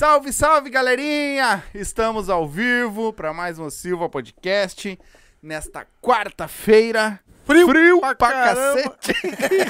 Salve, salve, galerinha! Estamos ao vivo para mais um Silva Podcast nesta quarta-feira. Frio, Frio pra pra, cacete!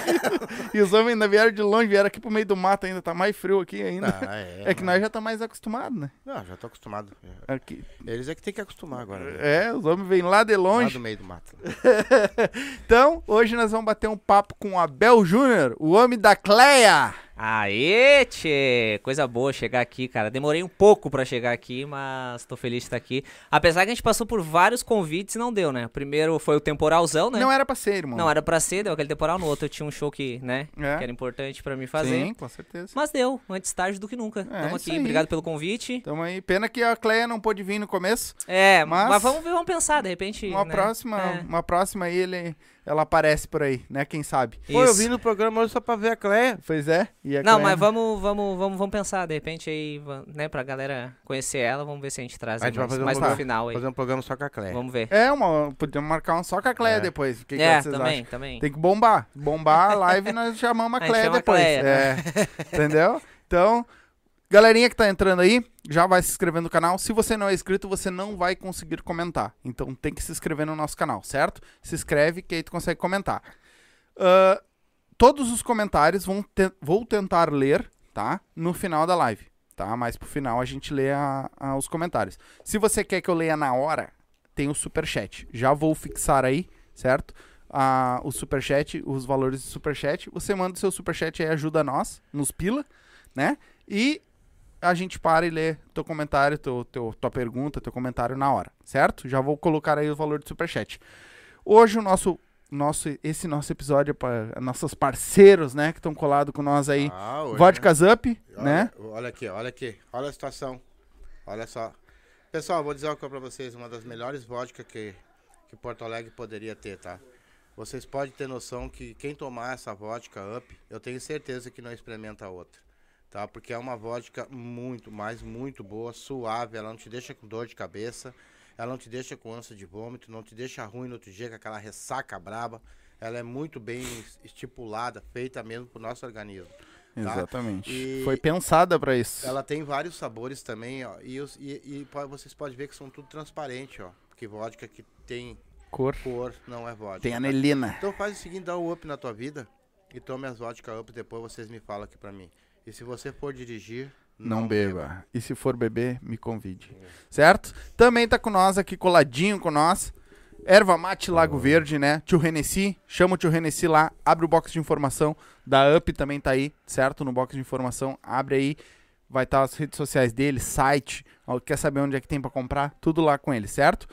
e os homens ainda vieram de longe, vieram aqui pro meio do mato ainda, tá mais frio aqui ainda. Ah, é, é que nós já tá mais acostumados, né? Não, já tô acostumado. Aqui. Eles é que tem que acostumar agora. né? É, os homens vêm lá de Lá longe. do meio do mato. então, hoje nós vamos bater um papo com o Abel Júnior, o homem da Cleia. Aê, tchê! Coisa boa chegar aqui, cara. Demorei um pouco pra chegar aqui, mas tô feliz de estar aqui. Apesar que a gente passou por vários convites e não deu, né? Primeiro foi o temporalzão, né? Não era pra ser, irmão. Não era pra ser, deu aquele temporal. No outro eu tinha um show que, né? É. Que era importante pra mim fazer. Sim, com certeza. Mas deu, antes tarde do que nunca. É, Tamo aqui, aí. obrigado pelo convite. Tamo aí. Pena que a Cleia não pôde vir no começo. É, Mas- mas, vamos ver, vamos pensar, de repente. Uma né? próxima, É. uma próxima aí ele, ela aparece por aí, né? Quem sabe? Pô, eu Isso. vim no programa hoje só pra ver a Cleia. Pois é. E a Não, Cleia- mas vamos, vamos, vamos, vamos pensar, de repente aí, né, pra galera conhecer ela, vamos ver se a gente traz A gente vai mais, fazer um mais pro programa- final aí. Fazer um programa só com a Cleia. Vamos ver. É, uma, podemos marcar um só com a Cleia É. depois. O que, que é, vocês também, acham? também. Tem que bombar. Bombar a live e nós chamamos a A gente Cleia a depois. Cleia, é. Entendeu? Então, galerinha que tá entrando aí, já vai se inscrever no canal. Se você não é inscrito, você não vai conseguir comentar. Então tem que se inscrever no nosso canal, certo? Se inscreve que aí tu consegue comentar. Ah, todos os comentários vão te- vou tentar ler, tá? No final da live, tá? Mas pro final a gente lê a- a- os comentários. Se você quer que eu leia na hora, tem o superchat. Já vou fixar aí, certo? O superchat, os valores do superchat. Você manda o seu superchat aí, ajuda nós, nos pila, né? E a gente para e lê teu comentário, teu, teu, tua pergunta, teu comentário na hora, certo? Já vou colocar aí o valor do superchat. Hoje o nosso, nosso esse nosso episódio para nossos parceiros, né, que estão colados com nós aí. Ah, hoje, Vodkas Up, Olha, né? Olha aqui, olha aqui. Olha a situação. Olha só. Pessoal, vou dizer uma coisa pra vocês. Uma das melhores vodkas que, que Porto Alegre poderia ter, tá? Vocês podem ter noção que quem tomar essa vodka up, eu tenho certeza que não experimenta outra. Tá? Porque é uma vodka muito, mas muito boa, suave. Ela não te deixa com dor de cabeça. Ela não te deixa com ânsia de vômito. Não te deixa ruim no outro dia com aquela ressaca braba. Ela é muito bem estipulada, feita mesmo pro nosso organismo. tá? Exatamente. E- Foi pensada para isso. Ela tem vários sabores também, ó. E, os- e- e vocês podem ver que são tudo transparente, ó. Porque vodka que tem Cor. cor não é vodka. Tem anelina. Então faz o seguinte, dá um up na tua vida e tome as vodka up, depois vocês me falam aqui pra mim. E se você for dirigir, Não, beba. E se for beber, me convide. Certo? Também tá com nós aqui, coladinho com nós. Erva Mate Lago Verde, né? Tio Renessi. Chama o tio Renessi lá. Abre o box de informação. Da UP também tá aí, certo? No box de informação. Abre aí. Vai estar as redes sociais dele, site. Quer saber onde é que tem pra comprar? Tudo lá com ele, certo?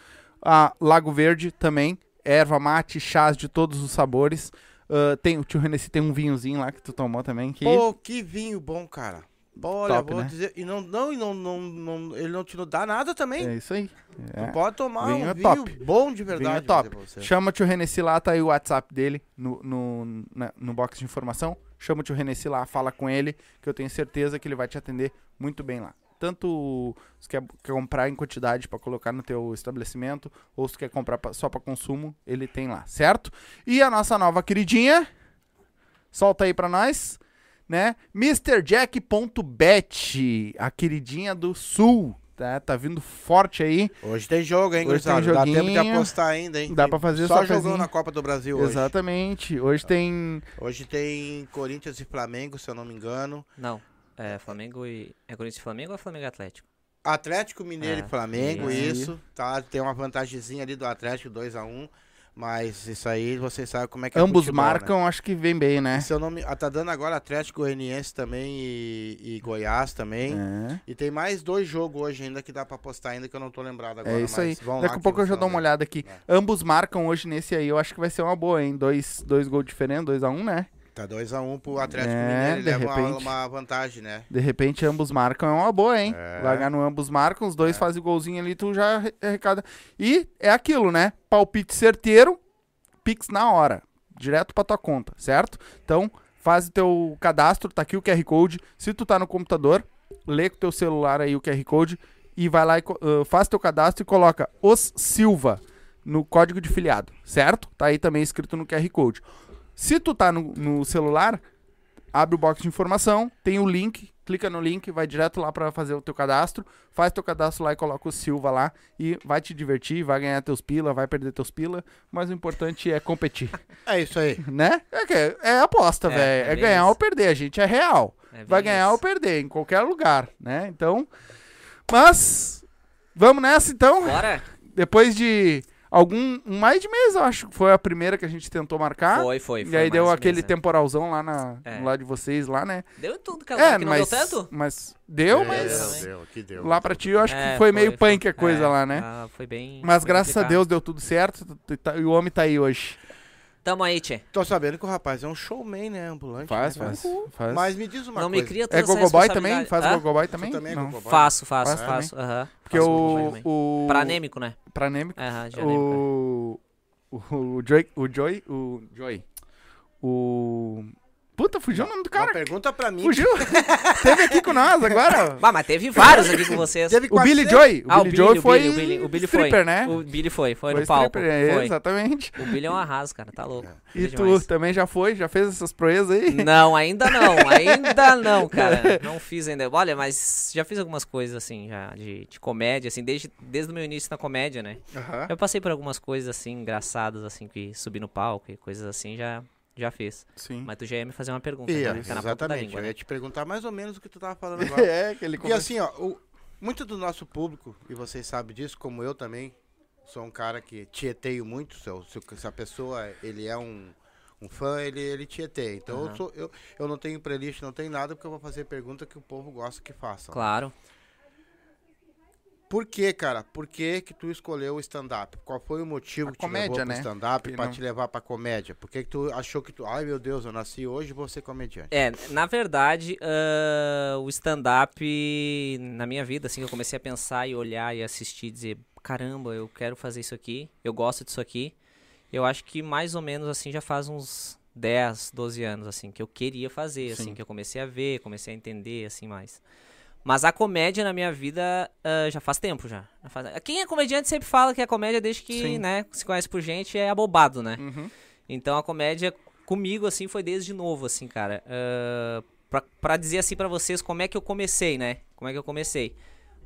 Lago Verde também. Erva mate, chás de todos os sabores. Ah, tem, o tio Renessi tem um vinhozinho lá que tu tomou também. Que... Pô, que vinho bom, cara. Olha, Top, vou né? dizer. E não, não, e não, não, não- ele não te dá nada também. É isso aí. É. Tu pode tomar Vinho um é vinho top. bom de Vinho verdade. é top. Chama o tio Renessi lá, tá aí o WhatsApp dele no, no, na- no box de informação. Chama o tio Renessi lá, fala com ele, que eu tenho certeza que ele vai te atender muito bem lá. Tanto se quer, quer comprar em quantidade pra colocar no teu estabelecimento, ou se quer comprar pra- só pra consumo, ele tem lá, certo? E a nossa nova queridinha, solta aí pra nós, né? MrJack.bet, a queridinha do Sul, tá? Tá vindo forte aí. Hoje tem jogo, hein, Hoje tem? Dá tempo de apostar ainda, hein? Dá pra fazer só casinha. na Copa do Brasil hoje. Exatamente. Hoje tem Hoje tem Corinthians e Flamengo, se eu não me engano. Não, é Flamengo e... É Corinthians e Flamengo ou é Flamengo e Atlético? Atlético Mineiro É, e Flamengo, isso. isso. Tá, tem uma vantagemzinha ali do Atlético, 2x1. Mas isso aí vocês sabem como é que é Ambos né? marcam, acho que vem bem, né? Se eu não me... ah, Tá dando agora Atlético Goianiense também e, e Goiás também. É, E tem mais dois jogos hoje ainda que dá pra apostar ainda que eu não tô lembrado agora. é isso aí. Daqui a pouco eu já dou uma olhada aqui. É. Ambos marcam hoje nesse aí, eu acho que vai ser uma boa, hein? Dois, dois gols diferentes, 2x1, né? Tá 2x1 pro Atlético É, Mineiro, leva uma, repente. uma vantagem, né? De repente, ambos marcam, é uma boa, hein? É. Ganhar no ambos marcam, os dois É. fazem o golzinho ali, tu já arre- arrecada. E é aquilo, né? Palpite certeiro, Pix na hora. Direto pra tua conta, certo? Então, faz o teu cadastro, tá aqui o QR Code. Se tu tá no computador, lê com o teu celular aí o QR Code e vai lá e ah, faz teu cadastro e coloca os Silva no código de filiado, certo? Tá aí também escrito no QR Code. Se tu tá no, no celular, abre o box de informação, tem o link clica no link, vai direto lá pra fazer o teu cadastro, faz teu cadastro lá e coloca o Silva lá e vai te divertir, vai ganhar teus pila, vai perder teus pila, mas o importante é competir, É isso aí. né? É, que é, aposta, É, velho. é É, ganhar isso. ou perder, a gente é real. É vai ganhar isso. ou perder em qualquer lugar, né? Então, mas vamos nessa então. Bora? Depois de algum mais de mês, eu acho que foi a primeira que a gente tentou marcar. Foi, foi. E foi aí deu aquele mesmo, é. temporalzão lá na É. lá de vocês lá, né? Deu em tudo, cara. É, que não mas deu tanto? mas deu, É, mas também. deu, aqui deu. lá pra ti eu acho É, que foi, meio punk a coisa é, lá, né? ah, foi bem. Mas foi graças a complicado. Deus deu tudo certo t- tá- e o homem tá aí hoje. Tamo aí, tchê. Tô sabendo que o rapaz é um showman, né? Ambulante. Faz, né, faz, faz. Mas me diz uma Não me coisa. cria toda É essa gogoboy também? Faz Hã? gogoboy também? também é Não. gogoboy? Faço, faço, Faz faço. aham. Porque Faço o, o Pra anêmico, né? pra anêmico, Aham, o o o Joy, o Joy, o Joy. O Puta, fugiu o nome do Uma cara. pergunta pra mim. Fugiu. Teve aqui com nós agora. Bah, mas teve vários aqui com vocês. Teve O Billy 400. Joy. O ah, Billy Joy foi o Billy, o Billy foi. stripper, né? O Billy foi, foi, Foi no palco. é, foi. Exatamente. O Billy é um arraso, cara, tá louco. E É tu demais. também já foi? Já fez essas proezas aí? Não, ainda não, ainda não, cara. Não fiz ainda. Olha, mas já fiz algumas coisas assim, já de, de comédia, assim, desde, desde o meu início na comédia, né? Aham. Eu passei por algumas coisas assim, engraçadas, assim, que subi no palco e coisas assim, já, já fiz. Sim. Mas tu já ia me fazer uma pergunta, Ia, né? Tá na ponta da exatamente. língua, eu né? ia te perguntar mais ou menos o que tu tava falando agora. É, que ele Porque assim, ó, o- muito do nosso público, e vocês sabem disso, como eu também, sou um cara que tieteio muito. Se, eu- se, a pessoa ele é um, um fã, ele, ele tieteia. Então eu, Aham. sou, eu, eu não tenho playlist, não tenho nada, porque eu vou fazer pergunta que o povo gosta que faça. Claro. Por que, cara? Por que que tu escolheu o stand-up? Qual foi o motivo A que comédia, te levou né? pro stand-up pra não- te levar pra comédia? Por que que tu achou que tu... Ai, meu Deus, eu nasci hoje e vou ser comediante. É, na verdade, ah, o stand-up na minha vida, assim, eu comecei a pensar e olhar e assistir e dizer, caramba, eu quero fazer isso aqui, eu gosto disso aqui. Eu acho que mais ou menos assim já faz uns 10, 12 anos, assim, que eu queria fazer, assim, Sim. que eu comecei a ver, comecei a entender, assim, mais. Mas a comédia na minha vida ah, já faz tempo já. Já faz- Quem é comediante sempre fala que a comédia, desde que, Sim. né, se conhece por gente, é abobado, né? Uhum. Então a comédia comigo, assim, foi desde novo, assim, cara. Ah, pra, pra dizer assim pra vocês como é que eu comecei, né? Como é que eu comecei.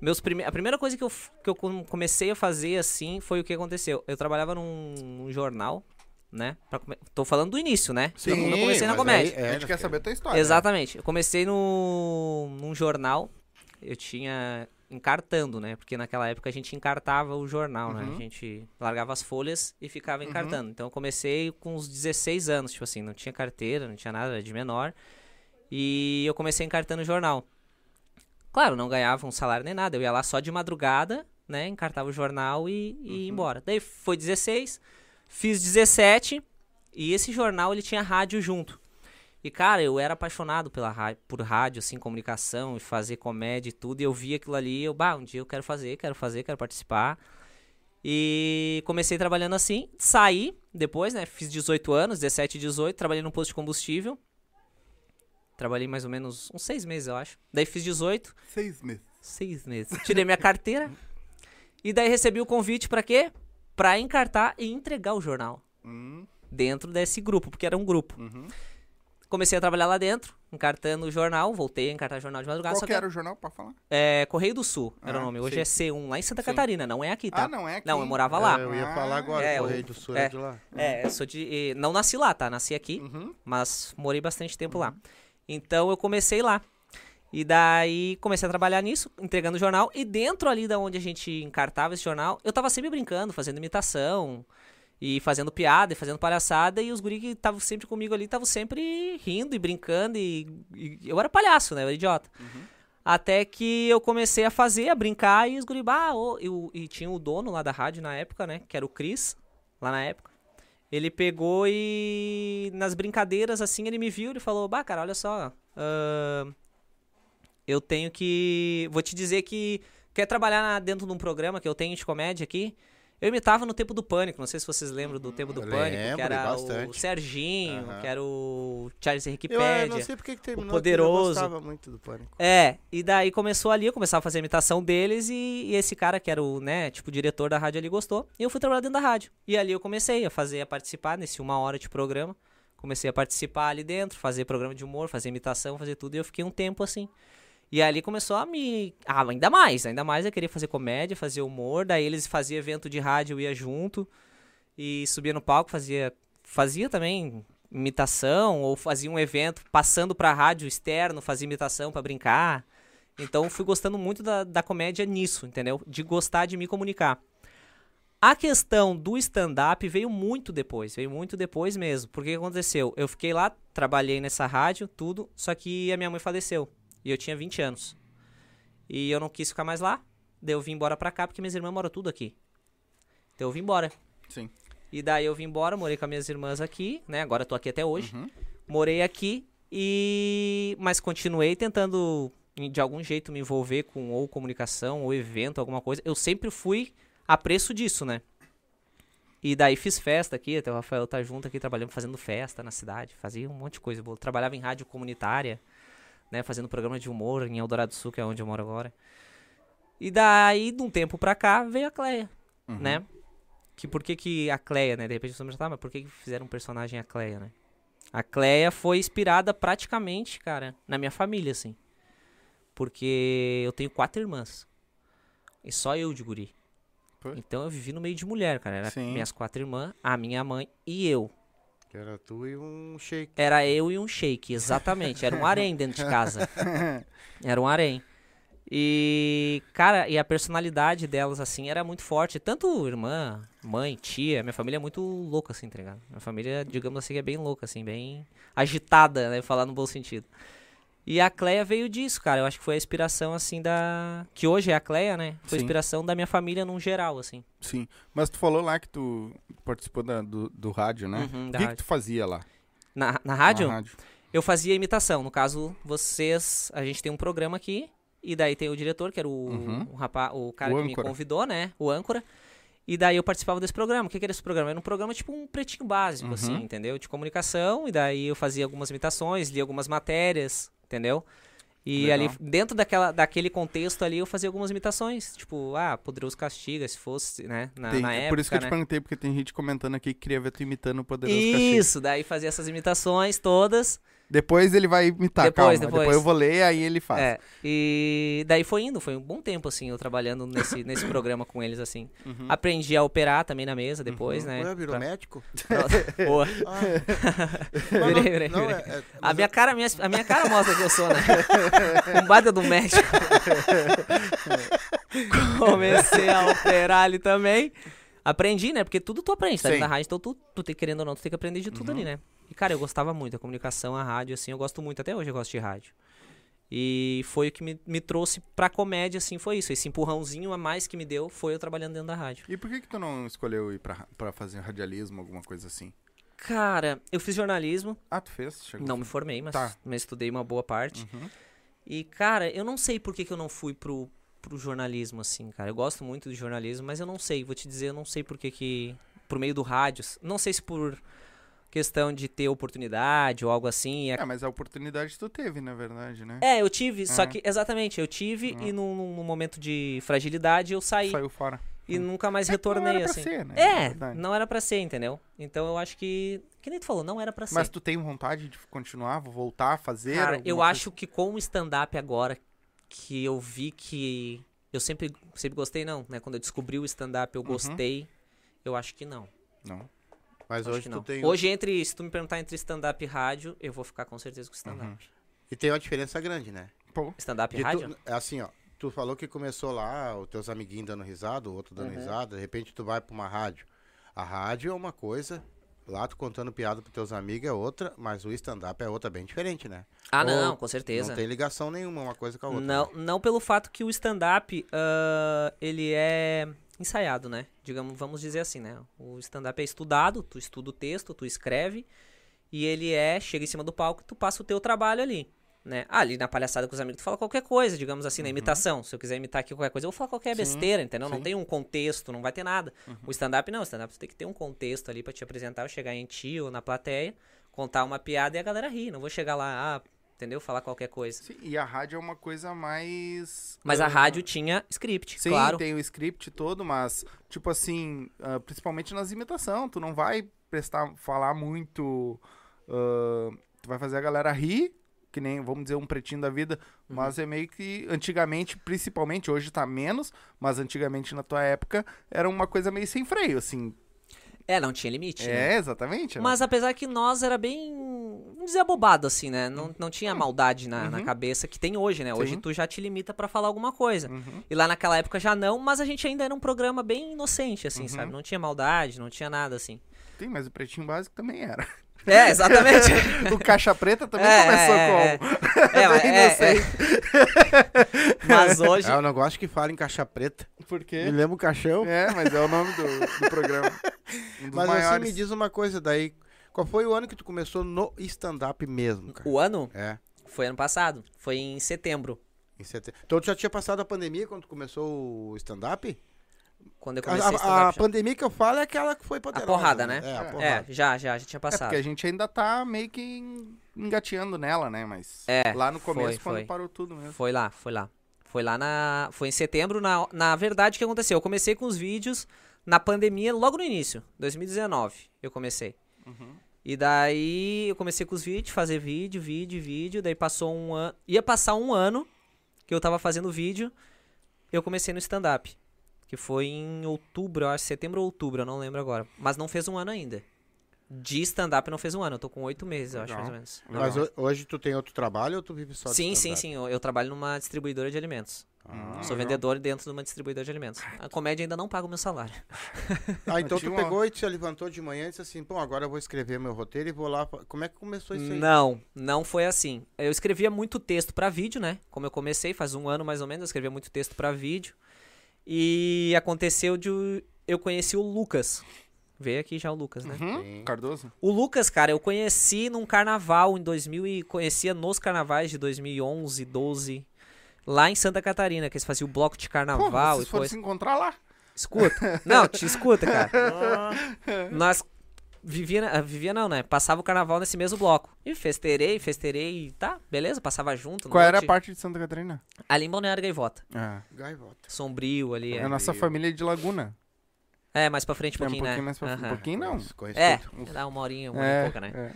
Meus prime... A primeira coisa que eu, que eu com- comecei a fazer, assim, foi o que aconteceu. Eu trabalhava num, num jornal, né? Pra come- Tô falando do início, né? Sim, eu comecei na comédia. aí- a é, gente quer né, saber a tua história. Exatamente. Eu comecei no, num jornal. Eu tinha encartando, né? Porque naquela época a gente encartava o jornal, né? Uhum. A gente largava as folhas e ficava encartando. Então eu comecei com uns 16 anos, tipo assim, não tinha carteira, não tinha nada era de menor. E eu comecei encartando o jornal. Claro, não ganhava um salário nem nada. Eu ia lá só de madrugada, né? Encartava o jornal e, e ia embora. Daí foi 16, fiz 17 e esse jornal ele tinha rádio junto. E, cara, eu era apaixonado pela rádio, por rádio, assim, comunicação e fazer comédia e tudo. E eu via aquilo ali, eu, bah, um dia eu quero fazer, quero fazer, quero participar. E comecei trabalhando assim, saí depois, né? Fiz 18 anos, 17 e 18, trabalhei num posto de combustível. Trabalhei mais ou menos uns seis meses, eu acho. Daí fiz 18, Seis meses. seis meses. Tirei minha carteira. e daí recebi o convite pra quê? Pra encartar e entregar o jornal Hum, dentro desse grupo, porque era um grupo. uhum. Comecei a trabalhar lá dentro, encartando o jornal, voltei a encartar jornal de madrugada. Qual só que era o jornal pra falar? é, Correio do Sul era Ah, o nome. Hoje sim. é C1, lá em Santa Sim. Catarina, não é aqui, tá? Ah, não é aqui. Não, eu morava É, lá. eu ia Ah, falar agora, é, Correio do Sul é. é de lá. É, eu sou de. Não nasci lá, tá? Nasci aqui, Uhum. mas morei bastante tempo lá. Então eu comecei lá. E daí comecei a trabalhar nisso, entregando o jornal. E dentro ali da onde a gente encartava esse jornal, eu tava sempre brincando, fazendo imitação. E fazendo piada e fazendo palhaçada. E os guri que estavam sempre comigo ali estavam sempre rindo e brincando. E, e eu era palhaço, né? Eu era idiota. Até que eu comecei a fazer, a brincar. E os guri, bah, ô, e, o- e tinha o dono lá da rádio na época, né? Que era o Cris, lá na época. Ele pegou e nas brincadeiras, assim, ele me viu, ele falou, bah, cara, olha só, ahn, eu tenho que, vou te dizer que quer trabalhar dentro de um programa que eu tenho de comédia aqui, eu imitava no Tempo do Pânico, não sei se vocês lembram do Tempo do Eu Pânico, lembro, que era o bastante. Serginho, Aham. que era o Charles Eu, Henriquepédia. eu não sei porque que terminou. aquilo, Poderoso. Eu gostava muito do Pânico. É, e daí começou ali, eu começava a fazer a imitação deles e, e esse cara que era o, né, tipo, diretor da rádio ali gostou. E eu fui trabalhar dentro da rádio. E ali eu comecei a fazer, a participar nesse uma hora de programa. Comecei a participar ali dentro, fazer programa de humor, fazer imitação, fazer tudo. E eu fiquei um tempo assim. E ali começou a me. Ah, ainda mais, ainda mais eu queria fazer comédia, fazer humor. Daí eles faziam evento de rádio, eu ia junto. E subia no palco, fazia. Fazia também imitação, ou fazia um evento passando pra rádio externo, fazia imitação pra brincar. Então fui gostando muito da, da comédia nisso, entendeu? De gostar de me comunicar. A questão do stand-up veio muito depois, veio muito depois mesmo. Porque aconteceu? Eu fiquei lá, trabalhei nessa rádio, tudo, só que a minha mãe faleceu. E eu tinha 20 anos. E eu não quis ficar mais lá. Daí eu vim embora pra cá, porque minhas irmãs moram tudo aqui. Então eu vim embora. Sim. E daí eu vim embora, morei com as minhas irmãs aqui, né? Agora eu tô aqui até hoje. Uhum. Morei aqui e. Mas continuei tentando, de algum jeito, me envolver com ou comunicação, ou evento, alguma coisa. Eu sempre fui a preço disso, né? E daí fiz festa aqui, até o Rafael tá junto aqui, trabalhando, fazendo festa na cidade, fazia um monte de coisa. boa. Trabalhava em rádio comunitária, né? Fazendo programa de humor em Eldorado do Sul, que é onde eu moro agora. E daí, de um tempo pra cá, veio a Cleia, Uhum. né? Que por que que a Cleia, né? De repente você me tá, mas por que que fizeram um personagem a Cleia, né? A Cleia foi inspirada praticamente, cara, na minha família, assim. Porque eu tenho quatro irmãs. E só eu de guri. Então eu vivi no meio de mulher, cara. Era Sim. minhas quatro irmãs, a minha mãe e eu. Que era tu e um shake. Era eu e um shake, exatamente. Era um harém dentro de casa. Era um harém. E, cara, e a personalidade delas, assim, era muito forte. Tanto irmã, mãe, tia, minha família é muito louca, assim, tá ligado? Minha família, digamos assim, é bem louca, assim, bem agitada, né? Falar no bom sentido. E a Cleia veio disso, cara. Eu acho que foi a inspiração, assim, da. Que hoje é a Cleia, né? Foi a Sim. inspiração da minha família num geral, assim. Sim. Mas tu falou lá que tu participou da- do, do rádio, né? Uhum, o da que, que rádio. tu fazia lá? Na, na rádio? Na rádio. Eu fazia imitação. No caso, vocês. A gente tem um programa aqui. E daí tem o diretor, que era o, Uhum. o, rapaz, o cara O que me âncora. convidou, né? O âncora. E daí eu participava desse programa. O que, que era esse programa? Era um programa tipo um pretinho básico, Uhum. assim, entendeu? De comunicação. E daí eu fazia algumas imitações, lia algumas matérias, entendeu? E Legal. ali, dentro daquela, daquele contexto ali, eu fazia algumas imitações. Tipo, ah, Poderoso Castiga, se fosse, né? Na, Tem- na época, por isso que eu te né? perguntei, porque tem gente comentando aqui que queria ver tu imitando o Poderoso Castigo. Isso, daí fazia essas imitações todas. Depois ele vai imitar, Depois, calma. depois. eu vou ler, aí ele faz. É, e daí foi indo, foi um bom tempo, assim, eu trabalhando nesse, nesse programa com eles, assim. Uhum. Aprendi a operar também na mesa depois, né? Ué, virou Pra- médico? Boa. Não, Virei, virei, não, virei. é- é- A mas minha cara, minha, a minha cara mostra que eu sou, né? Um baita do médico. Comecei a operar ali também. Aprendi, né? Porque tudo tu aprende, tá Sim. ali na rádio, então tu, tu tem, querendo ou não, tu tem que aprender de tudo ali, né? E, cara, eu gostava muito da comunicação, a rádio, assim, eu gosto muito, até hoje eu gosto de rádio. E foi o que me, me trouxe pra comédia, assim, foi isso. Esse empurrãozinho a mais que me deu foi eu trabalhando dentro da rádio. E por que que tu não escolheu ir pra, pra fazer radialismo, alguma coisa assim? Cara, eu fiz jornalismo, Ah, tu fez? Chegou não me formei, mas, Tá. mas estudei uma boa parte. Uhum. E, cara, eu não sei por que, que eu não fui pro, pro jornalismo, assim, cara. Eu gosto muito de jornalismo, mas eu não sei, vou te dizer, eu não sei por que que... Por meio do rádio, não sei se por questão de ter oportunidade ou algo assim. É, mas a oportunidade tu teve, na verdade, né? É, eu tive, só É. que, exatamente, eu tive É. e num, num momento de fragilidade eu saí Saiu fora. e nunca mais É que não retornei, era pra assim. ser, né? É, não era pra ser, entendeu? Então eu acho que, que nem tu falou, não era pra ser. Mas tu tem vontade de continuar, voltar a fazer? Cara, eu coisa? acho que com o stand-up agora, que eu vi que. Eu sempre, sempre gostei, não, né? Quando eu descobri o stand-up, Uhum. eu gostei. Eu acho que não. Não. Mas Acho hoje tu tem. Hoje, entre, se tu me perguntar entre stand-up e rádio, eu vou ficar com certeza com stand-up. Uhum. E tem uma diferença grande, né? Stand-up e rádio? tu, é assim, ó. Tu falou que começou lá, os teus amiguinhos dando risada, o outro dando Uhum. risada, de repente tu vai pra uma rádio. A rádio é uma coisa, lá tu contando piada pros teus amigos é outra, mas o stand-up é outra bem diferente, né? Ah, Ou não, com certeza. Não tem ligação nenhuma uma coisa com a outra. Não, né? não pelo fato que o stand-up, ah, ele é ensaiado, né? Digamos, vamos dizer assim, né? O stand-up é estudado, tu estuda o texto, tu escreve, e ele é, chega em cima do palco, tu passa o teu trabalho ali, né? Ah, ali na palhaçada com os amigos, tu fala qualquer coisa, digamos assim, na imitação. Se eu quiser imitar aqui qualquer coisa, eu vou falar qualquer Sim, besteira, entendeu? Não sim. tem um contexto, não vai ter nada. O stand-up não, o stand-up tem que ter um contexto ali pra te apresentar, eu chegar em ti ou na plateia, contar uma piada e a galera rir. Não vou chegar lá, ah, entendeu? Falar qualquer coisa. sim, e a rádio é uma coisa mais... Mas a ah, rádio tinha script, Sim, claro. tem o script todo, mas, tipo assim, ah, principalmente nas imitações, tu não vai prestar, falar muito. ah, tu vai fazer a galera rir que nem, vamos dizer, um pretinho da vida, Uhum. mas é meio que antigamente, principalmente, hoje tá menos, mas antigamente na tua época era uma coisa meio sem freio, assim. É, não tinha limite. né? É, exatamente. né? Mas apesar que nós era bem, vamos dizer, abobado, assim, né? Não, não tinha maldade na, na Uhum. cabeça que tem hoje, né? Hoje Sim. tu já te limita pra falar alguma coisa. Uhum. E lá naquela época já não, mas a gente ainda era um programa bem inocente, assim, Uhum. sabe? Não tinha maldade, não tinha nada, assim. Sim, mas o pretinho básico também era. É, exatamente. o caixa preta também É, começou é, como? É, é, inocente. é. Mas hoje. É, eu não gosto que fale em caixa preta. Por Me quê? lembra o caixão. É, mas é o nome do, do programa. Um dos Mas maiores. assim, me diz uma coisa daí. Qual foi o ano que tu começou no stand-up mesmo, cara? O ano É. foi ano passado. Foi em setembro. Em sete... Então tu já tinha passado a pandemia quando tu começou o stand-up? Quando eu A, comecei a, a- a pandemia que eu falo é aquela que foi A poderosa. porrada, né? É, a É, porrada. É, já, já, já tinha É passado. porque a gente ainda tá meio que en- engateando nela, né? Mas É, lá no começo, foi, quando foi. parou tudo mesmo. Foi lá, foi lá. Foi lá na. Foi em setembro. Na, na verdade, o que aconteceu? Eu comecei com os vídeos na pandemia logo no início, 2019. Eu comecei. Uhum. E daí eu comecei com os vídeos, fazer vídeo, vídeo, vídeo. Daí passou um ano. Ia passar um ano que eu tava fazendo vídeo. Eu comecei no stand-up. Que foi em outubro, acho, setembro ou outubro, eu não lembro agora. Mas não fez um ano ainda. De stand-up não fez um ano, eu tô com oito meses, eu acho, Legal. mais ou menos. Mas ho- hoje tu tem outro trabalho ou tu vive só de Sim, sim, sim. Eu, eu trabalho numa distribuidora de alimentos. Ah, Sou legal. vendedor dentro de uma distribuidora de alimentos. A comédia ainda não paga o meu salário. Ah, então tu pegou e te levantou de manhã e disse assim, pô, agora eu vou escrever meu roteiro e vou lá. Como é que começou isso aí? Não, não foi assim. Eu escrevia muito texto pra vídeo, né? Como eu comecei, faz um ano mais ou menos, eu escrevia muito texto pra vídeo. E aconteceu de eu conheci o Lucas. Veio aqui já o Lucas, né? Uhum. Cardoso? O Lucas, cara, eu conheci num carnaval em 2000 e conhecia nos carnavais de 2011, 12, lá em Santa Catarina, que eles faziam o bloco de Pô, carnaval vocês e coisa. se encontrar lá. Escuta. Não, te escuta, cara. Nós vivia, vivia não, né? Passava o carnaval nesse mesmo bloco. E festerei, festerei, e tá, beleza, passava junto. Qual era a parte de Santa Catarina? Ali em Balneário Gaivota. É. Gaivota. Sombrio ali, É é. a nossa família é de Laguna. É, mais pra frente um É um pouquinho, pouquinho né? mais pra Aham. Um pouquinho não. É, dá uma horinha, uma hora e É, pouca, né? é.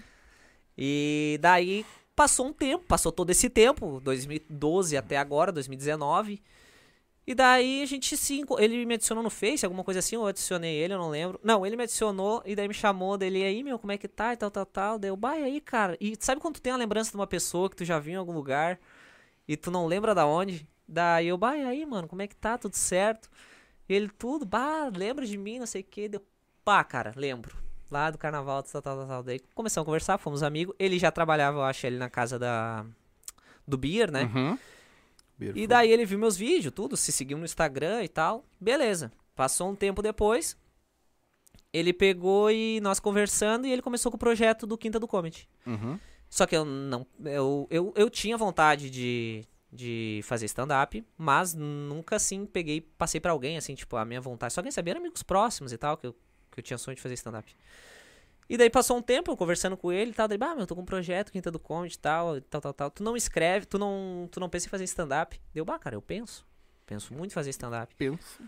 E daí passou um tempo, passou todo esse tempo, 2012 até agora, 2019. E daí a gente se. Ele me adicionou no Face, alguma coisa assim, eu adicionei ele, eu não lembro. Não, ele me adicionou e daí me chamou dele, aí, meu, como é que tá? E tal, tal, tal. Daí eu, aí, cara. E sabe quando tu tem a lembrança de uma pessoa que tu já viu em algum lugar e tu não lembra da onde? Daí eu, bah, e aí, mano, como é que tá? Tudo certo? E ele, tudo, bah, lembra de mim, não sei o que. Deu, pá, cara, lembro. Lá do carnaval, tal, tal, tal, tal. Daí começamos a conversar, fomos amigos. Ele já trabalhava, eu acho, ali na casa da. Do Beer, né? Uhum. E daí ele viu meus vídeos, tudo, se seguiu no Instagram e tal. Beleza. Passou um tempo depois. Ele pegou e nós conversando e ele começou com o projeto do Quinta do Comedy. Uhum. Só que eu não. Eu, eu, eu tinha vontade de, de fazer stand-up, mas nunca assim peguei passei pra alguém, assim, tipo, a minha vontade. Só quem sabia eram amigos próximos e tal, que eu, que eu tinha sonho de fazer stand-up. E daí passou um tempo, eu conversando com ele e tal, daí, ah, meu, eu tô com um projeto, Quinta do Comedy e tal, tal, tal, tal. Tu não escreve, tu não, tu não pensa em fazer stand-up? Deu, bah, cara, eu penso. Penso muito em fazer stand-up. Penso.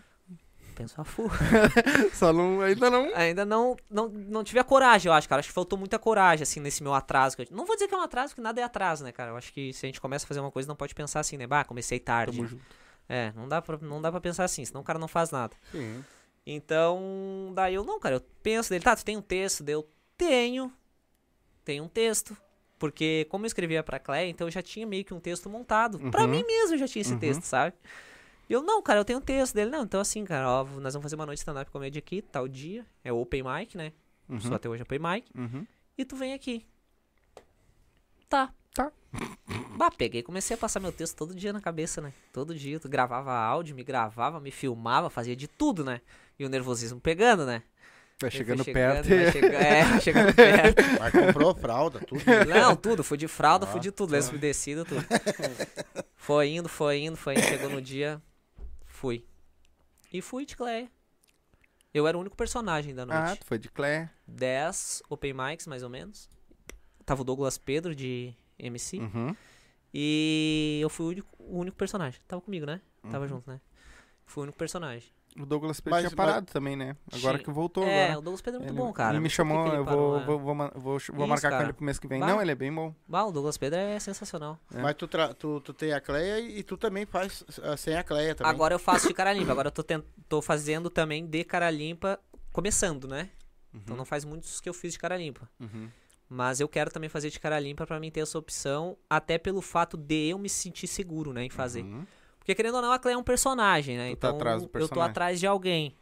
Penso a full. Só não, ainda não. Ainda não, não, não tive a coragem, eu acho, cara. Acho que faltou muita coragem, assim, nesse meu atraso. eu- Não vou dizer que é um atraso, porque nada é atraso, né, cara? Eu acho que se a gente começa a fazer uma coisa, não pode pensar assim, né? Bah, comecei tarde. Tamo junto. É, não dá, pra, não dá pra pensar assim, senão o cara não faz nada. Sim. Então, daí eu, não, cara, eu penso dele, tá, tu tem um texto? Daí eu tenho. Tenho um texto. Porque, como eu escrevia pra Cleia, então eu já tinha meio que um texto montado. Pra Uhum. mim mesmo eu já tinha esse Uhum. texto, sabe? E eu, não, cara, eu tenho um texto dele. Não, então assim, cara, ó, nós vamos fazer uma noite stand-up comedy aqui, tal dia. É o open mic, né? Uhum. Só até hoje é open mic. Uhum. E tu vem aqui. Tá. Tá. Bah, peguei e comecei a passar meu texto todo dia na cabeça, né? Todo dia. Tu gravava áudio, me gravava, me filmava, fazia de tudo, né? E o nervosismo pegando, né? Vai chegando chegando, perto. vai É, chegando perto. Mas comprou fralda, tudo. Não, tudo. Fui de fralda, Ah, fui de tudo. Lenço umedecido, tudo. Foi indo, foi indo, foi indo. Chegou no dia, fui. E fui de Cleia. Eu era o único personagem da Ah, noite. tu foi de Clé. 10 open mics, mais ou menos. Tava o Douglas Pedro, de MC. Uhum. E eu fui o único, o único personagem. Tava comigo, né? Tava Uhum. junto, né? Fui o único personagem. O Douglas Pedro Mas- tinha mas- parado também, né? Agora que voltou É, agora. o Douglas Pedro é muito Ele- bom, cara. Ele me chamou, ele eu parou, vou, é. vou, vou, vou, vou Isso, marcar com cara. ele pro mês que vem. Bah. Não, ele é bem bom. Bah, o Douglas Pedro é sensacional. É. Mas tu, tra- tu, tu tem a Cleia e tu também faz ah, sem a Cleia também. Agora eu faço de cara limpa. Agora eu tô, tent... tô fazendo também de cara limpa, começando, né? Então não faz muitos que eu fiz de cara limpa. Uhum. Mas eu quero também fazer de cara limpa pra mim ter essa opção, até pelo fato de eu me sentir seguro, né, em fazer. Uhum. Porque querendo ou não, a Cleia é um personagem, né? Tu tá então atrás do eu tô personagem. atrás de alguém.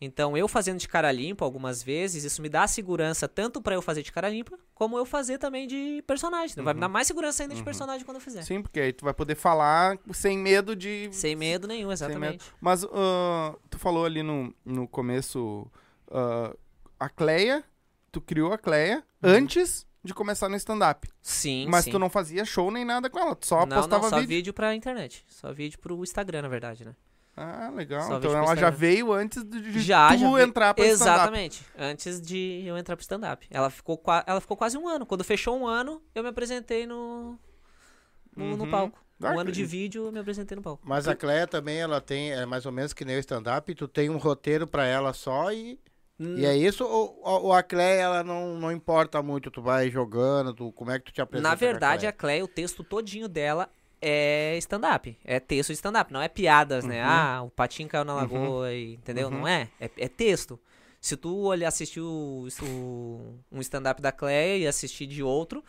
Então eu fazendo de cara limpa algumas vezes, isso me dá segurança tanto pra eu fazer de cara limpa, como eu fazer também de personagem. Vai me dar mais segurança ainda de personagem quando eu fizer. Uhum. Sim, porque aí tu vai poder falar sem medo de. Sem medo nenhum, sem medo. exatamente. Mas ah, tu falou ali no, no começo ah, a Cleia, tu criou a Cleia antes de começar no stand-up. Sim, Mas sim. tu não fazia show nem nada com ela, tu só não, postava não, só vídeo. vídeo pra internet. Só vídeo pro Instagram, na verdade, né? Ah, legal. Só então pro ela já veio antes de, de já, tu já entrar pra stand-up. Exatamente. Antes de eu entrar pro stand-up. Ela ficou, ela ficou quase um ano. Quando fechou um ano, eu me apresentei no, no, no Uhum. palco. Ah, um ano de vídeo, eu me apresentei no palco. Mas a Cleia também, ela tem, é mais ou menos que nem o stand-up, tu tem um roteiro pra ela só e, e é isso? Ou, a Cleia, ela não, não importa muito, tu vai jogando, tu, como é que tu te apresenta Na verdade, a Cleia? Cleia, o texto todinho dela é stand-up. É texto de stand-up, não é piadas, né? Uhum. Ah, o patinho caiu na lagoa, e, entendeu? Não é. é. É texto. Se tu olhar, assistir o, o- um stand-up da Cleia e assistir de outro,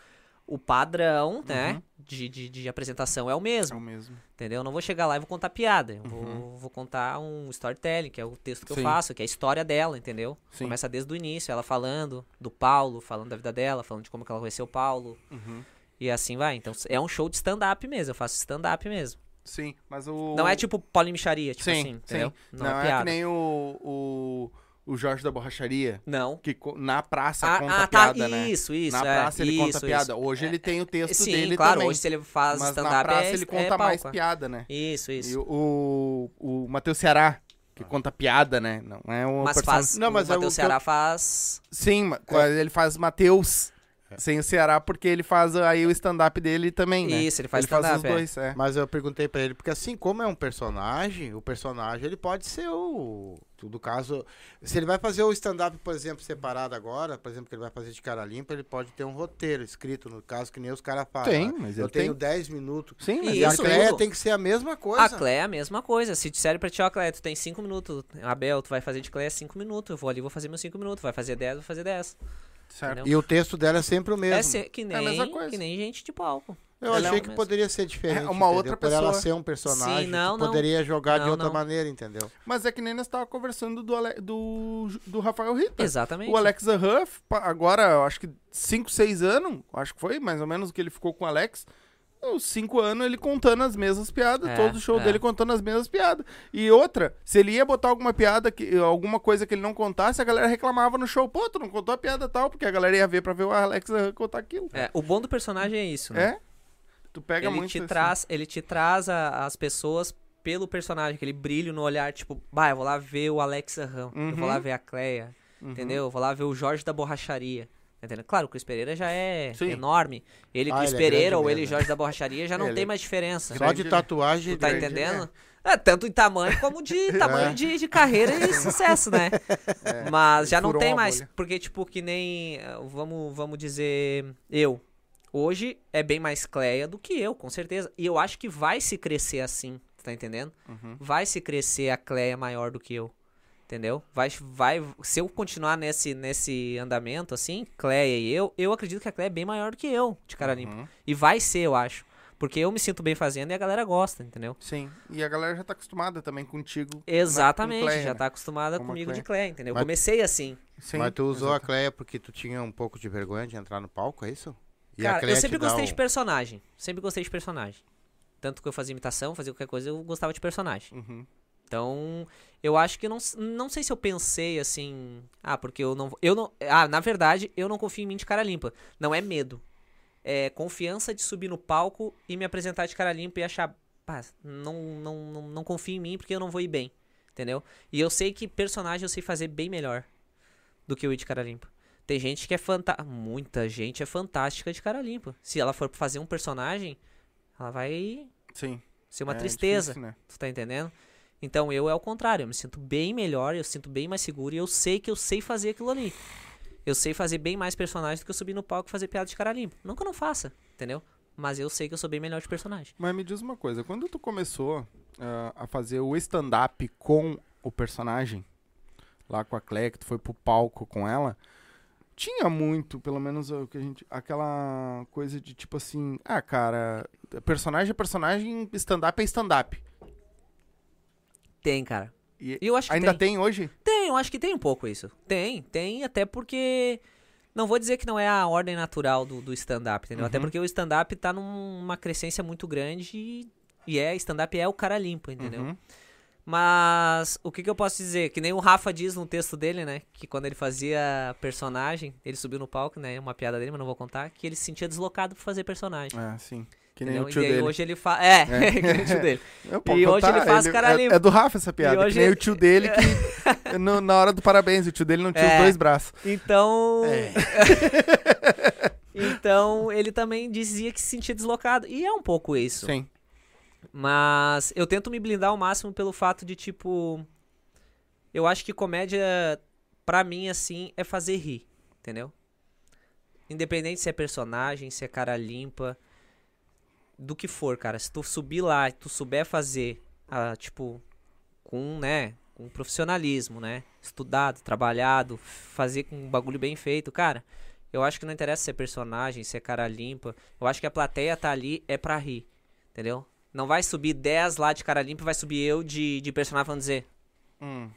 o padrão, né, de, de, de apresentação é o É mesmo, o mesmo. entendeu? Eu não vou chegar lá e vou contar piada. Eu vou, vou contar um storytelling, que é o texto que Uhum. Sim. eu faço, que é a história dela, entendeu? Sim. Começa desde o início, ela falando do Paulo, falando da vida dela, falando de como que ela conheceu o Paulo. Uhum. E assim vai. Então é um show de stand-up mesmo. Eu faço stand-up mesmo. Sim, mas o. Não é tipo Paulo e Micharia, tipo sim, assim, entendeu? sim. Não, Não, é é, piada. que nem o, o, o Jorge da Borracharia, Não. que na praça Ah, conta ah, tá. piada, né? Isso, isso. na é, praça ele isso, conta isso. piada. Hoje ele tem o texto Sim, dele claro. também. Hoje se ele faz mas na stand-up praça é, ele é conta mais palco. piada, né? Isso, E isso. o, o, o Matheus Ceará, que conta piada, né? Não é um Mas person- faz. Não, mas o é Matheus o Ceará faz. Sim, ele faz Matheus sem o Ceará, porque ele faz aí o stand-up dele também, né? Isso, ele faz ele faz os é. dois, é. Mas eu perguntei pra ele, porque assim, como é um personagem, o personagem ele pode ser o. Do caso. Se ele vai fazer o stand-up, por exemplo, separado agora, por exemplo, que ele vai fazer de cara limpa, ele pode ter um roteiro escrito, no caso, que nem os caras fazem. Tem, né? mas Eu tenho tem. 10 minutos. Sim, mas E a tudo. tem que ser a mesma coisa. A Cleia é a mesma coisa. Se disserem pra ti, ó, Cleia, tu tem 5 minutos. Abel, tu vai fazer de Cleia 5 minutos. Eu vou ali, vou fazer meus 5 minutos. Vai fazer 10, vou fazer 10. Certo. E o texto dela é sempre o mesmo. É ser, que, a mesma nem, coisa. que nem gente de palco. Eu Ela é achei um que mesmo. poderia ser diferente. É, uma entendeu? outra Por ela pessoa. ser um personagem, Sim, não, não. poderia jogar de Não, outra não. maneira, entendeu? Mas é que nem nós tava conversando do, Ale- do, do Rafael Rita. Exatamente. O Alex Huff, agora, eu acho que 5, 6 anos, acho que foi mais ou menos o que ele ficou com o Alex. Os 5 anos ele contando as mesmas piadas, É, todo o show é. dele contando as mesmas piadas. E outra, se ele ia botar alguma piada, que, alguma coisa que ele não contasse, a galera reclamava no show. Pô, tu não contou a piada tal, porque a galera ia ver pra ver o Alex contar aquilo. É, o bom do personagem é isso, né? É? Tu pega ele muito te assim. traz, ele te traz a- as pessoas pelo personagem, aquele brilho no olhar, tipo, bah, eu vou lá ver o Alex Ram, eu vou Uhum. lá ver a Cleia, Uhum. entendeu? Eu vou lá ver o Jorge da borracharia. Entendeu? Claro, o Cris Pereira já é Sim. enorme. Ele, Ah, Cris ele é Pereira, grande ou ele, mesmo. Jorge da borracharia, já não Ele tem é mais diferença. Só de né? tatuagem. Tu tá grande, entendendo? É, tanto em tamanho como de tamanho de, de carreira e sucesso, né? É, Mas já não tem mais. bolha. Porque, tipo, que nem. eh, Vamos, vamos dizer. Eu. Hoje é bem mais Cleia do que eu, com certeza. E eu acho que vai se crescer assim. tu Tá entendendo? Uhum. Vai se crescer a Cleia maior do que eu. Entendeu? Vai, vai, se eu continuar nesse, nesse andamento, assim, Cleia e eu, eu acredito que a Cleia é bem maior do que eu, de cara limpa. Uhum. E vai ser, eu acho. Porque eu me sinto bem fazendo e a galera gosta, entendeu? Sim. E a galera já tá acostumada também contigo. Exatamente, com Cleia, já né? tá acostumada Com a comigo de Cleia. Entendeu? Mas- Comecei assim. Sim, Mas tu usou a exato. Cleia porque tu tinha um pouco de vergonha de entrar no palco, é isso? E a Cara, eu sempre gostei um- de personagem. Sempre gostei de personagem. Tanto que eu fazia imitação, fazia qualquer coisa, eu gostava de personagem. Uhum. Então, eu acho que não, não sei se eu pensei assim. Ah, porque eu não. Eu não. Ah, na verdade, eu não confio em mim de cara limpa. Não é medo. É confiança de subir no palco e me apresentar de cara limpa e achar. Pá, não, não, não, não confio em mim porque eu não vou ir bem. Entendeu? E eu sei que personagem eu sei fazer bem melhor do que eu ir de cara limpa. Tem gente que é fantástica. Muita gente é fantástica de cara limpa. Se ela for fazer um personagem, ela vai Sim. ser uma É tristeza. difícil, né? Tu tá entendendo? Então eu é o contrário, eu me sinto bem melhor, eu sinto bem mais seguro e eu sei que eu sei fazer aquilo ali. Eu sei fazer bem mais personagens do que eu subir no palco e fazer piada de cara limpa. Não que eu não faça, entendeu? Mas eu sei que eu sou bem melhor de personagem. Mas me diz uma coisa, quando tu começou ah, a fazer o stand-up com o personagem, lá com a Cleia, que tu foi pro palco com ela, tinha muito, pelo menos o que a gente. aquela coisa de tipo assim, ah, cara, personagem é personagem, stand-up é stand-up. Tem, cara. E eu acho que ainda tem. tem hoje? Tem, eu acho que tem um pouco isso. Tem, tem, até porque. Não vou dizer que não é a ordem natural do, do stand-up, entendeu? Até Uhum. porque o stand-up tá numa crescência muito grande e, e é, stand-up é o cara limpo, entendeu? Uhum. Mas o que, que eu posso dizer? Que nem o Rafa diz no texto dele, né? Que quando ele fazia personagem, ele subiu no palco, né? Uma piada dele, mas não vou contar, que ele se sentia deslocado pra fazer personagem. É, sim. Que nem o tio e dele. hoje ele faz. É, É. que nem o tio dele. Eu E hoje contar, ele faz cara é, limpo. é do Rafa essa piada. hoje que nem ele- o tio dele que no- na hora do parabéns, o tio dele não tinha É. os dois braços. Então. É. então ele também dizia que se sentia deslocado. E é um pouco isso. Sim. Mas eu tento me blindar ao máximo pelo fato de, tipo. Eu acho que comédia, pra mim, assim, é fazer rir. Entendeu? Independente se é personagem, se é cara limpa. Do que for, cara. Se tu subir lá e tu souber fazer, ah, tipo, com, né? Com profissionalismo, né? Estudado, trabalhado, fazer com um bagulho bem feito, cara. Eu acho que não interessa se é personagem, se é cara limpa. Eu acho que a plateia tá ali é pra rir. Entendeu? Não vai subir 10 lá de cara limpa e vai subir eu de, de personagem falando dizer. Hum.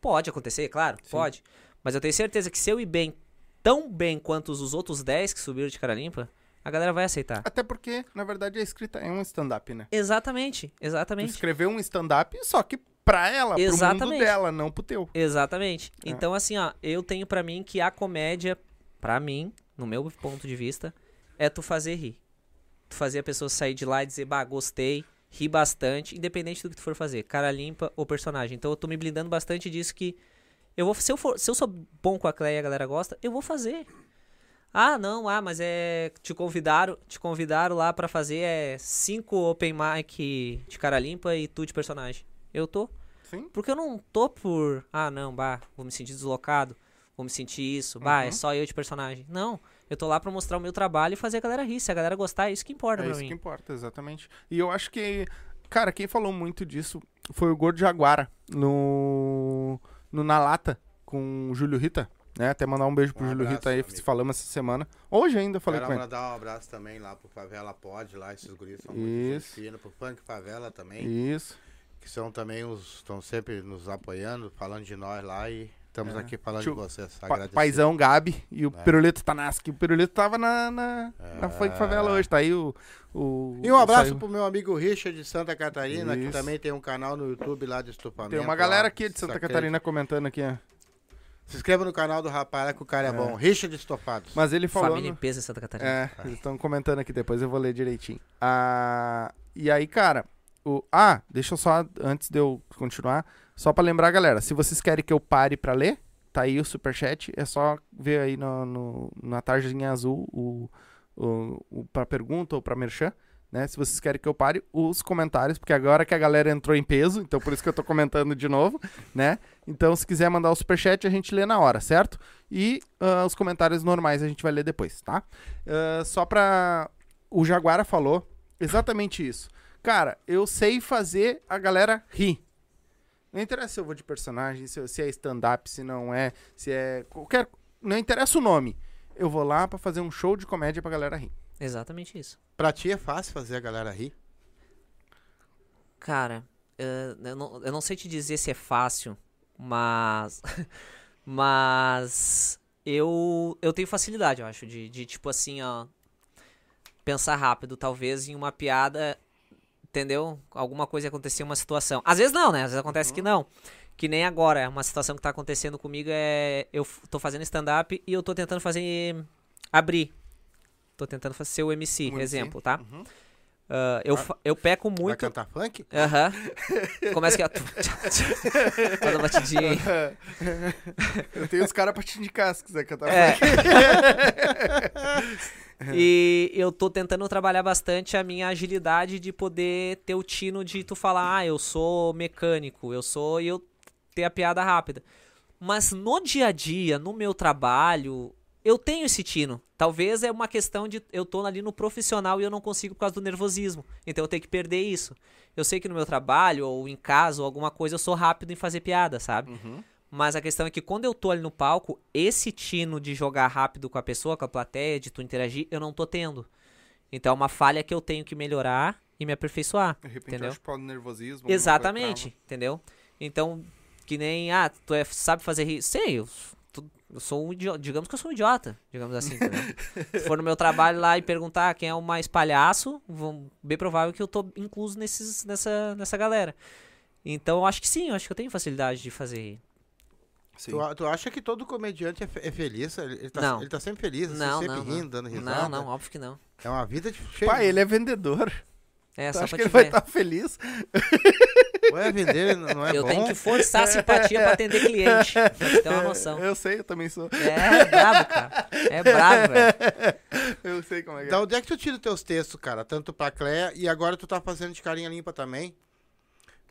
Pode acontecer, claro, pode. Mas eu tenho certeza que se eu ir bem, tão bem quanto os outros 10 que subiram de cara limpa, a galera vai aceitar. Até porque, na verdade, a escrita é um stand-up, né? Exatamente, Tu exatamente. escreveu um stand-up, só que pra ela, pro mundo Exatamente. dela, não pro teu. Exatamente. É. Então, assim, ó, eu tenho pra mim que a comédia, pra mim, no meu ponto de vista, é tu fazer rir. Tu fazer a pessoa sair de lá e dizer, bah, gostei, rir bastante, independente do que tu for fazer, cara limpa ou personagem. Então eu tô me blindando bastante disso que eu vou, se eu for, se eu sou bom com a Cleia e a galera gosta, eu vou fazer. Ah, não, ah, mas é te convidaram, te convidaram lá pra fazer é cinco open mic de cara limpa e tu de personagem. Eu tô. Sim. Porque eu não tô por, ah, não, bah, vou me sentir deslocado, vou me sentir isso, bah, é Uhum. só eu de personagem. Não, eu tô lá pra mostrar o meu trabalho e fazer a galera rir. Se a galera gostar, é isso que importa É pra isso mim. que importa, exatamente. E eu acho que, cara, quem falou muito disso foi o Gordo Jaguara no, no Na Lata com o Júlio Rita. Né? Até mandar um beijo pro Um Júlio Rita aí, se falamos essa semana. Hoje ainda eu falei Quero com ele. mandar um abraço também lá pro Favela Pod, lá, esses guris são muito fina, pro Funk Favela também, Isso. que são também os, estão sempre nos apoiando, falando de nós lá e estamos É. aqui falando Tio- de vocês. Pa paizão Gabi e o É. Pirulito Tanaski. O Pirulito tava na, na, na É. Funk Favela hoje. Tá aí o. o E um abraço saiu- pro meu amigo Richard de Santa Catarina, que Isso. também tem um canal no YouTube lá de estupamento. Tem uma galera aqui de Santa. Catarina comentando aqui, ó. Se inscreva no canal do rapaz que o cara é, É. bom. Richard Estopados. Mas ele falou. Família em peso em Santa Catarina. É, eles estão comentando aqui depois, eu vou ler direitinho. Ah, e aí, cara, o ah, deixa eu só antes de eu continuar, só pra lembrar, galera, se vocês querem que eu pare pra ler, tá aí o superchat, é só ver aí no, no- na tarjinha azul o, o, o pra pergunta ou pra merchan, né? Se vocês querem que eu pare os comentários, porque agora que a galera entrou em peso, então por isso que eu tô comentando de novo, né? Então, se quiser mandar o superchat, a gente lê na hora, certo? E ah, os comentários normais a gente vai ler depois, tá? Ah, só pra. O Jaguara falou exatamente isso. Cara, eu sei fazer a galera rir. Não interessa se eu vou de personagem, se, eu- se é stand-up, se não é, se é. qualquer. Não interessa o nome. Eu vou lá pra fazer um show de comédia pra galera rir. Exatamente isso. Pra ti é fácil fazer a galera rir? Cara, eh, eu, não, eu não sei te dizer se é fácil, mas. mas. Eu, eu tenho facilidade, eu acho, de, de tipo assim, ó. Pensar rápido, talvez em uma piada, entendeu? Alguma coisa acontecer, uma situação. Às vezes não, né? Às vezes acontece que não. Que nem agora, uma situação que tá acontecendo comigo é. Eu tô fazendo stand-up e eu tô tentando fazer. abrir. Tô tentando fazer ser o MC, Um MC, exemplo, tá? uhum. Ah, eu, eu peco Vai muito. cantar funk? Aham. Começa que. Toda batidinha aí. Eu tenho os caras pra te indicar se quiser cantar. É. e eu tô tentando trabalhar bastante a minha agilidade de poder ter o tino de tu falar, ah, eu sou mecânico, eu sou. e eu ter a piada rápida. Mas no dia a dia, no meu trabalho, eu tenho esse tino. Talvez é uma questão de eu tô ali no profissional e eu não consigo por causa do nervosismo. Então eu tenho que perder isso. Eu sei que no meu trabalho, ou em casa, ou alguma coisa, eu sou rápido em fazer piada, sabe? Mas a questão é que quando eu tô ali no palco, esse tino de jogar rápido com a pessoa, com a plateia, de tu interagir, eu não tô tendo. Então é uma falha que eu tenho que melhorar e me aperfeiçoar. De repente Entendeu? eu acho nervosismo. Exatamente, entendeu? Então, que nem, ah, tu é, sabe fazer rir. Sei, eu, eu sou um idiota. Digamos que eu sou um idiota, digamos assim, entendeu? Se for no meu trabalho lá e perguntar quem é o mais palhaço, vão, bem provável que eu tô incluso nesses, nessa, nessa galera. Então, eu acho que sim, eu acho que eu tenho facilidade de fazer. Tu, tu acha que todo comediante é, fe- é feliz? Ele, ele tá, Não. ele tá sempre feliz, assim, Não, sempre não, rindo, dando risada. Não, não, óbvio que não. É uma vida de. Pai, ele é vendedor. É, Tu só acha pra que te ele vai ver. estar feliz? Ué, vender não é eu bom? tenho que forçar a simpatia pra atender cliente. Pra tu ter uma noção. Eu sei, eu também sou. É brabo, cara. É brabo, velho. Eu sei como é que Da é. onde é que tu tira os teus textos, cara? Tanto pra Cleia e agora tu tá fazendo de carinha limpa também.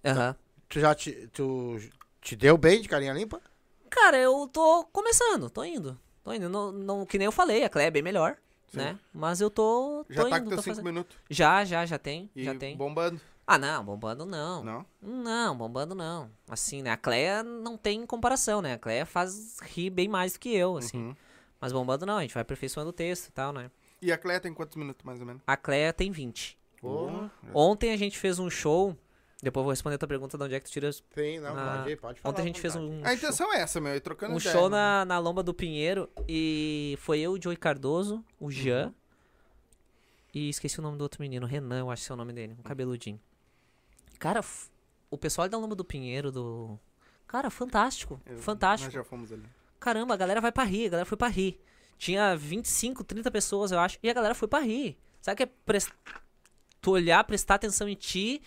Aham. Tu já te, tu te deu bem de carinha limpa? Cara, eu tô começando, tô indo. Tô indo. Não, não, que nem eu falei, a Clé é bem melhor, né? Mas eu tô. Já tô tá indo, com teus 5 fazendo. minutos. Já, já, já tem. E já tem. bombando. Ah, não, bombando não. Não? Não, bombando não. Assim, né? A Cleia não tem comparação, né? A Cleia faz rir bem mais do que eu, assim. Uhum. Mas bombando não, a gente vai aperfeiçoando o texto e tal, né? E a Cleia tem quantos minutos, mais ou menos? A Cleia tem 20. Porra. Ontem a gente fez um show. Depois eu vou responder a tua pergunta de onde é que tu tira. os- Tem, não, Ah, pode ir, pode falar. Ontem a gente fez um. A show- intenção é essa, meu, trocando um ideia, show na, na Lomba do Pinheiro e foi eu, o Joey Cardoso, o Jean e esqueci o nome do outro menino, Renan, eu acho que é o nome dele, um cabeludinho. Cara, o pessoal da Lomba do Pinheiro, do... Cara, fantástico, Eu- fantástico. Nós já fomos ali. Caramba, a galera vai pra rir, a galera foi pra rir. Tinha 25, 30 pessoas, eu acho, e a galera foi pra rir. Sabe que é pres- tu olhar, prestar atenção em ti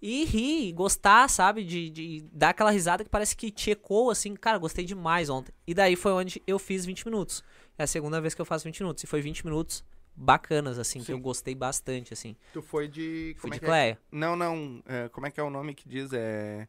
e rir, e gostar, sabe? De, de dar aquela risada que parece que te ecoou, assim. Cara, gostei demais ontem. E daí foi onde eu fiz 20 minutos. É a segunda vez que eu faço 20 minutos. E foi 20 minutos bacanas, assim, que Sim. eu gostei bastante, assim. Tu foi de... Fui como é de que é? Cleia. Não, não. é, como é que é o nome que diz? É...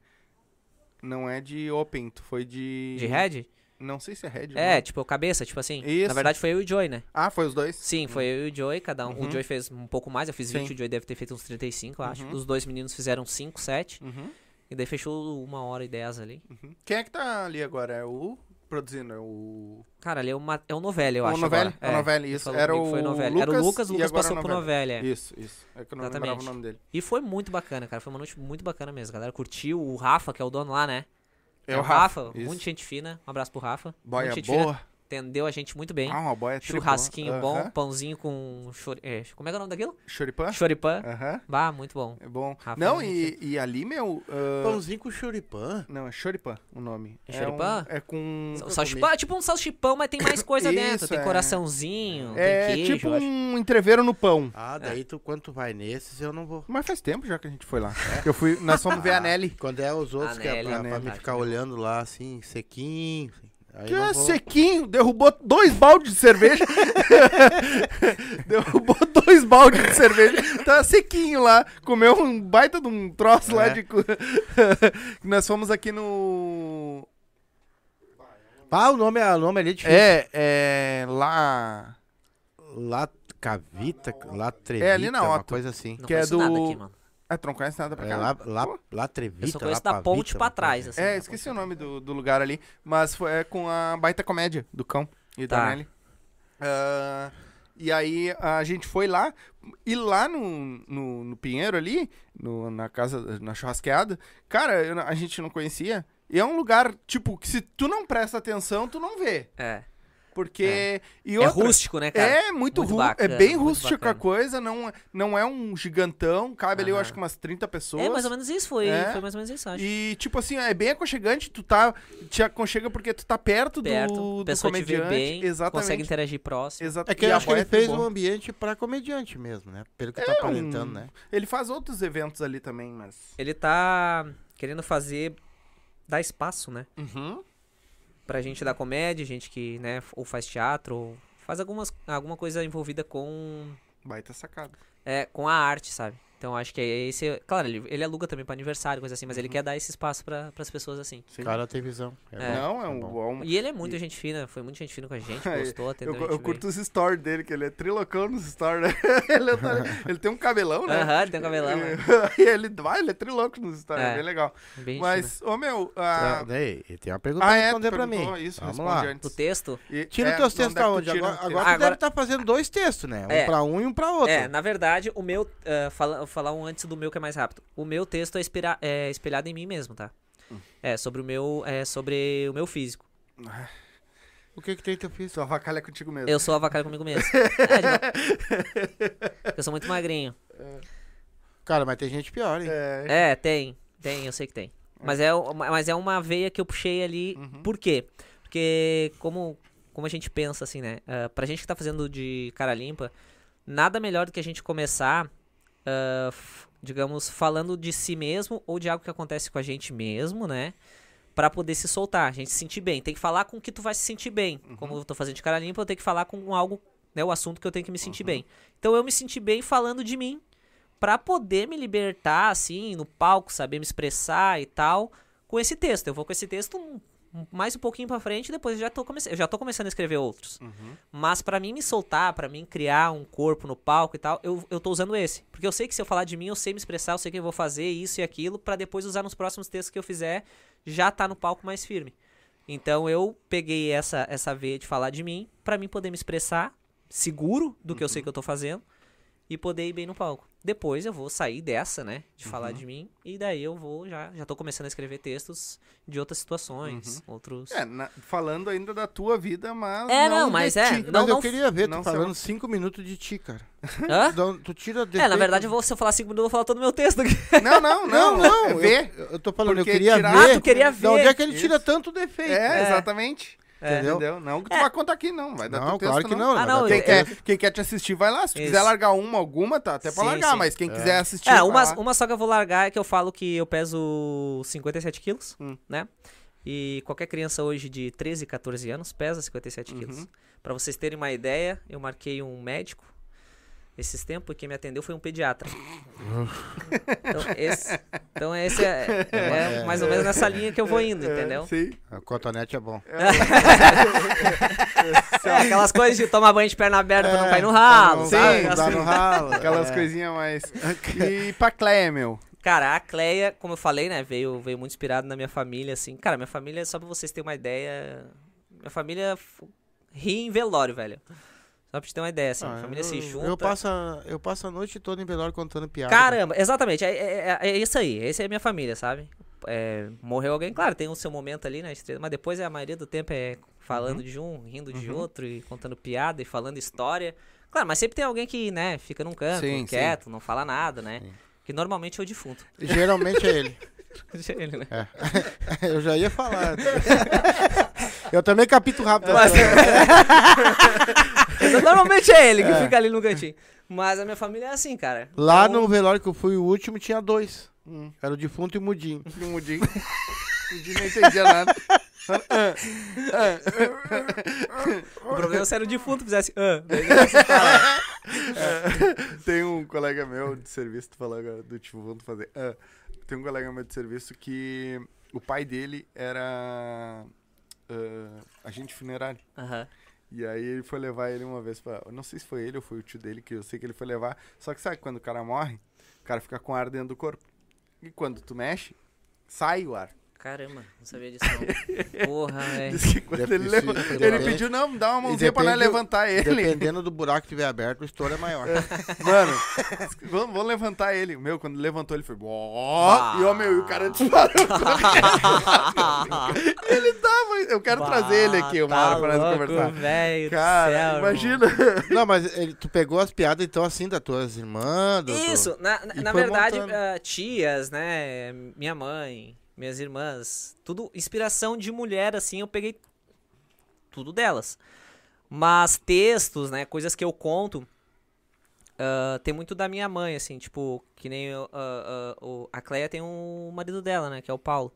Não é de Open, tu foi de... De Red? Não sei se é Red. É, não. tipo, cabeça, tipo assim. Isso. Na verdade foi eu e o Joey, né? Ah, foi os dois? Sim, foi eu e o Joey, cada um. Uhum. O Joey fez um pouco mais, eu fiz Sim. 20, o Joey deve ter feito uns 35, eu acho. Uhum. Os dois meninos fizeram 5, 7. Uhum, E daí fechou uma hora e 10 ali. uhum. Quem é que tá ali agora? É o... Produzindo, é o... Cara, ali é, uma, é o Novelli, eu o acho. Novelli? agora. É o Novelli, isso. falou Era o foi Novelli. Lucas Era o Lucas, o Lucas passou o pro. Novelli, é. Isso, isso. É que eu não lembrava Exatamente. o nome dele. E foi muito bacana, cara. Foi uma noite muito bacana mesmo. A galera curtiu. O Rafa, que é o dono lá, né? É o Rafa. isso. muito gente fina. Um abraço pro Rafa. Boia gente fina. Atendeu a gente muito bem. Ah, uma boia Churrasquinho bom, Aham. pãozinho com. Chori... é, como é que é o nome daquilo? Choripã? Choripã. Aham. Bah, muito bom. É bom. Rafa não, é e, e ali, meu... ah, Pãozinho com churipã. Não, é Choripã o nome. É choripã? um- É com... O salchipão é tipo um salchipão, mas tem mais coisa dentro. Isso, Tem é. coraçãozinho, É tem queijo. tipo eu acho. um entreveiro no pão. Ah, daí tu, quando tu vai nesses, eu não vou. Mas faz tempo já que a gente foi lá. Eu fui, nós fomos ver a Nelly. Quando é os outros que é pra, me ficar olhando lá assim, sequinho. assim, Aí Que é vou. sequinho, derrubou dois baldes de cerveja. derrubou dois baldes de cerveja. Tá sequinho lá. Comeu um baita de um troço lá É. de. cu- nós fomos aqui no. Ah, o nome, o nome ali é difícil. É, é. Lá. La Cavita, La Trevita, É ali na uma Otto. coisa assim. Não que é do- nada aqui, mano. Ah, tu não conhece nada pra É cá? lá, lá, lá Trevita, Eu só conheço lá da ponte pra trás, assim. É, da esqueci o nome do, do lugar ali. Mas foi, é com a baita comédia do cão e da Tá. Nelly. Ah, e aí a gente foi lá. E lá no, no, no Pinheiro ali, no- na casa, na churrasqueada, cara, eu a gente não conhecia. E é um lugar, tipo, que se tu não presta atenção, tu não vê. É. Porque. E É outra, rústico, né, cara? É muito, Muito ru- bacana, é bem muito rústica a coisa, não, não é um gigantão, cabe ali eu acho que umas 30 pessoas. É mais ou menos isso, foi, É. foi mais ou menos isso, acho. E tipo assim, é bem aconchegante, tu tá te aconchega porque tu tá perto, Perto, do, do pessoa comediante, bem, exatamente. consegue interagir próximo. Exato. É que eu acho que ele é fez boa. um ambiente pra comediante mesmo, né? Pelo que tá É, aparentando, um- né? Ele faz outros eventos ali também, mas Ele tá querendo fazer, dar espaço, né? Uhum. Pra gente da comédia, gente que, né, ou faz teatro, ou faz algumas, alguma coisa envolvida com, baita sacada. é, com a arte, sabe? Então acho que é esse. Claro, ele, ele aluga também pra aniversário, coisa assim, mas Uhum. ele quer dar esse espaço pra, pras pessoas assim. Sim. O cara tem visão. É É. Não, é um, bom. é um- E ele é muito gente fina, foi muito gente fina com a gente, gostou, atendeu Eu, eu curto os stories dele, que ele é trilocão nos stories, né? ele, é- ele tem um cabelão, né? Aham, ele tem um cabelão, né? E ele vai, ele é triloco nos stories, é, É. bem legal. Bem Mas, ô meu. Ah, ah, daí, ele tem uma pergunta ah, pra é, responder pra mim. Isso, Vamos responde lá. antes. O texto? E- Tira é, os teus textos aonde? Agora, um agora texto. tu deve estar fazendo dois textos, né? Um É. pra um e um pra outro. É, na verdade, o meu. ah, fala, falar um antes do meu que é mais rápido. O meu texto é, espira- é espelhado em mim mesmo, tá? Hum. É, sobre o meu. É sobre o meu físico. O que que tem teu? Tu avacalha contigo mesmo. Eu sou avacalho comigo mesmo. É, eu sou muito magrinho. Cara, mas tem gente pior, hein? É. É, tem. Tem, eu sei que tem. Mas é, uma- mas é uma veia que eu puxei ali. Uhum. Por quê? Porque como, como a gente pensa assim, né? ah, pra gente que tá fazendo de cara limpa, nada melhor do que a gente começar, f- digamos, falando de si mesmo ou de algo que acontece com a gente mesmo, né? Pra poder se soltar, a gente se sentir bem. Tem que falar com o que tu vai se sentir bem. Como eu tô fazendo de cara limpa, eu tenho que falar com algo, né? O assunto que eu tenho que me sentir bem. Então eu me senti bem falando de mim pra poder me libertar, assim, no palco, saber me expressar e tal, com esse texto. Eu vou com esse texto um- um- mais um pouquinho pra frente e depois eu já tô, comece... eu já tô começando a escrever outros. Uhum. Mas pra mim me soltar, pra mim criar um corpo no palco e tal, eu, eu tô usando esse. Porque eu sei que se eu falar de mim, eu sei me expressar, eu sei que eu vou fazer isso e aquilo, pra depois usar nos próximos textos que eu fizer, já tá no palco mais firme. Então eu peguei essa, essa veia de falar de mim, pra mim poder me expressar, seguro do que eu sei que eu tô fazendo, e poder ir bem no palco. Depois eu vou sair dessa, né, de falar de mim, e daí eu vou, já, já tô começando a escrever textos de outras situações, outros... É, na- falando ainda da tua vida, mas. É, não, de mas ti. é, Mas não- eu não- queria ver não tu falando cinco minutos de ti, cara. Hã? Então, tu tira É, na verdade, eu vou, se eu falar cinco minutos, eu vou falar todo o meu texto aqui. Não, não, Não, não. não. É eu- ver. Eu, tô falando, Porque eu queria tirar- ver. Ah, tu queria De onde ver. é que ele tira Isso. tanto defeito? É, É. exatamente. Entendeu? Entendeu? Não que tu vai contar aqui, não. Vai dar Não, texto, claro que não. Ah, não, Quem quer, quem quer te assistir, vai lá. Se quiser largar uma, alguma, tá até pra Sim, largar. sim. Mas quem quiser assistir. É, vai uma, lá. uma só que eu vou largar é que eu falo que eu peso 57 quilos, Hum. né? E qualquer criança hoje de 13, 14 anos pesa 57 quilos. Uhum. Pra vocês terem uma ideia, eu marquei um médico esses tempos quem me atendeu foi um pediatra. então, esse, então esse é, é mais ou menos nessa linha que eu vou indo, entendeu? É, sim. A cotonete é bom. É, aquelas coisas de tomar banho de perna aberta pra não É, cair no ralo, não sabe? dá- dá no ralo. Aquelas é. coisinhas mais. E pra Cleia, meu. Cara, a Cleia, como eu falei, né, veio, veio muito inspirado na minha família, assim. Cara, minha família, só pra vocês terem uma ideia, minha família ri em velório, velho. Só pra te ter uma ideia, assim, Ah, a família eu, se junta. Eu passo, a- eu passo a noite toda em velório contando piada. Caramba, exatamente, é, é, é- é isso aí, essa é a minha família, sabe? É, morreu alguém, claro, tem o seu momento ali na estrela, mas depois é, a maioria do tempo é falando Uhum. de um, rindo de outro e contando piada e falando história. Claro, mas sempre tem alguém que, né, fica num canto, Sim, sim. quieto, não fala nada, né? Que normalmente é o defunto. Geralmente é ele. Ele, né? Eu já ia falar. eu também capito rápido. Mas- Então, normalmente é ele que fica ali no cantinho. Mas a minha família é assim, cara. Lá Então, no velório que eu fui o último tinha dois. Hum. Era o defunto e o mudinho. No mudinho. mudinho não entendia nada. O problema é se era o defunto fizesse. Ah, fala. Tem um colega meu de serviço, tu falou agora do defunto fazer. ah, tem um colega meu de serviço que o pai dele era ah, agente funerário. Aham. E aí ele foi levar ele uma vez. Eu não sei se foi ele ou foi o tio dele, que eu sei que ele foi levar. Só que sabe quando o cara morre, o cara fica com ar dentro do corpo. E quando tu mexe, sai o ar. Caramba, não sabia disso não. Porra, velho. Diz que quando Deve ele, ele depende- pediu, não, dá uma mãozinha pra nós depende- levantar ele. Dependendo do buraco que tiver aberto, o estouro é maior. Mano, vamos, vamos levantar ele. Meu, quando ele levantou, ele foi. Ó, Bah. e ó, meu, e o cara disparou. ele tava. Eu quero trazer ele aqui uma Bah, hora pra tá nós conversar. velho do Cara, céu, irmão. imagina. Não, mas ele- tu pegou as piadas então assim das tuas irmãs? Isso, na, na- na foi verdade, ah, tias, né? Minha mãe, minhas irmãs, tudo inspiração de mulher, assim, eu peguei tudo delas. Mas textos, né? Coisas que eu conto, ah, tem muito da minha mãe, assim, tipo, que nem ah, o- a Cleia tem um marido dela, né? Que é o Paulo.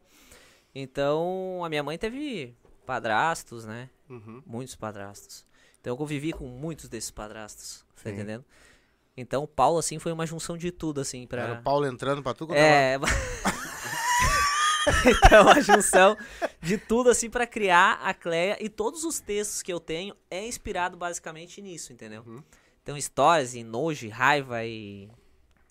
Então, a minha mãe teve padrastos, né? Uhum. muitos padrastos. Então eu convivi com muitos desses padrastos, tá Sim. entendendo? Então o Paulo, assim, foi uma junção de tudo, assim, pra... Era o Paulo entrando pra tu é É... então a junção de tudo, assim, pra criar a Cleia e todos os textos que eu tenho é inspirado basicamente nisso, entendeu? Uhum. Então histórias e nojo e raiva e...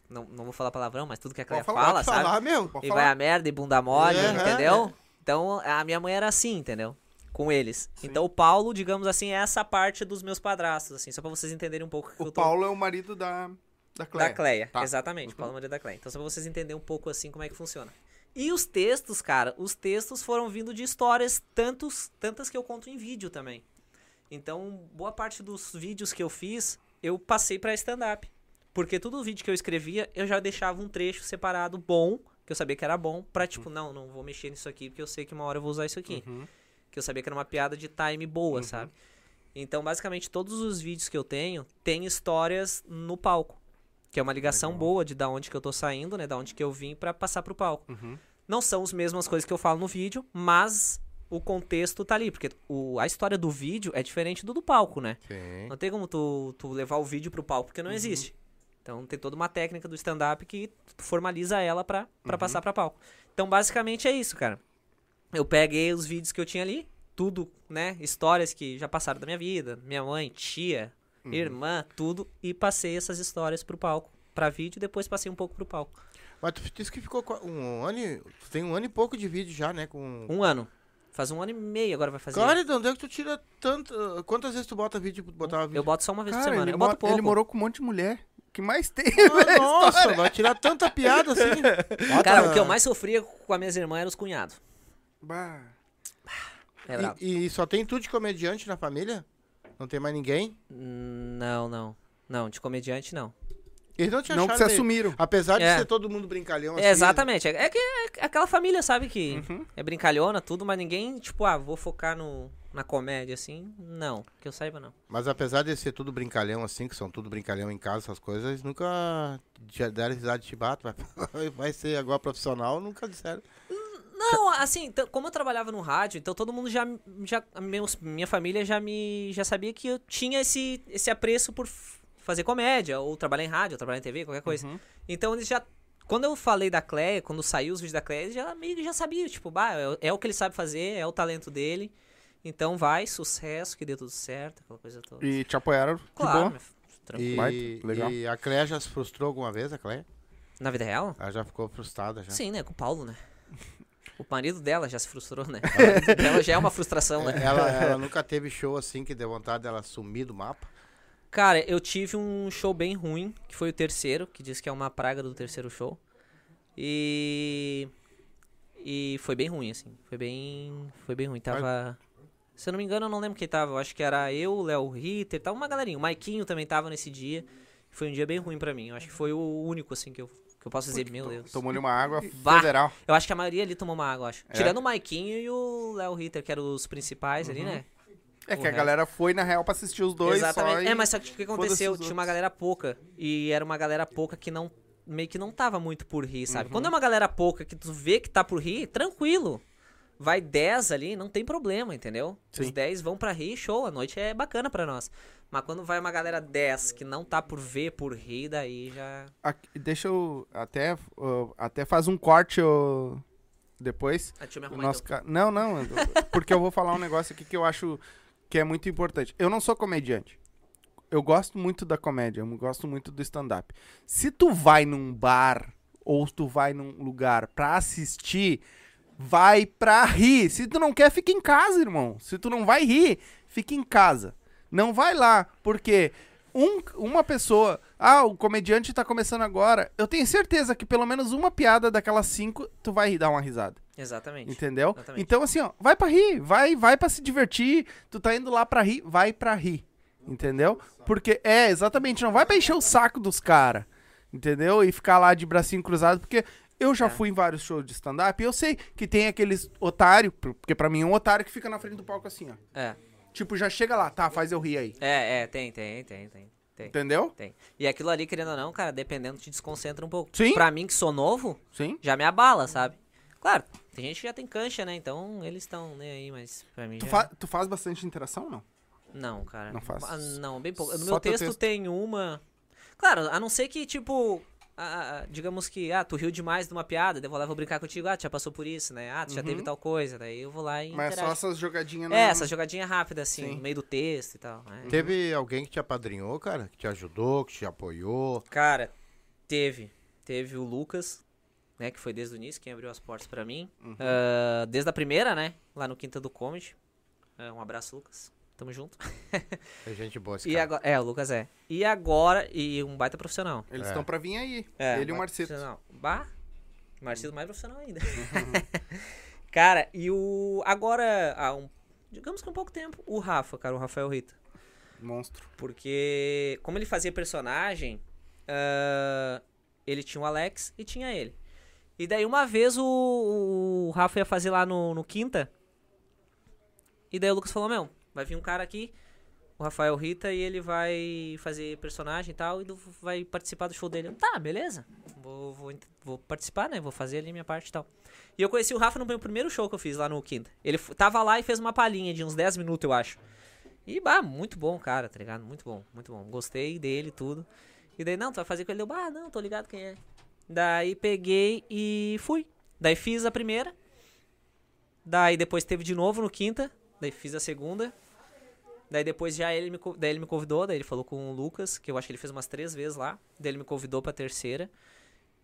Não, não vou falar palavrão, mas tudo que a Cleia falar, fala, sabe? falar. Pode E falar. vai a merda e bunda mole, É, entendeu? Então, a minha mãe era assim, entendeu? Com eles. Então, o Paulo, digamos assim, é essa parte dos meus padrastos, assim, só pra vocês entenderem um pouco que O eu tô... Paulo é o marido da, da Cleia. Da Cleia, Tá. exatamente, Paulo Maria da Cleia. Então, só pra vocês entenderem um pouco, assim, como é que funciona. E os textos, cara, os textos foram vindo de histórias, tantos, tantas que eu conto em vídeo também. Então, boa parte dos vídeos que eu fiz, eu passei pra stand-up. Porque todo vídeo que eu escrevia, eu já deixava um trecho separado bom, que eu sabia que era bom, pra tipo, não, não vou mexer nisso aqui, porque eu sei que uma hora eu vou usar isso aqui. Uhum. Que eu sabia que era uma piada de time boa, sabe? Então, basicamente, todos os vídeos que eu tenho, tem histórias no palco. Que é uma ligação boa de da onde que eu tô saindo, né? Da onde que eu vim pra passar pro palco. Uhum. Não são as mesmas coisas que eu falo no vídeo, mas o contexto tá ali. Porque o, a história do vídeo é diferente do do palco, né? Sim. Não tem como tu, tu levar o vídeo pro palco, porque não existe. Então tem toda uma técnica do stand-up que tu formaliza ela pra, pra passar pra palco. Então basicamente é isso, cara. Eu peguei os vídeos que eu tinha ali, tudo, né? Histórias que já passaram da minha vida, minha mãe, tia, irmã, tudo, e passei essas histórias pro palco, pra vídeo, e depois passei um pouco pro palco. Mas tu disse que ficou um ano e... Tu tem um ano e pouco de vídeo já, né? Com... Um ano. Faz um ano e meio agora vai fazer. Cara, de onde é que tu tira tanto... Quantas vezes tu bota vídeo? Botava vídeo? eu boto só uma vez por Cara, semana. ele, Eu boto pouco. ele morou com um monte de mulher. O que mais tem? Ah, nossa, vai tirar tanta piada assim. Bota- Cara, o que eu mais sofria com as minhas irmãs eram os cunhados. Bah. É. E, e só tem tu de comediante na família? Não tem mais ninguém? Não, não. Não, de comediante não. Eles não te Não acharam que se assumiram. Apesar de É. ser todo mundo brincalhão assim. É, exatamente. É, é que é aquela família, sabe, que Uhum. é brincalhona, tudo, mas ninguém, tipo, ah, vou focar no, na comédia, assim. Não, que eu saiba, não. Mas apesar de ser tudo brincalhão assim, que são tudo brincalhão em casa, essas coisas, eles nunca já deram risada de chibato. Vai, vai ser agora profissional, nunca disseram. Não, assim, como eu trabalhava no rádio, então todo mundo já, já meus- minha família já me, já sabia que eu tinha esse, esse apreço por fazer comédia, ou trabalhar em rádio, ou trabalhar em TV, qualquer coisa. Uhum. Então eles já, quando eu falei da Cleia, quando saiu os vídeos da Cleia, eles já meio que já sabia, tipo, bah, é, é o que ele sabe fazer, é o talento dele. Então vai, sucesso, que dê tudo certo, aquela coisa toda. E te apoiaram claro, boa. tranquilo. E, legal. e a Cleia já se frustrou alguma vez, a Cleia? Na vida real? Ela já ficou frustrada já. Sim, né? Com o Paulo, né? O marido dela já se frustrou, né? O marido dela já é uma frustração, né? Ela, ela nunca teve show assim que deu vontade dela sumir do mapa. Cara, eu tive um show bem ruim, que foi o terceiro, que diz que é uma praga do terceiro show. E. E foi bem ruim, assim. Foi bem. Foi bem ruim. Tava. Se eu não me engano, eu não lembro quem tava. Eu acho que era eu, o Léo Ritter, tava uma galerinha. O Maiquinho também tava nesse dia. Foi um dia bem ruim pra mim. Eu acho que foi o único, assim, que eu, que eu posso dizer, meu Deus. Tomou-lhe uma água federal. Eu acho que a maioria ali tomou uma água, acho. É? Tirando o Maiquinho e o Léo Ritter, que eram os principais ali, né? É O que a resto. galera foi, na real, pra assistir os dois Exatamente. É, mas só que o que aconteceu? Tinha uma galera pouca. E era uma galera pouca que não. Meio que não tava muito por rir, Uhum. sabe? Quando é uma galera pouca que tu vê que tá por rir, tranquilo. Vai 10 ali, não tem problema, entendeu? Os Sim. 10 vão pra rir, show, a noite é bacana pra nós. Mas quando vai uma galera 10 que não tá por ver, por rir, daí já. Aqui, deixa eu até, ó, até faz um corte depois. Ah, deixa eu me O arrumar nosso então. ca- Não, não, porque eu vou falar um negócio aqui que eu acho que é muito importante. Eu não sou comediante. Eu gosto muito da comédia, eu gosto muito do stand-up. Se tu vai num bar ou tu vai num lugar pra assistir, vai pra rir. Se tu não quer, fica em casa, irmão. Se tu não vai rir, fica em casa. Não vai lá, porque um- uma pessoa. Ah, o comediante tá começando agora. Eu tenho certeza que pelo menos uma piada daquelas cinco, tu vai dar uma risada. Exatamente. Entendeu? Exatamente. Então, assim, ó, vai pra rir, vai, vai pra se divertir. Tu tá indo lá pra rir, vai pra rir. Entendeu? Porque, é, exatamente, não vai pra encher o saco dos caras. Entendeu? E ficar lá de bracinho cruzado, porque eu já É. fui em vários shows de stand-up e eu sei que tem aqueles otário, porque pra mim é um otário que fica na frente do palco assim, ó. É. Tipo, já chega lá, tá, faz eu rir aí. É, é, tem, tem, tem, tem. Tem. Entendeu? Tem. E aquilo ali, querendo ou não, cara, dependendo, te desconcentra um pouco. Sim. Pra mim, que sou novo, Sim. já me abala, sabe? Claro, tem gente que já tem cancha, né? Então eles estão nem aí, mas pra mim. Tu, já... fa- tu faz bastante interação ou não? Não, cara. Não faz? Ah, Não, bem pouco. No Só meu texto, texto. tem uma. Claro, a não ser que, tipo. Ah, digamos que, ah, tu riu demais de uma piada, daí eu vou lá, vou brincar contigo, ah, tu já passou por isso, né? Ah, tu já teve Uhum. tal coisa, daí eu vou lá e Mas só interajo. essas jogadinhas É, essa jogadinha rápida, assim, Sim. no meio do texto e tal. né? Teve alguém que te apadrinhou, cara? Que te ajudou, que te apoiou? Cara, teve. Teve o Lucas, né? Que foi desde o início, quem abriu as portas pra mim. Uhum. Ah, desde a primeira, né? Lá no Quinta do Comedy. Ah, um abraço, Lucas. Tamo junto. É gente boa esse E cara. agora, é, o Lucas é. E agora, e um baita profissional. Eles É. estão pra vir aí. É, Ele e o Marcito. profissional. Bah, Marcito mais profissional ainda. Uhum. cara, e o. Agora, há um. Digamos que um pouco tempo, o Rafa, cara, o Rafael Rita. Monstro. Porque, como ele fazia personagem, ah, ele tinha o Alex e tinha ele. E daí, uma vez, o, o Rafa ia fazer lá no, no Quinta. E daí o Lucas falou: Meu, vai vir um cara aqui, o Rafael Rita, e ele vai fazer personagem e tal, e vai participar do show dele. Tá, beleza. Vou, vou, vou participar, né? Vou fazer ali minha parte e tal. E eu conheci o Rafa no meu primeiro show que eu fiz lá no Quinta. Ele tava lá e fez uma palhinha de uns 10 minutos, eu acho. E, bah, muito bom, cara, tá ligado? Muito bom, muito bom. Gostei dele tudo. E daí, não, tu vai fazer com ele? Eu, bah, não, tô ligado quem é. Daí peguei e fui. Daí fiz a primeira. Daí depois teve de novo no quinta. Daí fiz a segunda. Daí depois já ele me, daí ele me convidou, daí ele falou com o Lucas, que eu acho que ele fez umas três vezes lá. Daí ele me convidou pra terceira.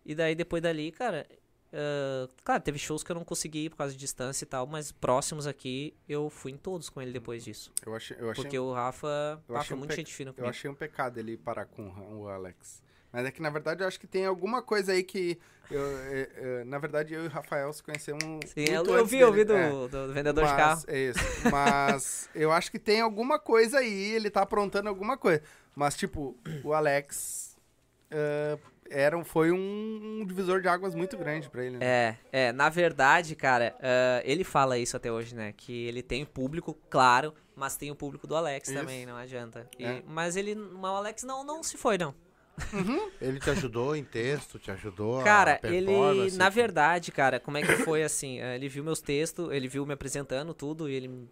E daí depois dali, cara. ah, claro, teve shows que eu não consegui ir por causa de distância e tal, mas próximos aqui eu fui em todos com ele depois disso. Eu achei, eu achei, Porque o Rafa, eu ah, achei um muito pe- gente fina eu comigo. achei um pecado ele parar com o Alex. Mas é que, na verdade, eu acho que tem alguma coisa aí que... eu- é- é, na verdade, eu e o Rafael se conhecemos Sim, eu, vi, eu vi do, É. do vendedor de carro. Mas, é isso. Mas eu acho que tem alguma coisa aí, ele tá aprontando alguma coisa. Mas, tipo, o Alex eh, era, um- foi um, um divisor de águas muito grande pra ele. Né? É, é, na verdade, cara, ah, ele fala isso até hoje, né? Que ele tem público, claro, mas tem o público do Alex Isso. também, não adianta. E- É. Mas ele, mas o Alex não, não se foi, não. Ele te ajudou em texto, te ajudou Cara, ele, na verdade, cara, como é que foi assim? eh, Ele viu meus textos, ele viu me apresentando tudo e ele.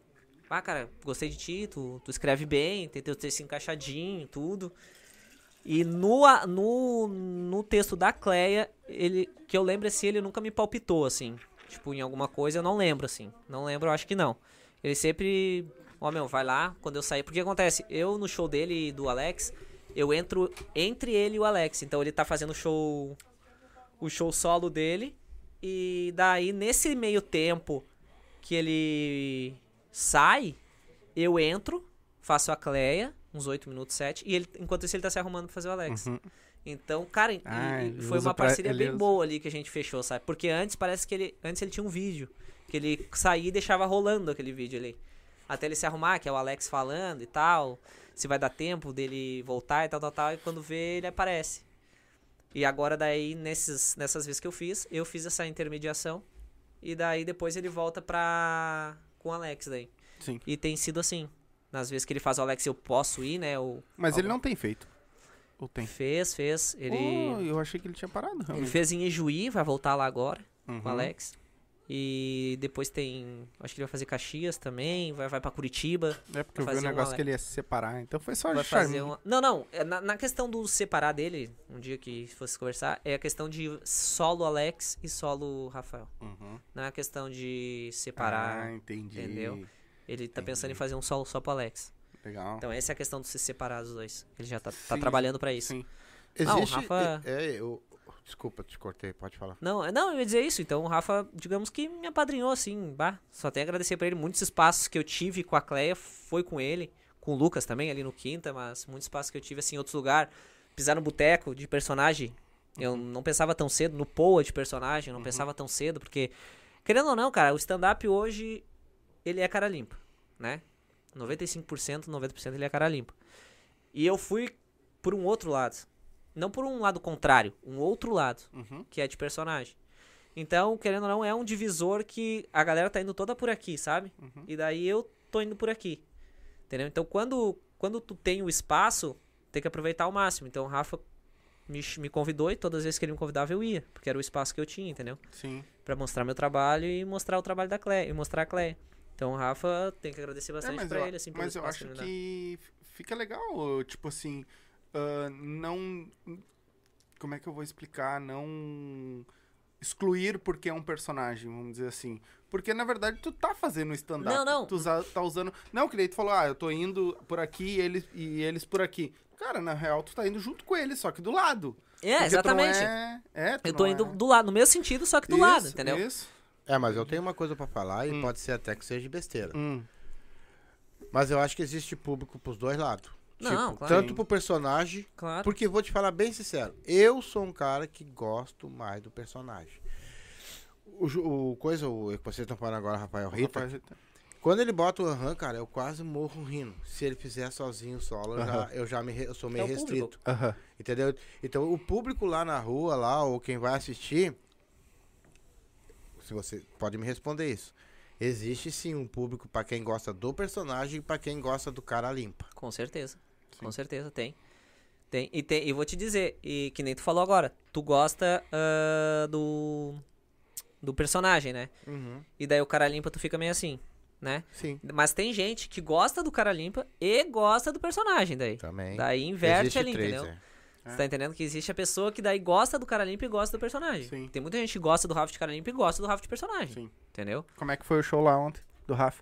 Ah, cara, gostei de ti, tu, tu escreve bem, tem teu texto encaixadinho, tudo. E no, no, no texto da Cleia, ele, que eu lembro assim, ele nunca me palpitou, assim. Tipo, em alguma coisa, eu não lembro, assim. Não lembro, eu acho que não. Ele sempre. Ó, meu, vai lá, quando eu sair. Porque acontece, eu no show dele e do Alex, eu entro entre ele e o Alex. Então ele tá fazendo o show. O show solo dele. E daí, nesse meio tempo que ele sai, eu entro, faço a Cleia, uns 8 minutos, 7, e ele, enquanto isso ele tá se arrumando pra fazer o Alex. Uhum. Então, cara, e- Ah, foi uma parceria bem usa- boa ali que a gente fechou, sabe? Porque antes parece que ele. Antes ele tinha um vídeo. Que ele saía e deixava rolando aquele vídeo ali. Até ele se arrumar, que é o Alex falando e tal. Se vai dar tempo dele voltar e tal, tal, tal. E quando vê, ele aparece. E agora daí, nesses, nessas vezes que eu fiz, eu fiz essa intermediação. E daí depois ele volta pra. com o Alex daí. Sim. E tem sido assim. Nas vezes que ele faz o Alex, eu posso ir, né? Eu, Mas ele não tem feito. Ou tem? Fez, fez. Ele. Oh, eu achei que ele tinha parado, Ele realmente. fez em Ijuí, vai voltar lá agora Uhum. com o Alex. E depois tem. Acho que ele vai fazer Caxias também, vai, vai pra Curitiba. É porque eu vi o um negócio Ale- que ele ia se separar. Então foi só Vai fazer uma. Não, não. é Na, na questão do separar dele, um dia que fosse conversar, é a questão de solo Alex e solo Rafael. Uhum. Não é a questão de separar. Ah, entendi. entendeu? Ele tá pensando em fazer um solo só pro Alex. Legal. Então essa é a questão de se separar dos dois. Ele já tá, tá trabalhando pra isso. Sim. Ah, o Existe. Rafa- é, eu- Desculpa, te cortei, pode falar. Não, é- não, eu ia dizer isso. Então o Rafa, digamos que me apadrinhou, assim, bah. Só tenho a agradecer pra ele. Muitos espaços que eu tive com a Cleia foi com ele. Com o Lucas também, ali no Quinta, mas muitos espaços que eu tive, assim, em outros lugares. Pisar no boteco de personagem. Eu não pensava tão cedo. No Poa de personagem, eu não pensava tão cedo, porque. Querendo ou não, cara, o stand-up hoje, ele é cara limpa, né? 95%, 90% ele é cara limpa. E eu fui por um outro lado. Não por um lado contrário, um outro lado Uhum. que é de personagem. Então, querendo ou não, é um divisor que a galera tá indo toda por aqui, sabe? Uhum. E daí eu tô indo por aqui. Entendeu? Então, quando, quando tu tem o espaço, tem que aproveitar ao máximo. Então, o Rafa me, me convidou e todas as vezes que ele me convidava eu ia, porque era o espaço que eu tinha, entendeu? Sim. Pra mostrar meu trabalho e mostrar o trabalho da Cleia, e mostrar a Cleia. Então, o Rafa tem que agradecer É, bastante mas pra eu, ele, assim, mas eu acho que f- fica legal, tipo assim, ah, não. Como é que eu vou explicar? Não excluir porque é um personagem, vamos dizer assim. Porque na verdade tu tá fazendo stand-up. Não, não. Tu usa- tá usando. Não, que daí tu falou, ah, eu tô indo por aqui e eles, e eles por aqui. Cara, na real, tu tá indo junto com eles, só que do lado. É, exatamente. É... é, Eu tô indo é... do lado, no mesmo sentido, só que do Isso, lado, entendeu? Isso. É, mas eu tenho uma coisa pra falar e Hum. pode ser até que seja besteira. Hum. Mas eu acho que existe público pros dois lados. Não, Tipo, claro. Tanto pro personagem, Claro. porque vou te falar bem sincero, eu sou um cara que gosto mais do personagem. O, o coisa, o que vocês estão falando agora, Rafael Rita, quando ele bota o aham, cara, eu quase morro rindo. Se ele fizer sozinho solo, eu já, eu já me, eu sou É meio público. restrito. Entendeu? Então o público lá na rua, lá, ou quem vai assistir, se você pode me responder isso. Existe sim um público pra quem gosta do personagem e pra quem gosta do cara limpa. Com certeza. Sim. Com certeza, tem. Tem. E, tem, e vou te dizer, e que nem tu falou agora, tu gosta ah, do. do personagem, né? E daí o cara limpa, tu fica meio assim, né? Sim. Mas tem gente que gosta do cara limpa e gosta do personagem daí. Também. Daí inverte Existe ali, três, entendeu? é. Você tá entendendo que existe a pessoa que daí gosta do cara limpa e gosta do personagem. Sim. Tem muita gente que gosta do Rafa de cara limpa e gosta do Rafa de personagem. Sim. Entendeu? Como é que foi o show lá ontem, do Rafa?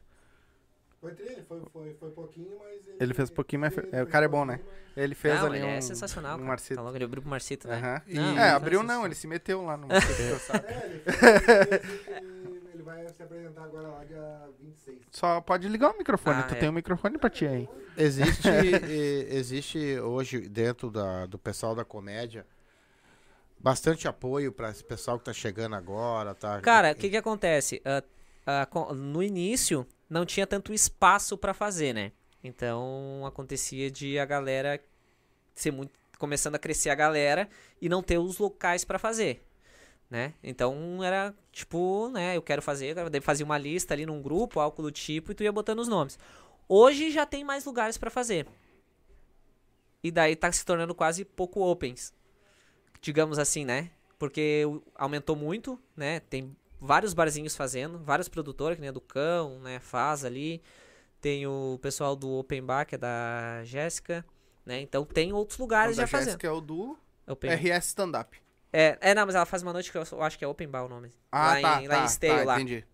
Foi três, foi, foi, foi pouquinho, mas ele... Ele fez pouquinho, mas foi- é, o fez cara é bom, né? Ele fez não, ali ele um, é sensacional, um cara. Marcito. Tá louco, ele abriu pro Marcito, né? Aham. Não, é, abriu não, ele se meteu lá no Marcito. É, ele, foi, ele, vai se apresentar agora lá dia 26. Só pode ligar o microfone, Ah, tu é. tem um microfone pra ti aí. Existe, existe hoje, dentro da, do pessoal da comédia, bastante apoio pra esse pessoal que tá chegando agora, tá? Cara, o que que acontece? Ah, com- no início, não tinha tanto espaço pra fazer, né? Então, acontecia de a galera ser muito... Começando a crescer a galera e não ter os locais pra fazer, né? Então, era tipo, né? Eu quero fazer, eu fazia uma lista ali num grupo, algo do tipo, e tu ia botando os nomes. Hoje já tem mais lugares pra fazer. E daí tá se tornando quase pouco opens. Digamos assim, né? Porque aumentou muito, né? Tem vários barzinhos fazendo, vários produtores, que nem a do Cão, né? Faz ali. Tem o pessoal do Open Bar, que é da Jéssica, né? Então tem outros lugares da já fazendo. Jéssica é o do Open... RS Stand Up. É, é, não, mas ela faz uma noite que eu acho que é Open Bar o nome. Ah, lá tá, em, tá, lá em Esteio, tá, lá. entendi.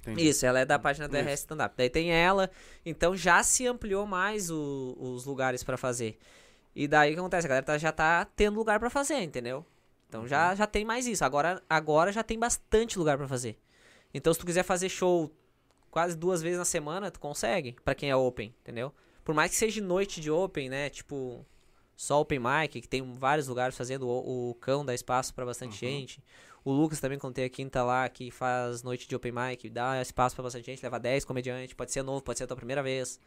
entendi. Isso, ela é da página do Isso. RS Stand Up. Daí tem ela, então já se ampliou mais o- os lugares pra fazer. E daí o que acontece? A galera tá- já tá tendo lugar pra fazer, entendeu? Então Uhum. já, já tem mais isso. Agora, agora já tem bastante lugar pra fazer. Então se tu quiser fazer show quase duas vezes na semana, tu consegue, pra quem é open, entendeu? Por mais que seja noite de open, né? Tipo, só open mic, que tem vários lugares fazendo, o, o cão dá espaço pra bastante Uhum. gente. O Lucas também, tem a quinta lá, que faz noite de open mic, dá espaço pra bastante gente, leva 10 comediantes, pode ser novo, pode ser a tua primeira vez.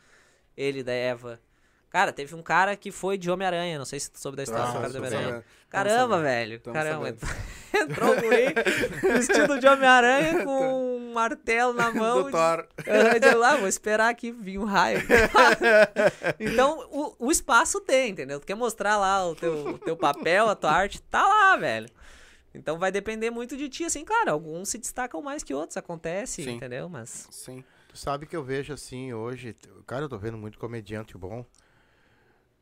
Ele, da Eva. Cara, teve um cara que foi de Homem-Aranha, não sei se tu soube da história Ah, do cara do Homem-Aranha. Caramba, velho. Tamo Caramba. sabendo. Entrou o guri vestido de Homem-Aranha com um martelo na mão. Do Thor. Eu lá, vou esperar aqui vir um raio. então, o, o espaço tem, entendeu? Tu quer mostrar lá o teu, o teu papel, a tua arte, tá lá, velho. Então vai depender muito de ti, assim, claro, alguns se destacam mais que outros, acontece, Sim. entendeu? Mas Sim. Tu sabe que eu vejo assim hoje, cara, eu tô vendo muito comediante bom,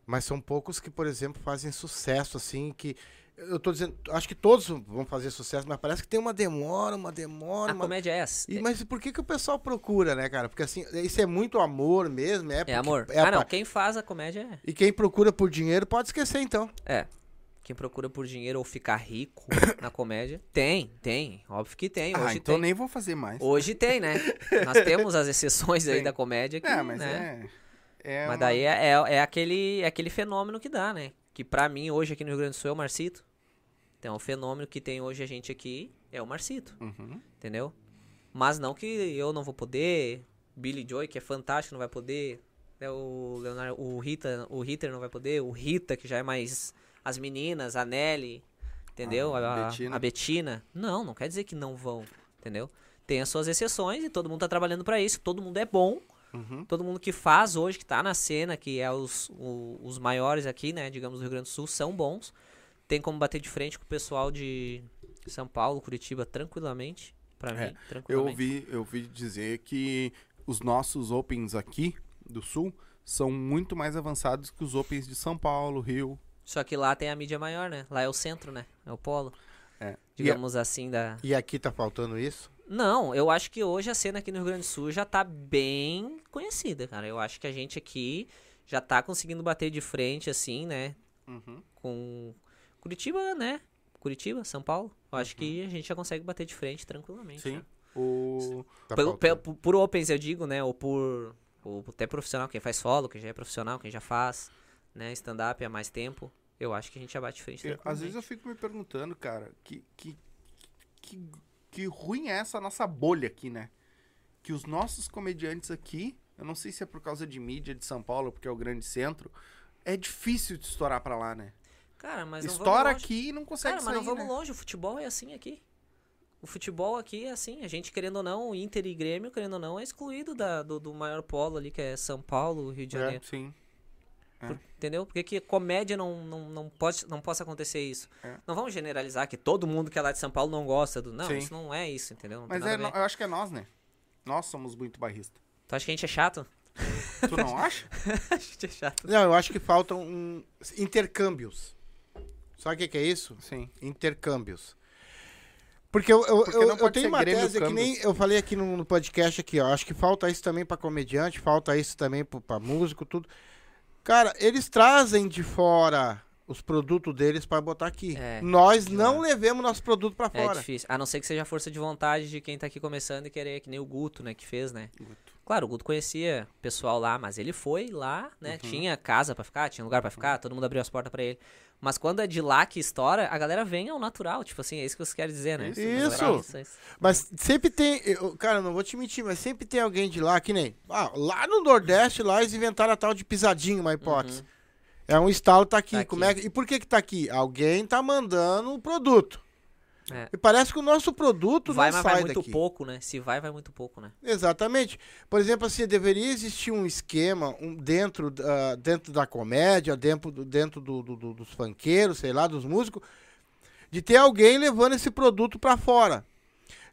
mas são poucos que, por exemplo, fazem sucesso assim, que eu tô dizendo, acho que todos vão fazer sucesso, mas parece que tem uma demora, uma demora, a uma... comédia é essa. E, mas por que que o pessoal procura, né, cara? Porque assim, isso é muito amor mesmo, é É porque- amor. é a ah, não, quem faz a comédia é. E quem procura por dinheiro pode esquecer então. É. quem procura por dinheiro ou ficar rico na comédia. Tem, tem. Óbvio que tem. Ah, Hoje então tem. nem vou fazer mais. Hoje tem, né? Nós temos as exceções aí da comédia. Que, É, mas né? é. É Mas uma- daí é, é, é aquele, é aquele fenômeno que dá, né? Que pra mim, hoje aqui no Rio Grande do Sul é o Marcito. Então, o fenômeno que tem hoje a gente aqui é o Marcito, Uhum. entendeu? Mas não que eu não vou poder, Billy Joy, que é fantástico, não vai poder, né? o, Leonardo, o, Rita, o Ritter não vai poder, o Rita, que já é mais as meninas, a Nelly, entendeu? A a, a, Betina. a Betina. Não, não quer dizer que não vão, entendeu? Tem as suas exceções e todo mundo tá trabalhando pra isso, todo mundo é bom, Uhum. todo mundo que faz hoje, que tá na cena, que é os, o- os maiores aqui, né, digamos, do Rio Grande do Sul, são bons. Tem como bater de frente com o pessoal de São Paulo, Curitiba, tranquilamente. Pra É, mim, Eu tranquilamente. ouvi, eu ouvi dizer que os nossos Opens aqui do Sul são muito mais avançados que os Opens de São Paulo, Rio. Só que lá tem a mídia maior, né? Lá é o centro, né? É o polo. É. Digamos assim, da... E aqui tá faltando isso? Não, eu acho que hoje a cena aqui no Rio Grande do Sul já tá bem conhecida, cara. Eu acho que a gente aqui já tá conseguindo bater de frente, assim, né? Uhum. com Curitiba, né? Curitiba, São Paulo. Eu acho que a gente já consegue bater de frente tranquilamente. Sim. né? O... Tá Pelo- por, por Opens, eu digo, né? Ou por, ou até profissional, quem faz solo, quem já é profissional, quem já faz né, stand-up há mais tempo. Eu acho que a gente já bate de frente Eu- às vezes eu fico me perguntando, cara, que, que, que, que ruim é essa nossa bolha aqui, né? Que os nossos comediantes aqui, eu não sei se é por causa de mídia de São Paulo, porque é o grande centro, é difícil de estourar pra lá, né? Cara, mas Estoura aqui e não consegue Cara, mas sair, não vamos né? longe. O futebol é assim aqui. O futebol aqui é assim. A gente, querendo ou não, o Inter e Grêmio, querendo ou não, é excluído da, do, do maior polo ali, que é São Paulo, Rio de É. Janeiro. Sim. Por- entendeu? Porque que comédia não, não, não, pode, não possa acontecer isso. É. Não vamos generalizar que todo mundo que é lá de São Paulo não gosta do. Não, Sim. isso não é isso, entendeu? Não Mas é, eu acho que é nós, né? Nós somos muito barristas. Tu acha que a gente é chato? Tu não acha? a gente é chato. Não, eu acho que faltam um- intercâmbios. Sabe o que, que é isso? Sim. Intercâmbios. Porque eu, eu, Porque eu- não eu tenho uma tese que nem eu falei aqui no, no podcast aqui, ó. Acho que falta isso também pra comediante, falta isso também pro- pra músico, tudo. Cara, eles trazem de fora os produtos deles pra botar aqui. É. Nós não levemos nosso produto pra É fora. difícil. A não ser que seja força de vontade de quem tá aqui começando e querer, que nem o Guto, né, que fez, né? Claro, o Guto conhecia o pessoal lá, mas ele foi lá, né? Uhum. Tinha casa pra ficar, tinha lugar pra ficar, todo mundo abriu as portas pra ele. Mas quando é de lá que estoura, a galera vem ao natural, tipo assim, é isso que você quer dizer, né? Isso, Isso. Isso, isso. Mas sempre tem. eu- cara, não vou te mentir, mas sempre tem alguém de lá, que nem. Ah, lá no Nordeste, lá eles inventaram a tal de pisadinho, uma hipótese. É um estalo tá aqui. Tá Como é, e por que que tá aqui? Alguém tá mandando o produto. É. E parece que o nosso produto Vai, não sai vai muito daqui. pouco, né? Se vai, vai muito pouco, né? Exatamente. Por exemplo, assim, deveria existir um esquema um, dentro, da- dentro da comédia, dentro, do- dentro do, do- do- dos funkeiros, sei lá, dos músicos, de ter alguém levando esse produto pra fora.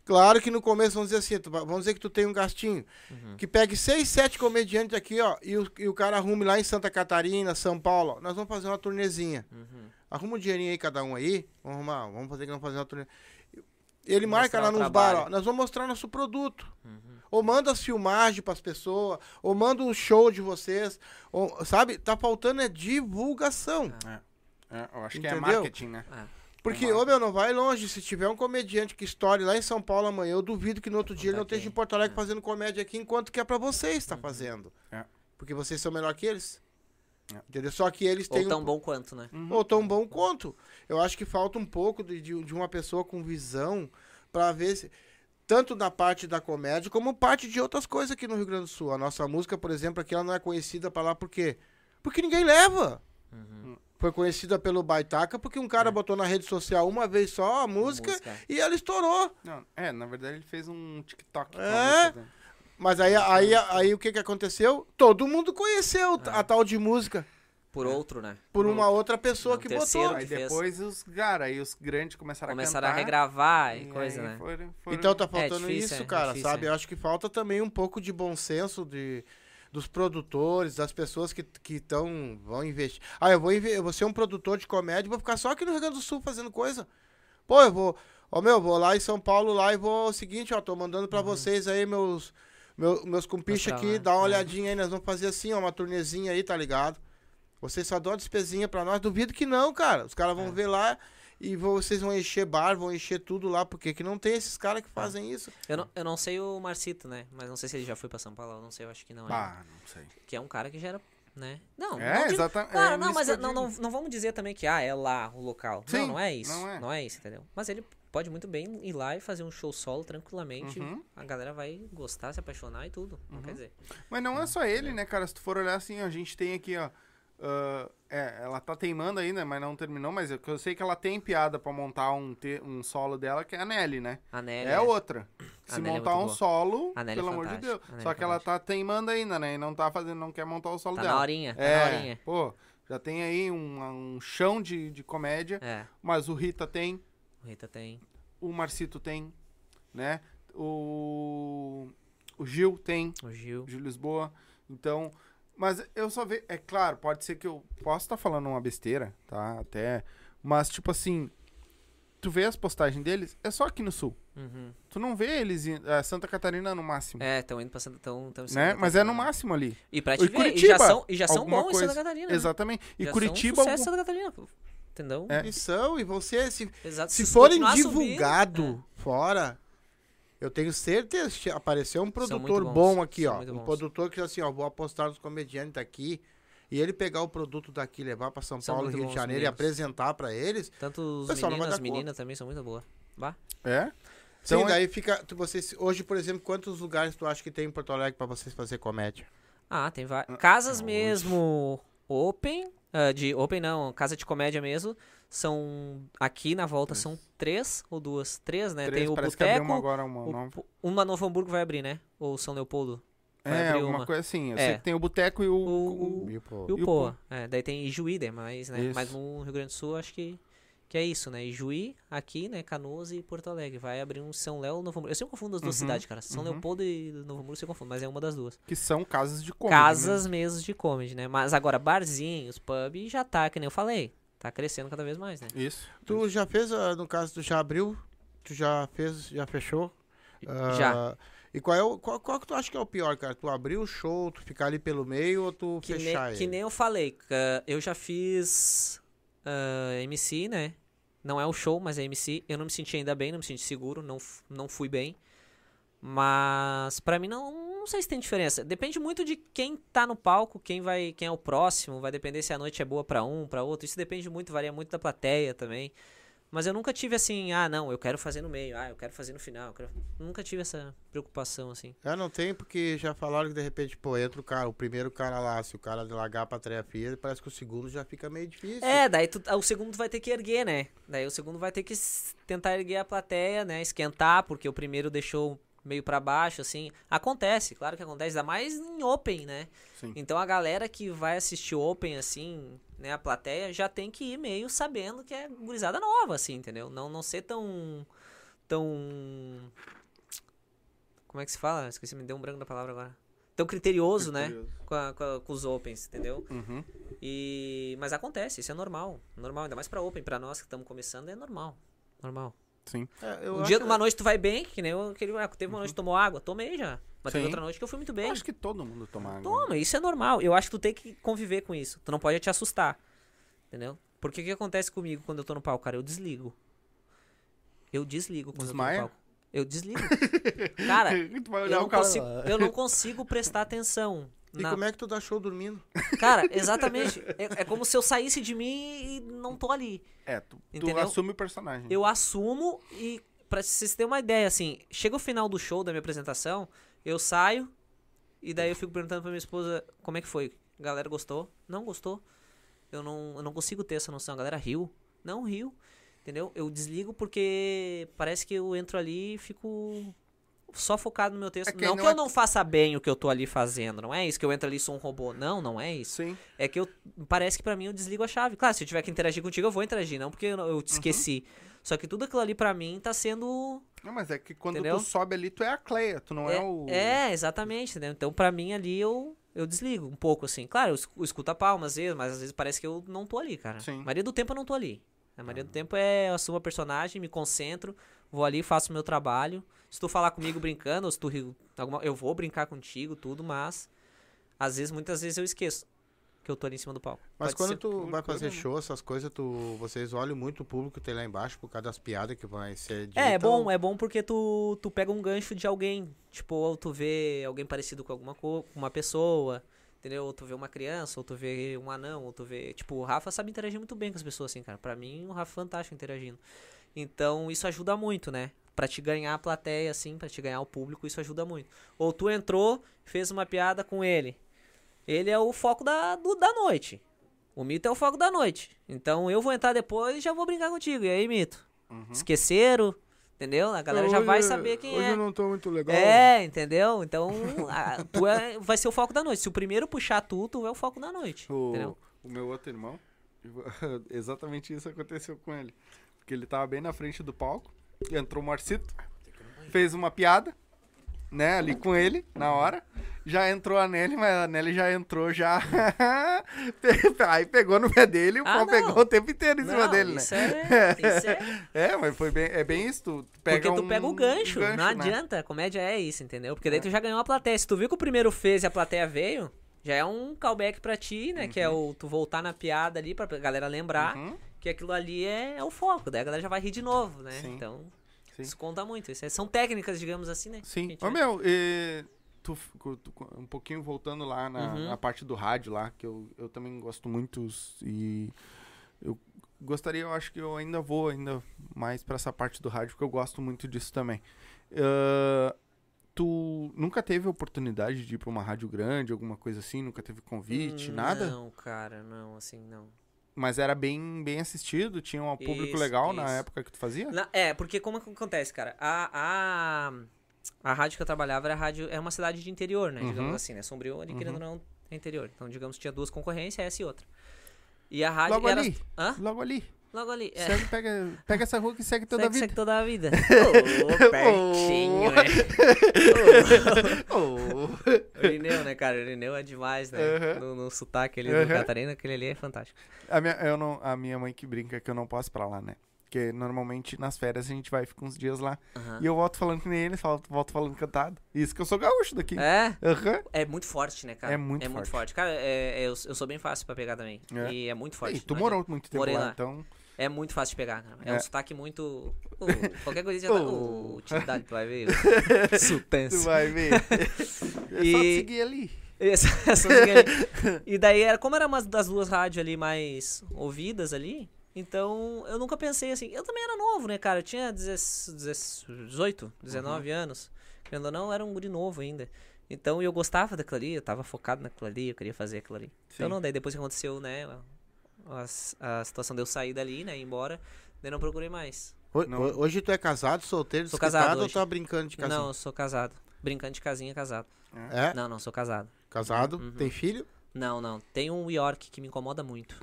Claro que no começo, vamos dizer assim, tu vamos dizer que tu tem um gastinho, Uhum. que pegue seis, sete comediantes aqui, ó, e o, e o cara arrume lá em Santa Catarina, São Paulo, ó, nós vamos fazer uma turnezinha. Uhum. Arruma um dinheirinho aí, cada um aí. Vamos arrumar, vamos fazer que vamos fazer uma turnê. Ele marca lá o nos bar, ó, nós vamos mostrar nosso produto. Uhum. Ou manda as filmagens pras pessoas, ou manda um show de vocês. Ou, sabe, tá faltando é divulgação. É, eu acho que é Entendeu? marketing, né? Porque, Vamos lá. ô meu, não vai longe. Se tiver um comediante que estoure lá em São Paulo amanhã, eu duvido que no outro dia ele não tá esteja em. Porto Alegre fazendo comédia aqui, enquanto que é pra vocês tá fazendo. É. Porque vocês são melhor que eles. É. Entendeu? Só que eles têm Ou um tão bom quanto, né? ou tão bom quanto. Eu acho que falta um pouco de, de, de uma pessoa com visão pra ver se. Tanto na parte da comédia, como parte de outras coisas aqui no Rio Grande do Sul. A nossa música, por exemplo, aqui ela não é conhecida pra lá por quê? Porque ninguém leva. Uhum. Foi conhecida pelo Baitaca porque um cara botou na rede social uma vez só a música, Música. e ela estourou. Não, é, na verdade ele fez um TikTok. com a É? Mas aí, aí, aí, o que que aconteceu? Todo mundo conheceu É. a tal de música Por outro, né? por uma outra pessoa Um que botou. Aí que fez. depois os, cara, aí os grandes começaram, Começaram a a cantar. regravar e, e coisa, aí né? foram- foram- Então tá faltando difícil, isso, é, cara, difícil, sabe? é. Eu acho que falta também um pouco de bom senso de, dos produtores, das pessoas que estão vão investir. Ah, eu vou, eu vou ser um produtor de comédia e vou ficar só aqui no Rio Grande do Sul fazendo coisa. Pô, eu vou, ó meu, vou lá em São Paulo lá e vou, é o seguinte, ó, tô mandando pra vocês aí meus meu- meus compiches Mostrar aqui, lá, dá uma é. olhadinha aí, nós vamos fazer assim, ó, uma turnezinha aí, tá ligado? Vocês só dão uma despesinha pra nós. Duvido que não, cara. Os caras É. vão ver lá e vocês vão encher bar, vão encher tudo lá. Porque que não tem esses caras É. que fazem isso. Eu não, eu não sei o Marcito, né? Mas não sei se ele já foi pra São Paulo, eu não sei, eu acho que não. Ah, não sei. Que é um cara que já era, né? Não, É, não exatamente. Claro, é não, mas não, não, não vamos dizer também que, ah, é lá o local. Sim, não, não é isso. não é. Não é isso, entendeu? Mas ele pode muito bem ir lá e fazer um show solo tranquilamente. Uhum. A galera vai gostar, se apaixonar e tudo. Não quer dizer. Mas não é só ele, né, cara? Se tu for olhar assim, a gente tem aqui, ó. ah, é, ela tá teimando ainda, mas não terminou. Mas eu, eu sei que ela tem piada pra montar um, te- um solo dela, que é a Nelly, né? A Nelly. é outra. A Se Nelly é montar muito um boa. solo, é pelo amor de. Deus. Nelly Só é que ela tá teimando ainda, né? E não tá fazendo, não quer montar o solo Tá dela. na horinha, tá é, na horinha. pô, já tem aí um, um chão de, de comédia, É, mas o Rita tem, o Rita tem. o Marcito tem, né? O, o Gil tem, O Gil. de Lisboa. Então, mas eu só vejo, é claro, pode ser que eu possa estar falando uma besteira, tá? Até, mas tipo assim, tu vê as postagens deles, é só aqui no sul. Uhum. Tu não vê eles em é, Santa Catarina no máximo, É, estão indo pra Santa. Tão, tão em Santa né? Mas é no Catarina. máximo ali. E pra E te ver, e Curitiba, já são, e já são bons em coisa. Santa Catarina. né? Exatamente. E Já Curitiba São um sucesso em algum- Santa Catarina. Entendeu? É. E são, e vão ser. Se, Exato. se se forem subir, é. divulgado fora, eu tenho certeza que apareceu um produtor bons, bom aqui, são ó. Um produtor que assim, ó, vou apostar nos comediantes aqui. E ele pegar o produto daqui, levar pra São São Paulo, Rio de Janeiro e apresentar pra eles. Tanto os meninos, as meninas também são muito boas. Bah. É? Sim, Então, daí fica. Tu, vocês, hoje, por exemplo, quantos lugares tu acha que tem em Porto Alegre pra vocês fazer comédia? Ah, tem várias. Casas onde? mesmo open, ah, de open não, casa de comédia mesmo, são aqui na volta são três ou duas? Três, né? Três, tem o abriu uma Boteco, agora, uma o nova. Uma Novo Hamburgo vai abrir, né? Ou São Leopoldo. vai É, abrir alguma uma. coisa assim. Eu É. sei que tem o Boteco e o... O- o- E, pô, o E o Poa. É, daí tem Ijuí, né? Mas, né? Isso. Mas no Rio Grande do Sul acho que, que é isso, né? Ijuí, aqui, né? Canoas e Porto Alegre. Vai abrir um São Léo Novo Hamburgo. Eu sempre confundo as duas Uhum, cidades, cara. São uhum. Leopoldo e Novo Hamburgo eu confundo, mas é uma das duas. Que são casas de comedy. né? Casas mesmo de comedy, né? Mas agora, barzinhos, pub, já tá, que nem eu falei. Tá crescendo cada vez mais, né? Isso. Tu já fez, ah, no caso, tu já abriu? Tu já fez, já fechou? Já. Ah, E qual é o. Qual, qual que tu acha que é o pior, cara? Tu abrir o show, tu ficar ali pelo meio ou tu Que, fechar ne- ele? que nem eu falei, eu já fiz ah, MC, né? Não é o show, mas é MC. Eu não me senti ainda bem, não me senti seguro, não, não fui bem. Mas pra mim não, não sei se tem diferença. Depende muito de quem tá no palco, quem vai, quem é o próximo, vai depender se a noite é boa pra um, pra outro. Isso depende muito, varia muito da plateia também. Mas eu nunca tive assim, ah, não, eu quero fazer no meio, ah, eu quero fazer no final. quero- Nunca tive essa preocupação assim. É, não tem, porque já falaram que de repente, pô, entra o cara, o primeiro cara lá, se o cara largar pra trefia, parece que o segundo já fica meio difícil. É, daí tu- o segundo vai ter que erguer, né? Daí o segundo vai ter que tentar erguer a plateia, né? Esquentar, porque o primeiro deixou meio pra baixo, assim. Acontece, claro que acontece, ainda mais em Open, né? Sim. Então a galera que vai assistir Open, assim, né? A plateia já tem que ir meio sabendo que é gurizada nova, assim, entendeu? Não, não ser tão. tão. Como é que se fala? Esqueci, me deu um branco da palavra agora. Tão criterioso, né? Criterioso. Com, a- com a- com os Opens, entendeu? Uhum. E mas acontece, isso é normal, normal, ainda mais pra Open, pra nós que estamos começando é normal. Normal. Sim. É, eu um dia, uma noite tu vai bem, que nem eu, aquele, teve uma noite que tomou água, tomei já. Mas teve Sim. outra noite que eu fui muito Eu bem. acho que todo mundo toma água. Toma, isso é normal. Eu acho que tu tem que conviver com isso. Tu não pode te assustar. Entendeu? Porque o que acontece comigo quando eu tô no palco, cara? Eu desligo. Eu desligo quando Desmaia? eu tô no palco. Eu desligo. cara, eu não, cara. consigo, eu não consigo prestar atenção. E na- como é que tu dá show dormindo? Cara, exatamente. É, é como se eu saísse de mim e não tô ali. É, tu, tu assume o personagem. Eu assumo e, pra vocês terem uma ideia, assim, chega o final do show, da minha apresentação, eu saio e daí eu fico perguntando pra minha esposa como é que foi. A galera gostou? Não gostou. Eu não, eu não consigo ter essa noção. A galera riu? Não riu. Entendeu? Eu desligo porque parece que eu entro ali e fico só focado no meu texto. É não, não que eu é- não faça bem o que eu tô ali fazendo. Não é isso que eu entro ali e sou um robô. Não, não é isso. Sim. É que eu parece que pra mim eu desligo a chave. Claro, se eu tiver que interagir contigo, eu vou interagir, não porque eu, eu te esqueci. Só que tudo aquilo ali pra mim tá sendo. Não, mas é que quando Entendeu? tu sobe ali, tu é a Cleia, tu não é, É, o. é, exatamente, entendeu? Então pra mim ali eu, eu desligo um pouco, assim. Claro, eu es- eu escuto a palma às vezes, mas às vezes parece que eu não tô ali, cara. Sim. A maioria do tempo eu não tô ali. A maioria do tempo é eu assumo a personagem, me concentro, vou ali, faço o meu trabalho. Se tu falar comigo brincando, ou se tu alguma, eu vou brincar contigo, tudo, mas às vezes, muitas vezes eu esqueço. que eu tô ali em cima do palco. Mas Pode quando tu vai fazer show, essas coisas, tu, vocês olham muito o público que tem lá embaixo por causa das piadas que vai ser É, é dita, bom, é bom porque tu, tu pega um gancho de alguém. Tipo, ou tu vê alguém parecido com alguma co com uma pessoa, entendeu? Ou tu vê uma criança, ou tu vê um anão, ou tu vê. Tipo, o Rafa sabe interagir muito bem com as pessoas, assim, cara. Pra mim, o Rafa é fantástico interagindo. Então, isso ajuda muito, né? Pra te ganhar a plateia, assim, pra te ganhar o público, isso ajuda muito. Ou tu entrou, fez uma piada com ele. Ele é o foco da, do- da noite. O Mito é o foco da noite. Então eu vou entrar depois e já vou brincar contigo. E aí, Mito? Esqueceram? Entendeu? A galera já vai saber quem hoje é. eu não tô muito legal. É, entendeu? Então, a- tu é, vai ser o foco da noite. Se o primeiro puxar tu, tu é o foco da noite. Entendeu? O, o meu outro irmão, exatamente isso aconteceu com ele. Porque ele tava bem na frente do palco, entrou o Marcito, fez uma piada, né, ali com ele, na hora. Já entrou a Nelly, mas a Nelly já entrou já. Aí pegou no pé dele e o Ah, pau não. pegou o tempo inteiro em cima Não, dele, né? isso é, isso é É, mas foi bem, é bem isso. Tu pega Porque tu um pega o gancho, não né? adianta. Comédia é isso, entendeu? Porque daí tu já ganhou a plateia. Se tu viu que o primeiro fez e a plateia veio, já é um callback pra ti, né? Que é o tu voltar na piada ali pra galera lembrar Uhum. Que aquilo ali é, é o foco. Daí a galera já vai rir de novo, né? Sim. Então, Sim. isso conta muito. Isso é- são técnicas, digamos assim, né? Sim. Ô, meu, e tu, tu- um pouquinho voltando lá na, Uhum. na parte do rádio lá, que eu, eu também gosto muito e eu gostaria, eu acho que eu ainda vou ainda mais pra essa parte do rádio, porque eu gosto muito disso também. Ah, tu nunca teve oportunidade de ir pra uma rádio grande, alguma coisa assim? Nunca teve convite, nada? Não, cara, não, assim, não. Mas era bem, bem assistido, tinha um público Isso, legal na isso. época que tu fazia? Na- é, porque como que acontece, cara? A, a, a rádio que eu trabalhava era rádio, é uma cidade de interior, né? Digamos Uhum. assim, né? Sombrio, ali, Uhum. querendo ou não, é interior. Então, digamos, tinha duas concorrências, essa e outra. E a rádio Logo era... ali. Hã? Logo ali. Logo ali. É. Segue, pega, pega essa rua que segue toda Segue, a vida. segue toda a vida. Ô, pertinho, né? Oh. O Irineu, né, cara? O Irineu é demais, né? No, no sotaque ali Aham. do Catarina, aquele ali é fantástico. A minha, eu não, a minha mãe que brinca que eu não posso ir pra lá, né? Porque normalmente nas férias a gente vai ficar uns dias lá. Aham. E eu volto falando que nem falo- volto falando cantado. Isso que eu sou gaúcho daqui. É? Aham. É muito forte, né, cara? É muito forte. forte. Cara, é- é- eu, eu sou bem fácil pra pegar também. É. E é muito forte. E tu morou muito tempo Morei lá, lá. então. É muito fácil de pegar, cara. É, É. um sotaque muito. Ô, qualquer coisa já tá. Ô, utilidade, tu vai ver. Sutense. Tu vai ver. é só E- seguir ali. Essa- essa e daí, era, como era uma das duas rádios ali mais ouvidas ali, então eu nunca pensei assim. Eu também era novo, né, cara? Eu tinha 10 18, 19 anos. Querendo ou não, eu era um guri novo ainda. Então eu gostava daquilo ali, eu tava focado naquilo ali, eu queria fazer aquilo ali. Então Sim. não, daí depois que aconteceu, né, a, a situação de eu sair dali, né, ir embora, daí não procurei mais. Ho- Não. ho- Hoje tu é casado, solteiro, Sou casado ou hoje. tá brincando de casinha? Não, eu sou casado. Brincando de casinha, casado. É? Não, não, sou casado. Casado, Uhum. tem filho? Não, não. Tem um York que me incomoda muito.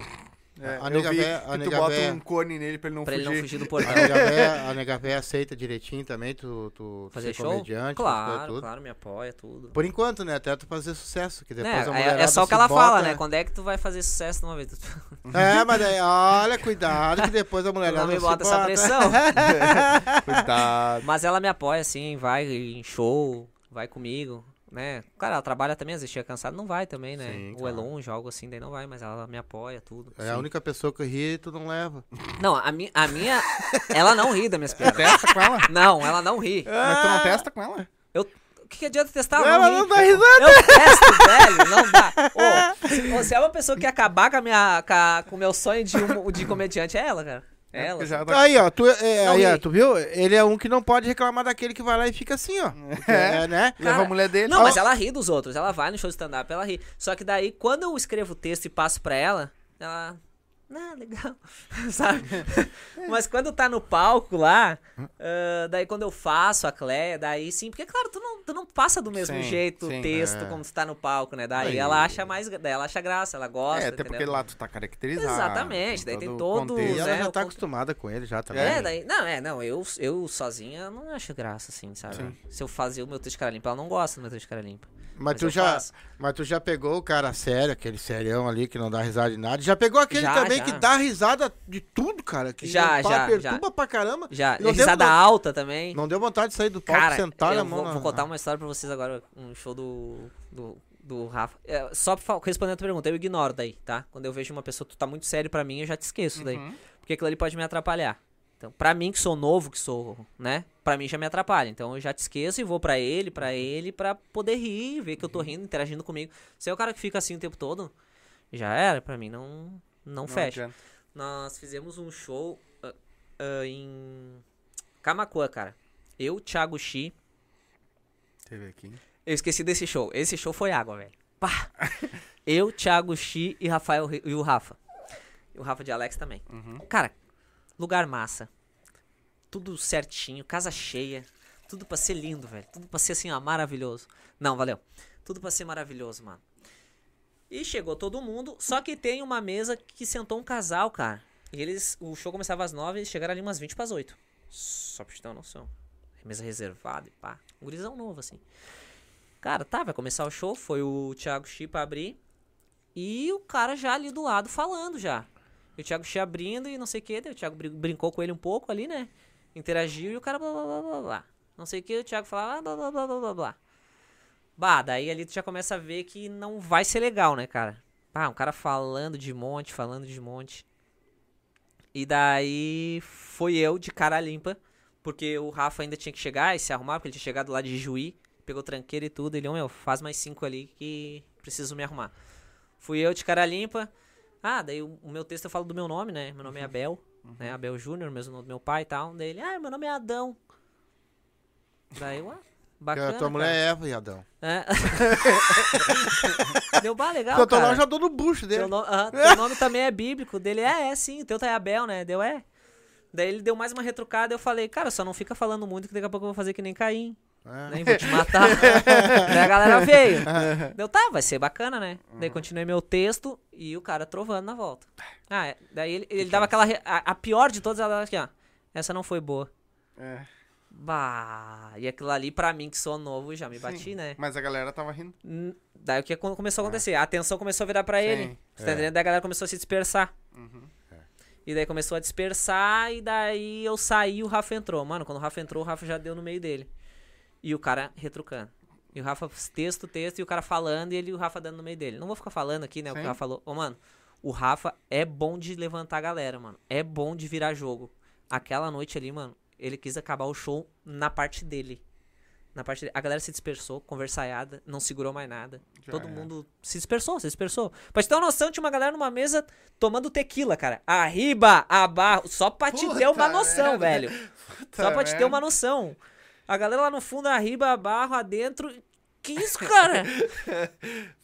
É, A nega vi véia- a tu nega bota véia- um cone nele pra ele não pra ele fugir. não fugir do A portão. nega véia- a nega véia aceita direitinho também, tu, tu, Fazer ser show? comediante, Claro, claro, me apoia, tudo. Por enquanto, né? Até tu fazer sucesso, que depois Né, a é, mulherada é só o que ela fala, bota- né? Quando é que tu vai fazer sucesso de uma vez? É, mas daí, olha, cuidado, que depois a mulherada Não me se bota essa pressão. Cuidado. Mas ela me apoia, assim, vai em show, vai comigo, né? Cara, ela trabalha também, às vezes chega cansado, não vai também, né? Sim, Ou é claro. longe, algo assim, daí não vai, mas ela me apoia, tudo. É a única pessoa que ri e tu não leva. Não, a, mi, a minha, ela não ri das minhas piadas. Testa com ela? Não, ela não ri. Mas tu não testa com ela? O que, que adianta testar? Ela ri. não dá risada. Eu testo, velho, não dá. Ô, se, se é uma pessoa que quer acabar com, a minha, com, a- com o meu sonho de, um- de comediante, é ela, cara. É ela. porque já tá- Aí, ó, tu, é, Não aí, ó, tu viu? Ele é um que não pode reclamar daquele que vai lá e fica assim, ó. É, né? Leva Cara, a mulher dele. Não, Ó, mas ela ri dos outros. Ela vai no show de stand-up, ela ri. Só que daí, quando eu escrevo o texto e passo pra ela, ela. Não, legal. Sabe? mas quando tá no palco lá, ah, daí quando eu faço a Cleia, daí sim, porque claro, tu não, tu não passa do mesmo Sim, jeito sim. o texto É. como tu tá no palco, né? Daí Aí. ela acha mais. Daí ela acha graça, ela gosta. É, até porque entendeu? lá tu tá caracterizado. Exatamente, daí tem o todo- E ela é, já o tá con- acostumada com ele já também. É, daí. Não, é, não, eu, eu sozinha não acho graça, assim, sabe? Sim. Se eu fazer o meu texto de cara limpa, ela não gosta do meu texto de cara limpa. Mas, Mas tu já, faço. mas tu já pegou o cara sério, aquele serião ali que não dá risada de nada. Já pegou aquele Já, também já. que dá risada de tudo, cara. Que Já, não já, perturba pra caramba. Já, Não deu risada vontade- alta também. Não deu vontade de sair do palco, Cara, sentar eu a mão vou, na... vou contar uma história pra vocês agora. Um show do, do, do Rafa. É, só pra respondendo a tua pergunta, eu ignoro daí, tá? Quando eu vejo uma pessoa, tu tá muito sério pra mim, eu já te esqueço daí. Uhum. Porque aquilo ali pode me atrapalhar. Então, pra mim que sou novo, que sou, né? Pra mim já me atrapalha. Então eu já te esqueço e vou pra ele, pra ele, pra poder rir, ver que eu tô Uhum. rindo, interagindo comigo. Se é o cara que fica assim o tempo todo, já era, pra mim não, não, fecha. adianta. Nós fizemos um show ah, ah, em Camacuã, cara. Eu, Thiago Xi. Teve aqui. Eu esqueci desse show. Esse show foi água, velho. Pá! Eu, Thiago Xi e Rafael e o Rafa. E o Rafa de Alex também. Uhum. Cara, lugar massa. Tudo certinho, casa cheia. Tudo pra ser lindo, velho. Tudo pra ser assim, ó, maravilhoso. Não, valeu. Tudo pra ser maravilhoso, mano. E chegou todo mundo, só que tem uma mesa que sentou um casal, cara. E eles, o show começava às nove, eles chegaram ali umas 20 pras 8. Só pra te ter uma noção. Mesa reservada e pá. Um gurizão novo, assim. Cara, tá, vai começar o show. Foi o Thiago Chi pra abrir. E o cara já ali do lado falando já. E o Thiago Chi abrindo e não sei o que. O Thiago brin- brincou com ele um pouco ali, né? Interagiu e o cara blá blá blá blá blá. Não sei o que, o Thiago falava blá blá blá blá blá blá. Bah, daí ali tu já começa a ver que não vai ser legal, né, cara? Ah, um cara falando de monte, falando de monte. E daí foi eu de cara limpa, porque o Rafa ainda tinha que chegar e se arrumar, porque ele tinha chegado lá de Juí, pegou tranqueira e tudo. Ele, meu, faz mais cinco ali que preciso me arrumar. Fui eu de cara limpa. Ah, daí o, o meu texto eu falo do meu nome, né? Meu nome é Abel, né? Abel Júnior, mesmo nome do meu pai e tal. Daí ele, ah, meu nome é Adão. Daí, ué, bacana. a tua mulher cara. é Eva e Adão. É. Deu bah, legal, eu tô cara. lá já dou no bucho dele. Teu, no- teu nome também é bíblico. Dele é, é sim. O teu tá é Abel, né? Deu é. Daí ele deu mais uma retrucada. Eu falei, cara, só não fica falando muito que daqui a pouco eu vou fazer que nem Caim. É. Nem vou te matar. Daí a galera veio. Deu, tá, vai ser bacana, né? Daí continuei meu texto e o cara trovando na volta. Ah, é. Daí ele, ele dava aquela. re- A, a pior de todas, ela aqui, ó. Essa não foi boa. É. Bah. E aquilo ali, pra mim, que sou novo, já me bati, Sim. né? Mas a galera tava rindo. Daí o que começou a acontecer? A atenção começou a virar pra ele. Sim. Você tá entendendo? Daí a galera começou a se dispersar. Uhum. E daí começou a dispersar e daí eu saí e o Rafa entrou. Mano, quando o Rafa entrou, o Rafa já deu no meio dele. E o cara retrucando. E o Rafa, texto, texto, e o cara falando e ele, o Rafa dando no meio dele. Não vou ficar falando aqui, né, o que o Sim. Rafa falou. Ô, mano, o Rafa é bom de levantar a galera, mano. É bom de virar jogo. Aquela noite ali, mano, ele quis acabar o show na parte dele. Na parte dele. A galera se dispersou, conversaiada, não segurou mais nada. Já Todo era. mundo se dispersou, se dispersou. Pra te ter uma noção, tinha uma galera numa mesa tomando tequila, cara. Arriba, abarro. Só pra te ter uma Puta merda. noção, velho. Só pra te ter merda. uma noção. A galera lá no fundo, arriba, abarro, adentro. Que isso, cara?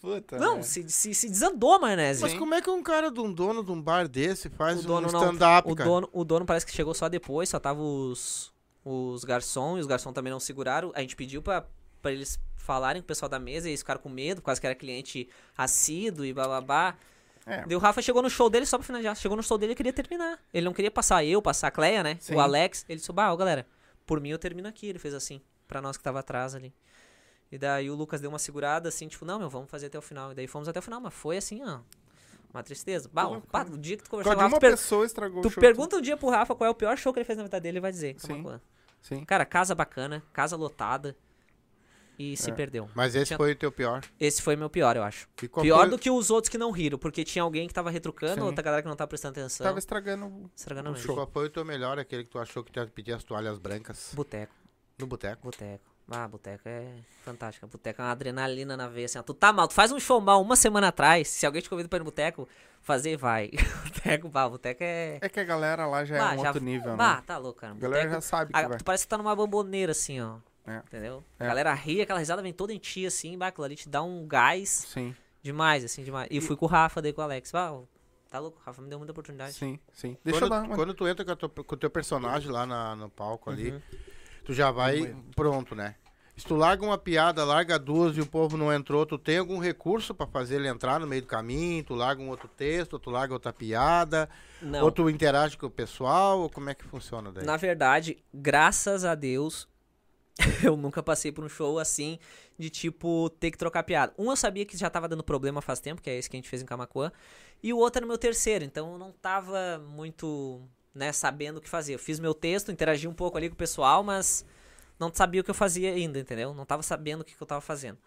Puta. não, merda. se, se, se desandou a maionese. Mas como é que um cara de um dono de um bar desse faz O um dono não. stand-up, O cara? dono, o dono parece que chegou só depois, só tava os, os garçons, e os garçons também não seguraram. A gente pediu pra, pra eles falarem com o pessoal da mesa, e eles ficaram com medo, por causa que era cliente assíduo e bababá. É. Daí o Rafa chegou no show dele só pra finalizar. Chegou no show dele e queria terminar. Ele não queria passar eu, passar a Cleia, né? Sim. O Alex. Ele disse, bah, ó, galera, por mim eu termino aqui. Ele fez assim, pra nós que tava atrás ali. E daí o Lucas deu uma segurada, assim, tipo, não, meu, vamos fazer até o final. E daí fomos até o final, mas foi assim, ó. Uma tristeza. Bah, o, dia que tu conversou com o uma Rafa, tu, per- pessoa estragou tu o show. pergunta um dia pro Rafa qual é o pior show que ele fez na vida dele, ele vai dizer. Sim. Sim. Cara, casa bacana, casa lotada. E se É. perdeu. Mas esse Tinha- foi o teu pior. Esse foi meu pior, eu acho. Pior foi- do que os outros que não riram, porque tinha alguém que tava retrucando, Sim. outra galera que não tava prestando atenção. Tava estragando. Estragando o mesmo. show. Qual foi o teu melhor, aquele que tu achou que tu ia pedir as toalhas brancas Boteco, no boteco? boteco. Ah, boteco é fantástico. Boteco é uma adrenalina na veia, assim, ó. Tu tá mal, tu faz um show mal uma semana atrás, se alguém te convida pra ir no boteco, fazer, vai. boteco, bah, boteco é... É que a galera lá já é Bah, um outro nível, Bah, né? tá louco, cara. A galera Boteco- já sabe que a- vai. tu parece que tá numa bomboneira, assim, ó. É. Entendeu? É. A galera ri, aquela risada vem toda em ti, assim, aquilo ali te dá um gás Sim, demais, assim, demais. E fui com o Rafa, daí com o Alex. Bah, ó, tá louco, o Rafa me deu muita oportunidade. sim, sim. Deixa quando, eu dar uma... quando tu entra com, tua- com o teu personagem lá na- no palco ali, Uhum. tu já vai pronto, né? Se tu larga uma piada, larga duas e o povo não entrou, tu tem algum recurso pra fazer ele entrar no meio do caminho? Tu larga um outro texto, tu larga outra piada, Não. ou tu interage com o pessoal, ou como é que funciona daí? Na verdade, graças a Deus, eu nunca passei por um show assim, de tipo, ter que trocar piada. Um eu sabia que já tava dando problema faz tempo, que é esse que a gente fez em Camacuã, e o outro era meu terceiro, então eu não tava muito, né, sabendo o que fazer. Eu fiz meu texto, interagi um pouco ali com o pessoal, mas não sabia o que eu fazia ainda, entendeu? Não tava sabendo o que, que eu tava fazendo.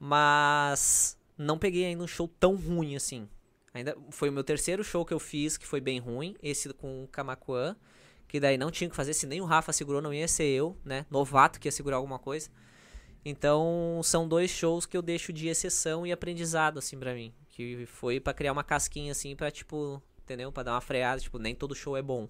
Mas não peguei ainda um show tão ruim assim. Ainda foi o meu terceiro show que eu fiz, que foi bem ruim, esse com o Camacuã, que daí não tinha que fazer, se nem o Rafa segurou, não ia ser eu, né? Novato que ia segurar alguma coisa. Então, são dois shows que eu deixo de exceção e aprendizado assim pra mim, que foi pra criar uma casquinha assim pra tipo, entendeu? Pra dar uma freada, tipo, nem todo show é bom.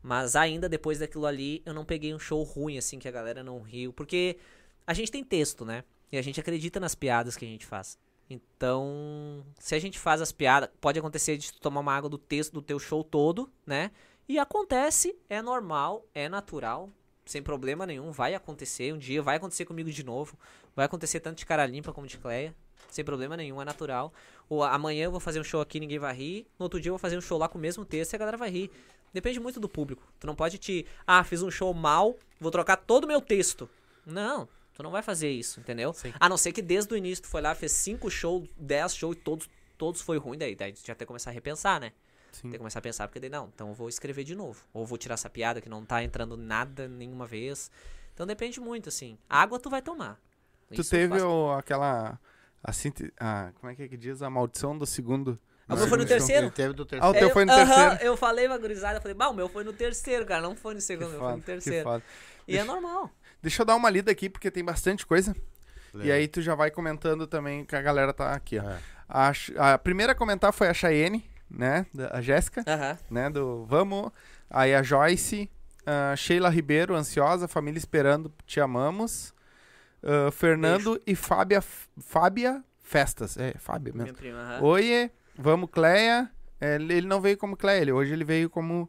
Mas ainda depois daquilo ali, eu não peguei um show ruim assim que a galera não riu, porque a gente tem texto, né? E a gente acredita nas piadas que a gente faz. Então, se a gente faz as piadas, pode acontecer de tomar uma água do texto do teu show todo, né? E acontece, é normal, é natural, sem problema nenhum, vai acontecer um dia, vai acontecer comigo de novo, vai acontecer tanto de cara limpa como de Cleia, sem problema nenhum, é natural. Ou amanhã eu vou fazer um show aqui, ninguém vai rir, no outro dia eu vou fazer um show lá com o mesmo texto e a galera vai rir. Depende muito do público. Tu não pode te, ah, fiz um show mal, vou trocar todo o meu texto. Não, tu não vai fazer isso, entendeu? Sim. A não ser que desde o início tu foi lá, fez cinco shows, dez shows e todos, todos foi ruim, daí, daí tu já tem que começar a repensar, né? Sim. Tem que começar a pensar, porque daí não, então eu vou escrever de novo. Ou vou tirar essa piada que não tá entrando nada nenhuma vez. Então depende muito, assim. Água tu vai tomar. Tu Isso teve o- aquela. A, sinti- a- como é que é que diz? A maldição do segundo. Ah, o meu foi no terceiro? Teve do Ah, o terceiro. teu Eu- foi no aham, terceiro. Eu falei pra gurizada, eu falei, bah, o meu foi no terceiro, cara, não foi no segundo, meu foi no que terceiro. foda. E é normal. Deixa eu dar uma lida aqui, porque tem bastante coisa. E aí tu já vai comentando também que a galera tá aqui, ó. É. A, a primeira a comentar foi a Cheyenne, né? A Jéssica, Aham. né? Do Vamos. Aí a Joyce, a Sheila Ribeiro, ansiosa, família esperando, te amamos. Ah, Fernando e Fábia, Fábia Festas. É, Fábia mesmo. Minha prima, aham. Oiê, vamos, Cleia. É, ele não veio como Cleia, ele, hoje ele veio como.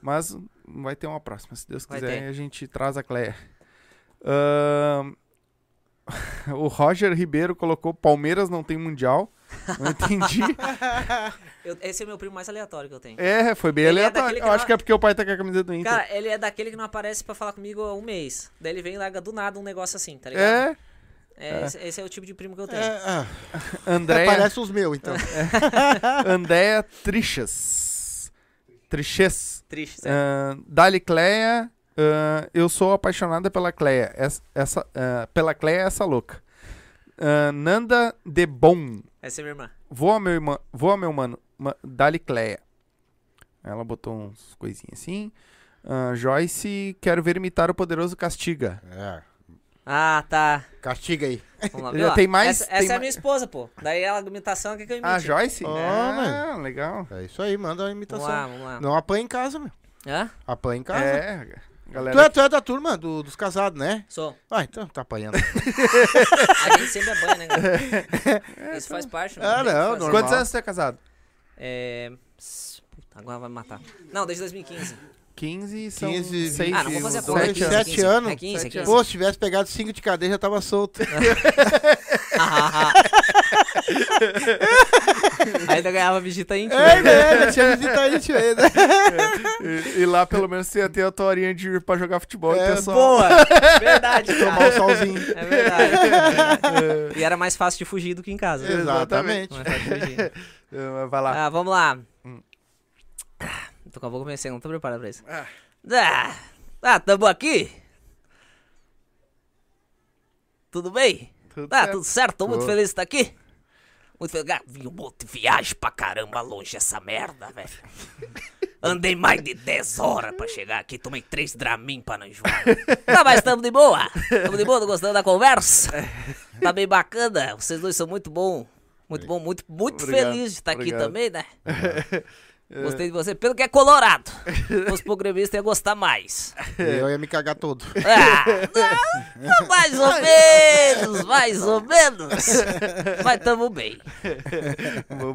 Mas vai ter uma próxima, se Deus quiser, a gente traz a Cleia. Ahn, o Roger Ribeiro colocou Palmeiras não tem mundial. Não entendi. Eu- esse é o meu primo mais aleatório que eu tenho. É, foi bem Ele é aleatório. que Eu acho não- que é porque o pai tá com a camisa do Inter. Cara, ele é daquele que não aparece pra falar comigo há um mês. Daí ele vem e larga do nada um negócio assim, tá ligado? é, É, Esse, esse é o tipo de primo que eu tenho. É, ah, Andréia, parece os meus, então. Andréia Trichas. Triches. Triste, sério. Ahn, Dali Cleia, ahn, eu sou apaixonada pela Cleia. Essa, essa, ah, pela Cleia, essa louca. Nanda de Bom. Essa é minha irmã. Voa, meu irmão. Voa, meu mano. Ma- Dali Cleia. Ela botou uns coisinhas assim. Ahn, Joyce, quero ver imitar o poderoso Castiga. É. Ah, tá. Castiga aí. Vamos lá. Já tem mais- Essa, tem essa é a minha esposa, pô. Daí ela, a imitação, quer que eu imite? Ah, Joyce? Ó, ah, legal. É isso aí, manda uma Vamos imitação. lá, vamos lá. Não apanha em casa, meu. Hã? Apanha em casa. É, Tu, galera. é, tu é da turma do- dos casados, né? Sou. Ah, então tá apanhando. A gente sempre é banho, né, cara? Isso faz parte. Ah, tem que não, normal. Quantos anos você é casado? É... agora vai me matar. Não, desde 2015. 15 são 15, 6 Ah, não vou fazer a conta. é 15, sete 15. anos. É 15, é Sete 15. Pô, se tivesse pegado cinco de cadeia, já tava solto. Ainda ganhava visita íntima. é, né? Já tinha visita tio. aí, né? E, e lá pelo menos você ia ter a tua horinha de ir pra jogar futebol É, e ter só... Boa! Verdade, Tomar o solzinho. É verdade. é verdade. E era mais fácil de fugir do que em casa. né? Exatamente. Mais fácil de fugir. Eh, Vai lá. Ah, vamos lá. Hum. Tô com a boca comecei, não tô preparado pra isso. Ah. Ah, ah tamo aqui? Tudo bem? Tudo Ah, certo. tudo certo, tô muito feliz de estar aqui. Muito feliz. Ah, vim um monte de viagem pra caramba longe essa merda, velho. Andei mais de 10 horas pra chegar aqui, tomei 3 Dramin pra não enjoar. Tá, mas tamo de boa. Tamo de boa, tô gostando da conversa. Tá bem bacana, vocês dois são muito bom. Muito bom, muito, muito Obrigado, feliz de estar aqui obrigado. também, né? Gostei de você, pelo que é colorado. Os programistas iam gostar mais. Eu ia me cagar todo. Ah, não, mais ou menos, mais ou menos. Mas tamo bem.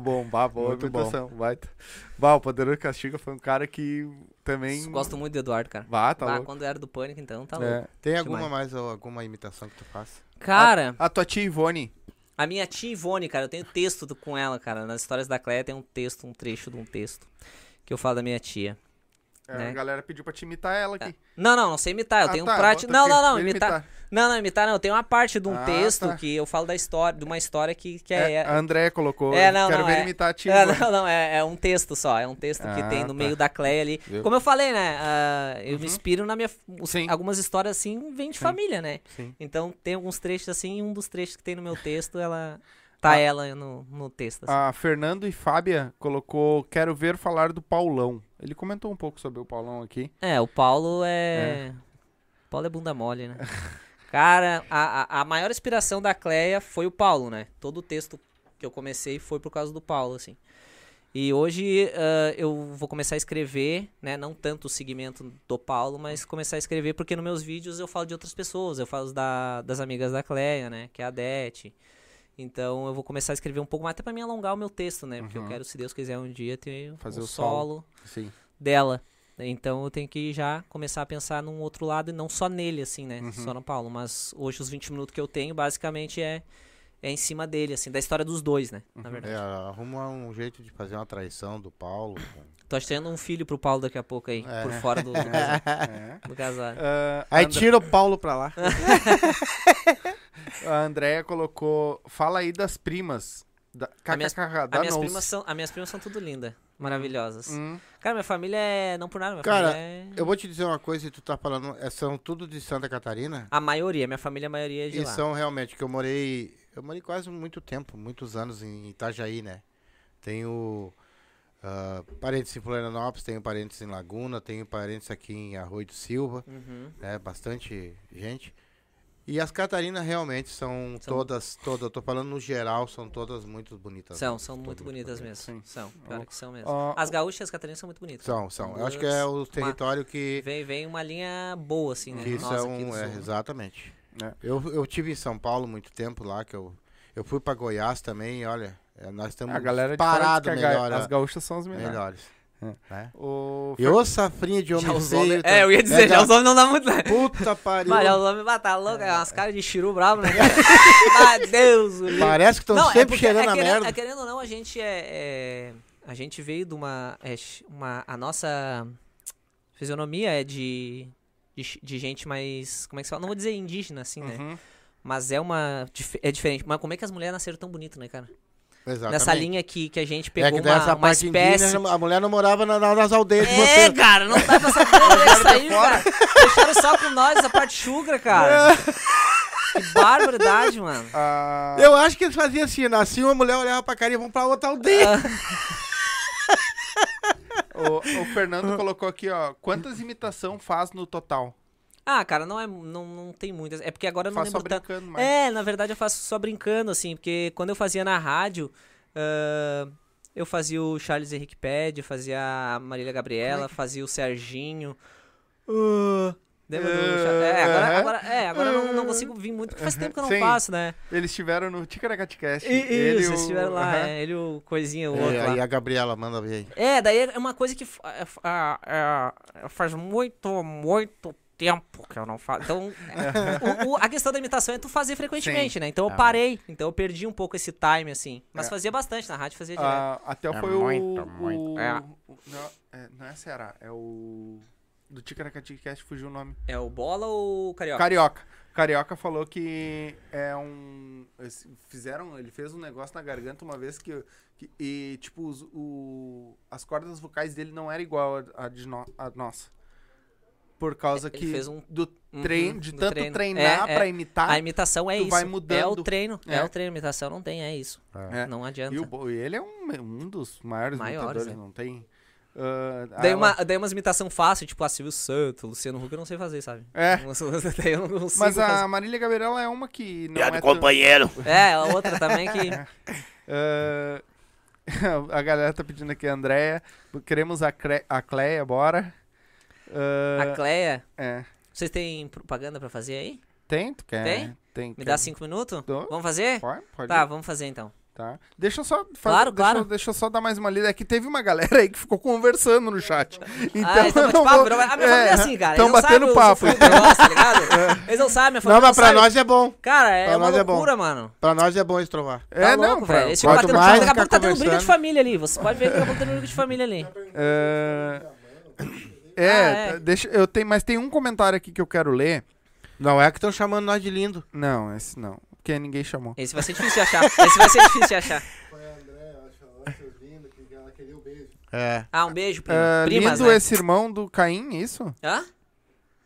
Bom, bah, boa Muito bom. imitação. Bah, o Poderoso Castiga foi um cara que também... Gosto muito do Eduardo, cara. Bah, tá Ah, louco. quando era do Pânico, então, tá É. louco. Tem alguma Demais. mais ou alguma imitação que tu faça? Cara, A tua tia Ivone. A minha tia Ivone, cara, eu tenho texto com ela, cara. Nas histórias da Cleia tem um texto, um trecho de um texto que eu falo da minha tia. É, né? A galera pediu pra te imitar ela aqui. Não, não, não sei imitar. Eu Ah, tenho tá, um prático. bota Não, não, não, ele imitar. Não, não, imitar não. Eu tenho uma parte de um Ah, texto tá. que eu falo da história, de uma história que, que É, é. a André colocou. É, não, Quero não, ver é- imitar a tia. É, não, não, é, é um texto só. É um texto que Ah, tem no tá. meio da Cleia ali. Como eu falei, né? ah, eu Uhum. me inspiro na minha. os-. Algumas histórias assim vêm de Sim. família, né? Sim. Então tem alguns trechos assim, e um dos trechos que tem no meu texto, ela. Tá Ah. ela no, no texto. assim. A Fernando e Fábia colocou Quero ver falar do Paulão. Ele comentou um pouco sobre o Paulão aqui. É, o Paulo é. O Paulo é bunda mole, né? Cara, a, a, a maior inspiração da Cleia foi o Paulo, né? Todo o texto que eu comecei foi por causa do Paulo, assim. E hoje ah, eu vou começar a escrever, né? Não tanto o segmento do Paulo, mas começar a escrever porque nos meus vídeos eu falo de outras pessoas. Eu falo da, das amigas da Cleia, né? Que é a Dete. Então eu vou começar a escrever um pouco mais até pra me alongar o meu texto, né? Porque eu Uhum. quero, se Deus quiser, um dia ter Fazer o o solo Sim. dela. Então eu tenho que já começar a pensar num outro lado e não só nele, assim, né? Uhum. Só no Paulo. Mas hoje os 20 minutos que eu tenho, basicamente, é, é em cima dele, assim, da história dos dois, né? Na É, verdade. arruma um jeito de fazer uma traição do Paulo. Tô achando um filho pro Paulo daqui a pouco aí, É. por fora do, do, É. do casal. Ah, Aí tira o Paulo pra lá. A Andrea colocou. Fala aí das primas. Da, A minhas- da As minhas, primas são, as minhas primas são tudo lindas, maravilhosas. Hum, Cara, minha família é. Não por nada, minha Cara, família é. Eu vou te dizer uma coisa, e tu tá falando, é, são tudo de Santa Catarina. A maioria, minha família, a maioria é de E lá. são realmente, que eu morei. Eu morei quase muito tempo, muitos anos em Itajaí, né? Tenho ah, parentes em Florianópolis, tenho parentes em Laguna, tenho parentes aqui em Arroio do Silva, Uhum. né? Bastante gente. E as Catarinas realmente são, São- todas, todas, eu tô falando no geral, são todas muito bonitas. São, né? são muito bonitas mesmo. Sim. São, pior que são mesmo. Ó, As gaúchas e as catarinas são muito bonitas. São, são. Eu acho que é o território que, Vem, vem uma linha boa, assim, né? que Nossa, são. É, sul. exatamente. É. Eu, eu tive em São Paulo muito tempo lá, que eu, eu fui pra Goiás também, e olha, é, nós estamos a galera ga- melhor. As gaúchas são as melhores. melhores. É. né? O E safrinha de Já homem feio. homens... tá- É, eu ia dizer, é já da os homens não dá muito. né? Puta pariu. Mas já os homens batam louco, é umas caras de chiru bravo, né? ah, Deus. Parece que estão Não, é sempre porque, cheirando é a querendo, merda. é querendo ou não, a gente é, é- A gente veio de uma, é, uma. A nossa fisionomia é de, de. de gente mais. Como é que se fala? Não vou dizer indígena, assim, né? Uhum. Mas é uma. É diferente. Mas como é que as mulheres nasceram tão bonitas, né, cara? Exatamente. Nessa linha aqui que a gente É pegou que dessa uma, uma espécie. indígena, a mulher não morava na- na- nas aldeias de É, vocês. cara, não dá pra saber dessa aí, cara. Deixaram só com nós essa parte chugra, cara. Que barbaridade, mano. Ah, Eu acho que eles faziam assim, nascia uma mulher, olhava pra cara e vamos pra outra aldeia. o, o Fernando colocou aqui, ó. Quantas imitação faz no total? Ah, cara, não é, não, não tem muitas. É porque agora eu não só lembro tanto. brincando, mas. É, na verdade eu faço só brincando, assim, porque quando eu fazia na rádio, ah, eu fazia o Charles Henrique Pede, fazia a Marília Gabriela, fazia o Serginho. Ah, lembra do Cha- É, agora, Aham. agora, é, agora eu não, não consigo vir muito, porque faz tempo que eu não Sim. faço, né? Eles estiveram no Ticaracatecast. E, Ele e isso, o- eles estiveram lá, Aham. é, ele o coisinha, o É, outro lá. aí a Gabriela manda ver aí. É, daí é uma coisa que fa- é, fa- ah, é, faz muito, muito tempo que eu não faço. Então, o- o- a questão da imitação é tu fazer frequentemente, né? Então eu Ah. parei, então eu perdi um pouco esse time, assim. Mas É. fazia bastante na rádio, fazia direto. Ah, até É foi o. muito, o- muito. É. o- não, é, não é Ceará, é o. Do Ticaracatecast fugiu o nome. É o Bola ou o Carioca? Carioca. Carioca falou que é um. Fizeram. Ele fez um negócio na garganta uma vez que. que- e, tipo, os- o, as cordas vocais dele não eram igual a, a de no, a nossa. Por causa que. fez um- do Uhum, treino, de do tanto treino. treinar É, é. pra imitar. A imitação é tu isso. vai É mudando. o treino. É. É. o treino. Imitação não tem, é isso. É. Não adianta. E o ele é um, um dos maiores, Maiores, imitadores, é. não tem. ah, Daí, ela- uma, daí umas imitação fácil, tipo a Silvio Santos, Luciano Huck, eu não sei fazer, sabe? É. Daí eu não consigo Mas a fazer. Marília Gabriela é uma que não Piada é companheiro. É, a outra também que... Ah, a galera tá pedindo aqui, Andréia. Queremos a, Cre a Cleia, bora. Ah, A Cleia... é. Vocês têm propaganda pra fazer aí? Tem? Tu quer? Tem? Tem. Me quer- dá cinco minutos? Dou. Vamos fazer? Pode, pode. Tá, vamos fazer então. Tá. Deixa eu só fazer, Claro, deixa, claro. deixa eu só dar mais uma lida. É que teve uma galera aí que ficou conversando no chat. Então, ah, então não vou- A minha é, é assim, cara. tão Eles não batendo papo. negócio, tá ligado? Eles não sabem, minha família Não, mas pra sabe. nós é bom. Cara, é pra uma é loucura, mano. Pra nós é bom estrovar. É, Tá não, louco, pra- velho. Eles ficam batendo papo, daqui a pouco tá tendo briga de família ali. Você pode ver que daqui a pouco tá tendo briga de família ali. É, É, Ah, é. tá, deixa, eu tenho, mas tem um comentário aqui que eu quero ler. Não é que estão chamando nós de lindo. Não, esse não, porque ninguém chamou. Esse vai ser difícil de achar. Esse vai ser difícil de achar. Foi a André, eu acho, que ela queria o beijo. É. Ah, um beijo, prima. Ah, Primas, lindo né? esse irmão do Caim, isso? Hã?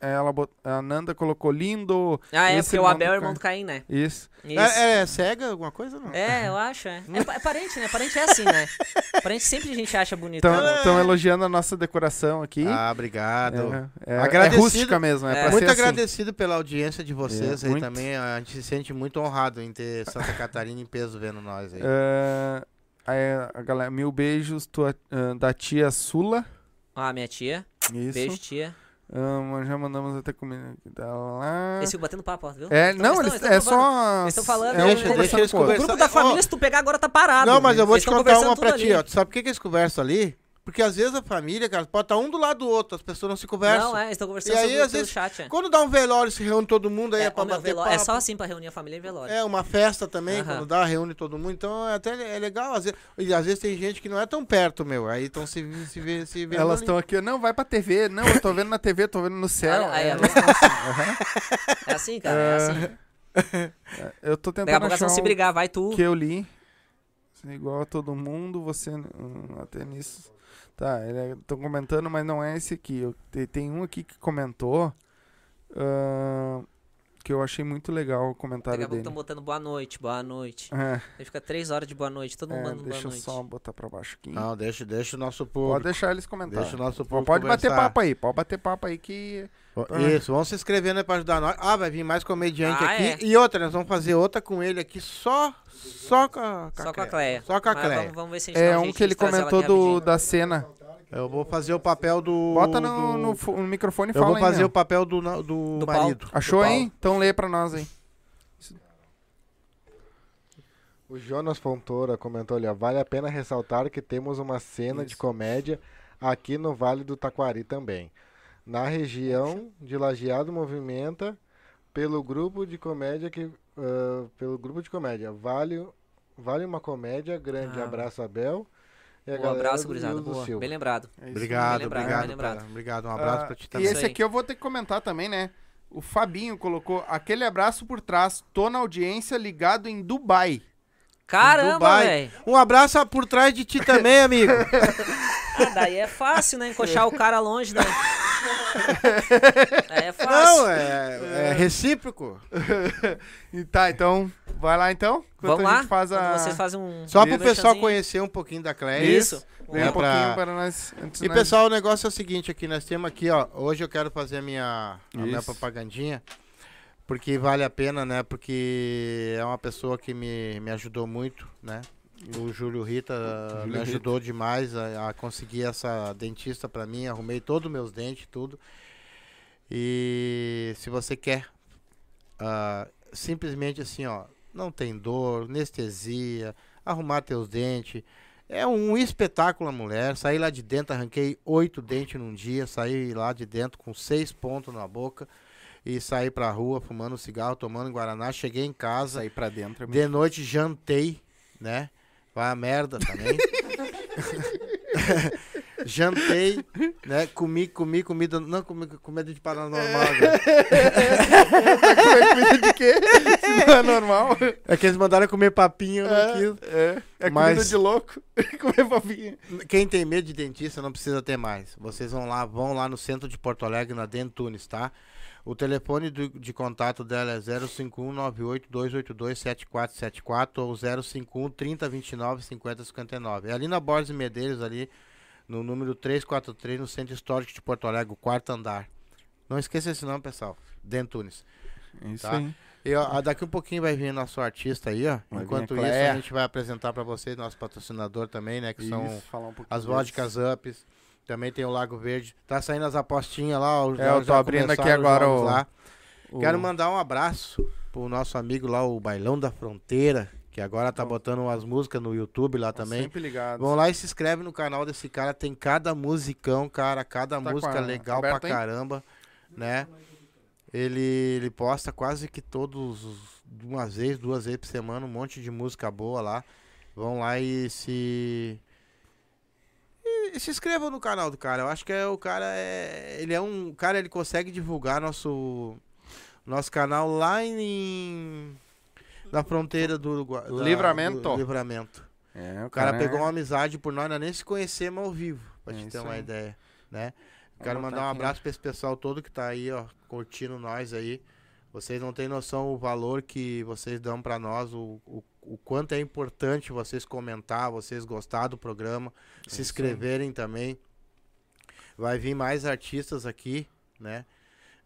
É, Ela bot... A Nanda colocou lindo. Ah, é, porque o Abel é irmão do Caim, né? Isso. Isso. É, é cega, alguma coisa? Não? É, eu acho, é. É, pa- é parente, né? Parente é assim, né? Parente sempre a gente acha bonito. Estão elogiando a nossa decoração aqui. Ah, obrigado. É, é, é rústica mesmo, é, É. pra Muito ser assim. agradecido pela audiência de vocês É, aí muito. também. A gente se sente muito honrado em ter Santa Catarina em peso vendo nós aí. É, aí a galera, mil beijos tua, ah, da tia Sula. Ah, minha tia. Isso. Beijo, tia. Ah, já mandamos até comida aqui dela lá. Eles ficam batendo papo, ó, viu? É, Eles não, eles é só. Eles estão falando, é deixa- deixa eles com o outro. O grupo da família, Ó, se tu pegar agora, tá parado. Não, mas eu vou te contar uma pra ti, ó. Tu sabe por que, que eles conversam ali? Porque às vezes a família, cara, pode estar um do lado do outro, as pessoas não se conversam. Não, é, eles estão conversando E aí, sobre, às pelo vezes, chat, é. Quando dá um velório, se reúne todo mundo, aí é, É, pra meu, bater papo. é só assim pra reunir a família em velório. É, uma festa também, quando dá, reúne todo mundo. Então, é até é legal. Às vezes, e às vezes tem gente que não é tão perto, meu. Aí estão se, se, vê- se vendo Elas estão aqui, não, vai pra TV. Não, eu tô vendo na TV, tô vendo no céu. Aí, É, elas tão assim. É assim, cara, é assim. eu tô Daqui a tentando pouco achar se brigar, vai tu. que eu li. Você é igual a todo mundo, você hum, até nisso. Tá, estão comentando, mas não é esse aqui. Eu, te- tem um aqui que comentou ah, que eu achei muito legal o Daqui comentário a pouco dele. estão botando boa noite, boa noite. É, Aí fica três horas de boa noite, todo mundo é, mandando boa deixa eu noite. só botar pra baixo aqui. Não, deixa, deixa o nosso povo. Pode deixar eles comentarem. Deixa o nosso povo Pode bater conversar. papo aí, pode bater papo aí que. Isso, vamos se inscrevendo aí pra ajudar nós. Ah, vai vir mais comediante Ah, aqui. é. E outra, nós vamos fazer outra com ele aqui só, só com a, Só com a Cleia. Só com a Cleia. Vamos, vamos ver se a gente É um que ele comentou do, da cena. Eu vou fazer o papel do. Bota no, do- no, fo- no microfone e Eu fala vou aí, fazer o papel do, na- do, Do Paulo. marido. Achou do? Paulo. Então lê pra nós aí. O Jonas Fontoura comentou ali, ó, vale a pena ressaltar que temos uma cena de comédia aqui no Vale do Taquari também. Na região de Lajeado movimenta pelo grupo de comédia que ah, pelo grupo de comédia Vale Vale uma comédia, grande Ah. abraço Abel. E a Um abraço, do gurizada. Boa. Silva. Bem lembrado. É. Obrigado, Bem lembrado, obrigado, bem lembrado. cara. Obrigado, um abraço Ah, pra ti E também. esse Isso aí. aqui eu vou ter que comentar também, né? O Fabinho colocou aquele abraço por trás. Tô na audiência ligado em Dubai. Caramba, velho. Um abraço por trás de ti também, amigo. Ah, daí é fácil, né? Encoxar o cara longe, né? É fácil. Não, é, é recíproco. E tá, então, vai lá então. Enquanto Vamos a lá? gente faz a... Quando vocês fazem um... Só pro pessoal conhecer um pouquinho da Cleia. Isso. Vem É um pouquinho pra- para nós... Antes E nós- pessoal, o negócio é o seguinte aqui, nós temos aqui, ó, hoje eu quero fazer a minha, a minha propagandinha, porque vale a pena, né, porque é uma pessoa que me, me ajudou muito, né, o Júlio Rita me Júlio ajudou demais a, a conseguir essa dentista pra mim, arrumei todos os meus dentes, tudo, e se você quer, ah, simplesmente assim, ó, não tem dor, anestesia, arrumar teus dentes, é um espetáculo a mulher. Saí lá de dentro, arranquei oito dentes num dia. Saí lá de dentro com seis pontos na boca. E saí pra rua fumando cigarro, tomando guaraná. Cheguei em casa. Sair pra dentro. é De noite jantei, né? Vai a merda também. jantei, né? Comi, comi, comida. Não, comi comida de paranormal. né? comida de quê? Se não é normal. É que eles mandaram comer papinho, não quis. É, é comida Mas- de louco. Comer papinha. Quem tem medo de dentista não precisa ter mais. Vocês vão lá, vão lá no centro de Porto Alegre, na Dentunes, tá? O telefone do- de contato dela é 051 98 282 7474 ou 051 3029 5059. É ali na Borges Medeiros, ali no número 343, no Centro Histórico de Porto Alegre, o quarto andar. Não esqueça esse nome, pessoal. Dentunes. Isso Tá. aí. E ó, daqui um pouquinho vai vir nosso artista aí, ó. Vai Enquanto a isso, a gente vai apresentar pra vocês nosso patrocinador também, né? Que são Isso, falar um as vodkas ups. Também tem o Lago Verde. Tá saindo as apostinhas lá. ó, É, eu tô abrindo aqui os agora o- lá. O- Quero mandar um abraço pro nosso amigo lá, o Bailão da Fronteira, que agora tá botando umas músicas no YouTube lá Tá também. Sempre ligado. Vão lá e se inscreve no canal desse cara. Tem cada musicão, cara. Cada Tá música legal pra caramba, né? Ele, ele posta quase que todos, os- uma vez, duas vezes por semana, um monte de música boa lá. Vão lá e se. E se inscrevam no canal do cara. Eu acho que é, o cara é. Ele é um. Cara, ele consegue divulgar nosso. Nosso canal lá em. Na fronteira do Uruguai. da- Livramento. do Livramento. É, O cara pegou uma amizade por nós, nós nem se conhecemos ao vivo, pra É te ter uma aí. ideia, né? Quero mandar um aqui. abraço pra esse pessoal todo que tá aí, ó, curtindo nós aí. Vocês não têm noção o valor que vocês dão pra nós, o, o, o quanto é importante vocês comentar, vocês gostar do programa, É se inscreverem também. Vai vir mais artistas aqui, né?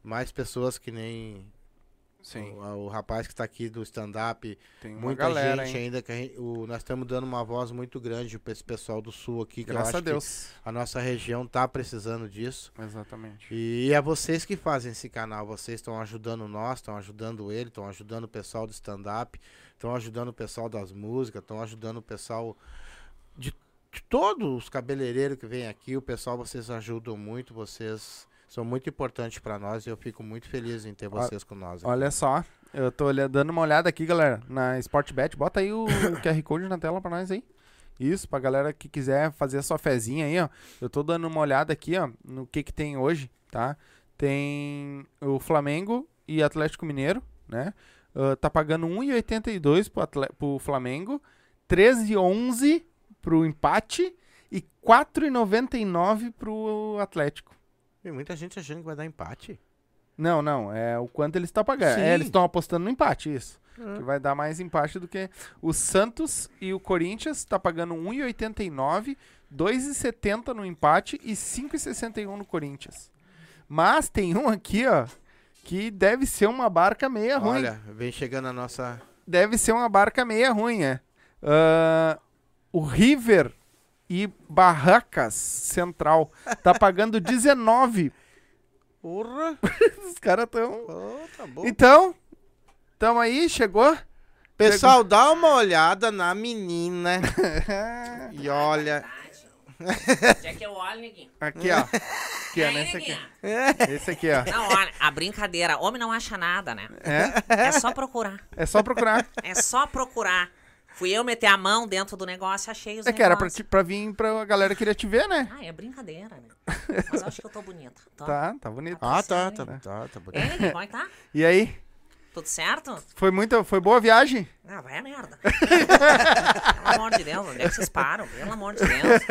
Mais pessoas que nem Sim, o, o rapaz que tá aqui do stand-up, tem Muita galera, gente hein? ainda que gente- o, nós estamos dando uma voz muito grande para esse pessoal do sul aqui, Graças a Deus. a nossa região tá precisando disso. Exatamente. E é vocês que fazem esse canal, vocês estão ajudando nós, estão ajudando ele, estão ajudando o pessoal do stand-up, estão ajudando o pessoal das músicas, estão ajudando o pessoal de, de todos os cabeleireiros que vêm aqui, o pessoal vocês ajudam muito, vocês são muito importantes para nós e eu fico muito feliz em ter vocês com nós. aqui. Olha só, eu tô dando uma olhada aqui, galera, na Sportbet. Bota aí o QR Code na tela pra nós aí. Isso, pra galera que quiser fazer a sua fezinha aí, ó. Eu tô dando uma olhada aqui, ó, no que que tem hoje, tá? Tem o Flamengo e Atlético Mineiro, né? Ah, tá pagando 1,82 pro, Atle- pro Flamengo, 13,11 pro empate e 4,99 pro Atlético. Tem muita gente achando que vai dar empate. Não, não, é o quanto eles estão pagando. É, eles estão apostando no empate, isso. É. Que vai dar mais empate do que o Santos e o Corinthians tá pagando 1,89, 2,70 no empate e 5,61 no Corinthians. Mas tem um aqui, ó, que deve ser uma barca meia ruim. Olha, vem chegando a nossa Deve ser uma barca meia ruim, é. Ah, o River e Barracas Central tá pagando 19. Porra! Os caras tão Oh, tá bom. Então, tamo aí, chegou? Pessoal, dá uma olhada na menina. e olha. Já que eu olho, neguinho. Aqui, ó. Aqui, ó, nesse aqui. Esse aqui, ó. Não, olha, a brincadeira. Homem não acha nada, né? É? É só procurar. É só procurar. É só procurar. Fui eu meter a mão dentro do negócio, achei os É que era pra, negócios. ti- pra vir pra galera querer te ver, né? Ah, é brincadeira, né? Mas eu acho que eu tô bonita. Tô. Tá, tá bonito. Ah, tá, tá, tá, tá. E neguinho, como é que tá? E aí? Tudo certo? Foi muito, foi boa a viagem? Ah, vai a merda. Pelo amor de Deus, onde é que vocês param? Pelo amor de Deus.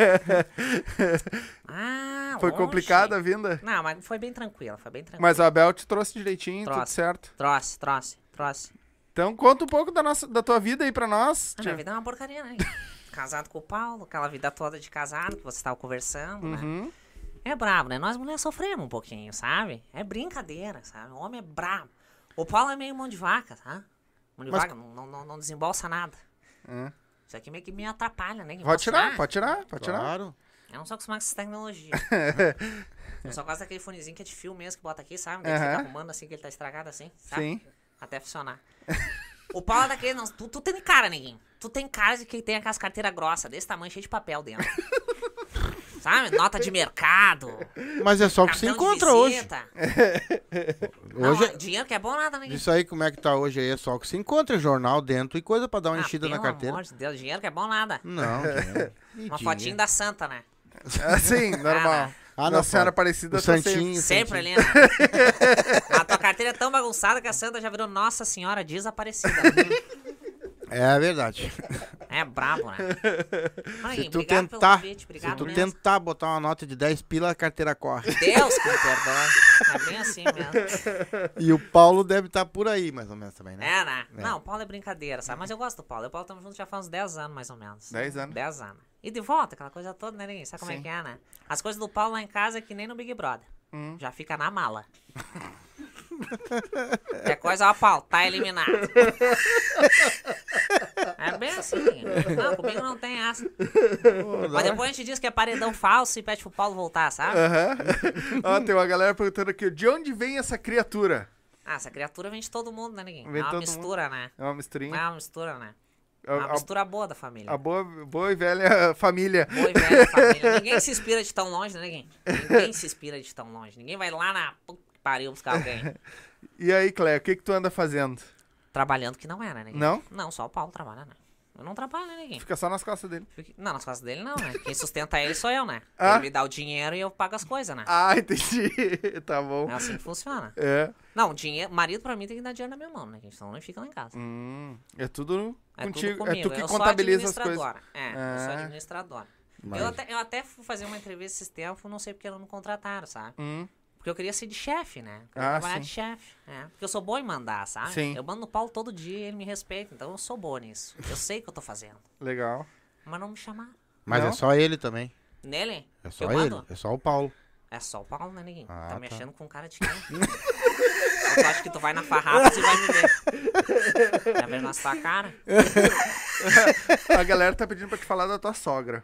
Ah, Foi longe. complicada a vinda? Não, mas foi bem tranquila, foi bem tranquila. Mas a Bel te trouxe direitinho, tudo Trouxe. certo. Trouxe, trouxe, trouxe. Então conta um pouco da, nossa, da tua vida aí pra nós. A tia. minha vida é uma porcaria, né? Casado com o Paulo, aquela vida toda de casado que você tava conversando, né? Uhum. É brabo, né? Nós mulheres sofremos um pouquinho, sabe? É brincadeira, sabe? O homem é brabo. O Paulo é meio mão de vaca, tá? Mão de Mas- vaca não, não, não, desembolsa nada. É. Isso aqui meio que me atrapalha, né? Pode tirar, Mostrar. pode tirar, pode tirar. Claro. Eu não sou acostumado com essa tecnologia. Eu só gosto daquele fonezinho que é de fio mesmo que bota aqui, sabe? Daí Aham. fica arrumando assim que ele tá estragado assim, sabe? Sim. Até funcionar. O Paulo é daquele. Não, tu, tu tem cara, neguinho. Tu tem cara de que tem aquelas carteiras grossas, desse tamanho, cheio de papel dentro. Sabe? Nota de mercado. Mas é só o que se encontra hoje. Não, Hoje, dinheiro que é bom nada, neguinho. isso aí, como é que tá hoje aí? É só o que se encontra, jornal dentro e coisa pra dar uma Ah, enchida na pelo carteira. amor de Deus, dinheiro que é bom nada. Não, dinheiro. Uma fotinha da santa, né? Assim, normal. Ah, Nossa não, Senhora. Aparecida O tá sempre- Santinho. Sempre ali, né? Carteira é tão bagunçada que a santa já virou Nossa Senhora Desaparecida. É verdade. É brabo, né? Aí, Se tu obrigado tentar, pelo convite, se obrigado tu mesmo. tentar botar uma nota de 10 pila, a carteira corre. Deus que me perdoe. É bem assim mesmo. E o Paulo deve estar por aí, mais ou menos, também, né? É, né? É. Não, o Paulo é brincadeira, sabe? Mas eu gosto do Paulo. Eu e o Paulo estamos juntos já faz uns 10 anos, mais ou menos. 10 anos. 10 anos. E de volta, aquela coisa toda, né, Ninguém? Sabe como é Sim. que é, né? As coisas do Paulo lá em casa é que nem no Big Brother. Hum. Já fica na mala. Qualquer coisa, ó, Paulo, tá eliminado. É bem assim. Não, comigo não tem essa. Mas depois a gente diz que é paredão falso e pede pro Paulo voltar, sabe? Aham. Ó, tem uma galera perguntando aqui, de onde vem essa criatura? Ah, essa criatura vem de todo mundo, né, ninguém? Vem é uma mistura, né? É uma É misturinha. uma mistura, né? É A, uma a- mistura boa da família. a boa, boa e velha família. Boa e velha família. Ninguém se inspira de tão longe, né, ninguém? Ninguém se inspira de tão longe. Ninguém vai lá na pariu buscar alguém. E aí, Cléo, o que que tu anda fazendo? Trabalhando que não é, né, ninguém? Não? Não, só o Paulo trabalha, né? Eu não trabalho, né, neguinho? Fica só nas costas dele. Fique- Não, nas costas dele não, né? Quem sustenta ele sou eu, né? Ah. Ele me dá o dinheiro e eu pago as coisas, né? Ah, entendi. tá bom. É assim que funciona. É. Não, dinheiro, marido pra mim tem que dar dinheiro na minha mão, né? gente? Senão não fica lá em casa. Hum, é tudo É contigo. tudo é comigo. tu que eu sou contabiliza as coisas. administradora. É, eu sou Ah. administradora. Mas- Eu, até, eu até fui fazer uma entrevista esses tempos, não sei porque não me contrataram, sabe? Hum, Porque eu queria ser de chefe, né? Eu queria Ah, trabalhar sim. de chefe. É. Porque eu sou bom em mandar, sabe? Sim. Eu mando no Paulo todo dia e ele me respeita. Então eu sou bom nisso. Eu sei o que eu tô fazendo. legal. Mas não me chamaram. Mas Não? é só ele também. Nele? É só eu ele. mando? É só o Paulo. É só o Paulo, né, neguinho? Ah, tá tá. me achando com cara de quem? eu acho que tu vai na farrapa e vai me ver. Já veio na sua cara. A galera tá pedindo pra te falar da tua sogra.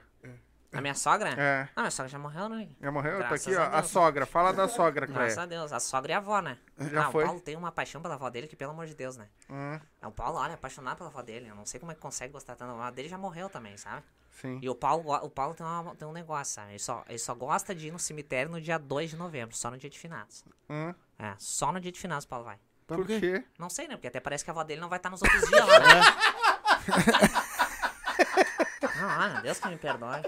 A minha sogra? É. Ah, minha sogra já morreu, né? Já morreu? tá Graças aqui, ó. a A sogra. Fala da sogra, Graças Cleia. a Deus. A sogra e a avó, né? Já ah, foi? o Paulo tem uma paixão pela avó dele que, pelo amor de Deus, né? Hum, É, O Paulo, olha, é apaixonado pela avó dele. Eu não sei como é que consegue gostar tanto da avó dele. Já morreu também, sabe? sim. E o Paulo, o Paulo tem, uma- tem um negócio, sabe? Ele só, ele só gosta de ir no cemitério no dia 2 de novembro, só no dia de finados. Hum, É, só no dia de finados o Paulo vai. por quê? Não sei, né? Porque até parece que a avó dele não vai estar nos outros dias lá, né? Não, ah, Deus que me perdoe.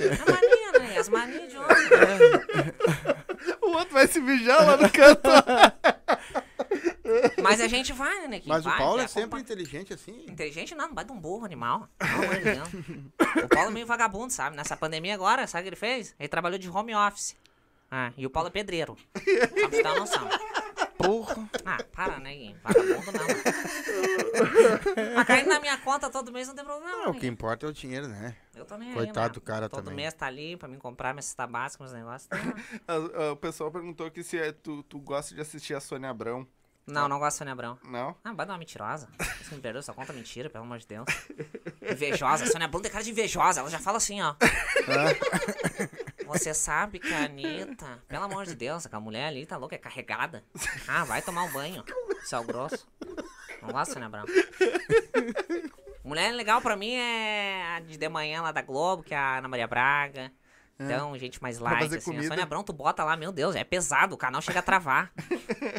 É mania, né? As manias de homem. O outro vai se mijar lá no canto. Mas a gente vai, né, Nequinho? Mas o Vai, Paulo vai é sempre acompanhar. inteligente assim. Inteligente não, não vai de um burro animal. Deus. O Paulo é meio vagabundo, sabe? Nessa pandemia agora, sabe o que ele fez? Ele trabalhou de home office. Ah, e o Paulo é pedreiro. Só pra você uma noção. Porra. Ah, para, né? Vagabundo não. Mas caindo na minha conta todo mês não tem problema. Não, né, o que Gui? importa é o dinheiro, né? Eu tô nem aí, Coitado né? do cara Todo também. mês tá ali pra mim comprar minha cesta básica, meus negócios. A- a- O pessoal perguntou aqui se é- tu, tu gosta de assistir a Sônia Abrão. Não, não gosto de Sônia Abrão. Não? Ah, vai dar uma mentirosa. Isso me perdoa, só conta mentira, pelo amor de Deus. Invejosa. Sônia Abrão tem cara de invejosa. Ela já fala assim, ó. Você sabe que a Anitta, pelo amor de Deus, aquela mulher ali tá louca, é carregada. Ah, vai tomar um banho. Céu grosso. Não gosto, Sônia Abrão. Mulher legal pra mim é a de de manhã lá da Globo, que é a Ana Maria Braga. Então, gente mais light, assim. A comida. Sônia Abrão, tu bota lá, meu Deus, é pesado, o canal chega a travar.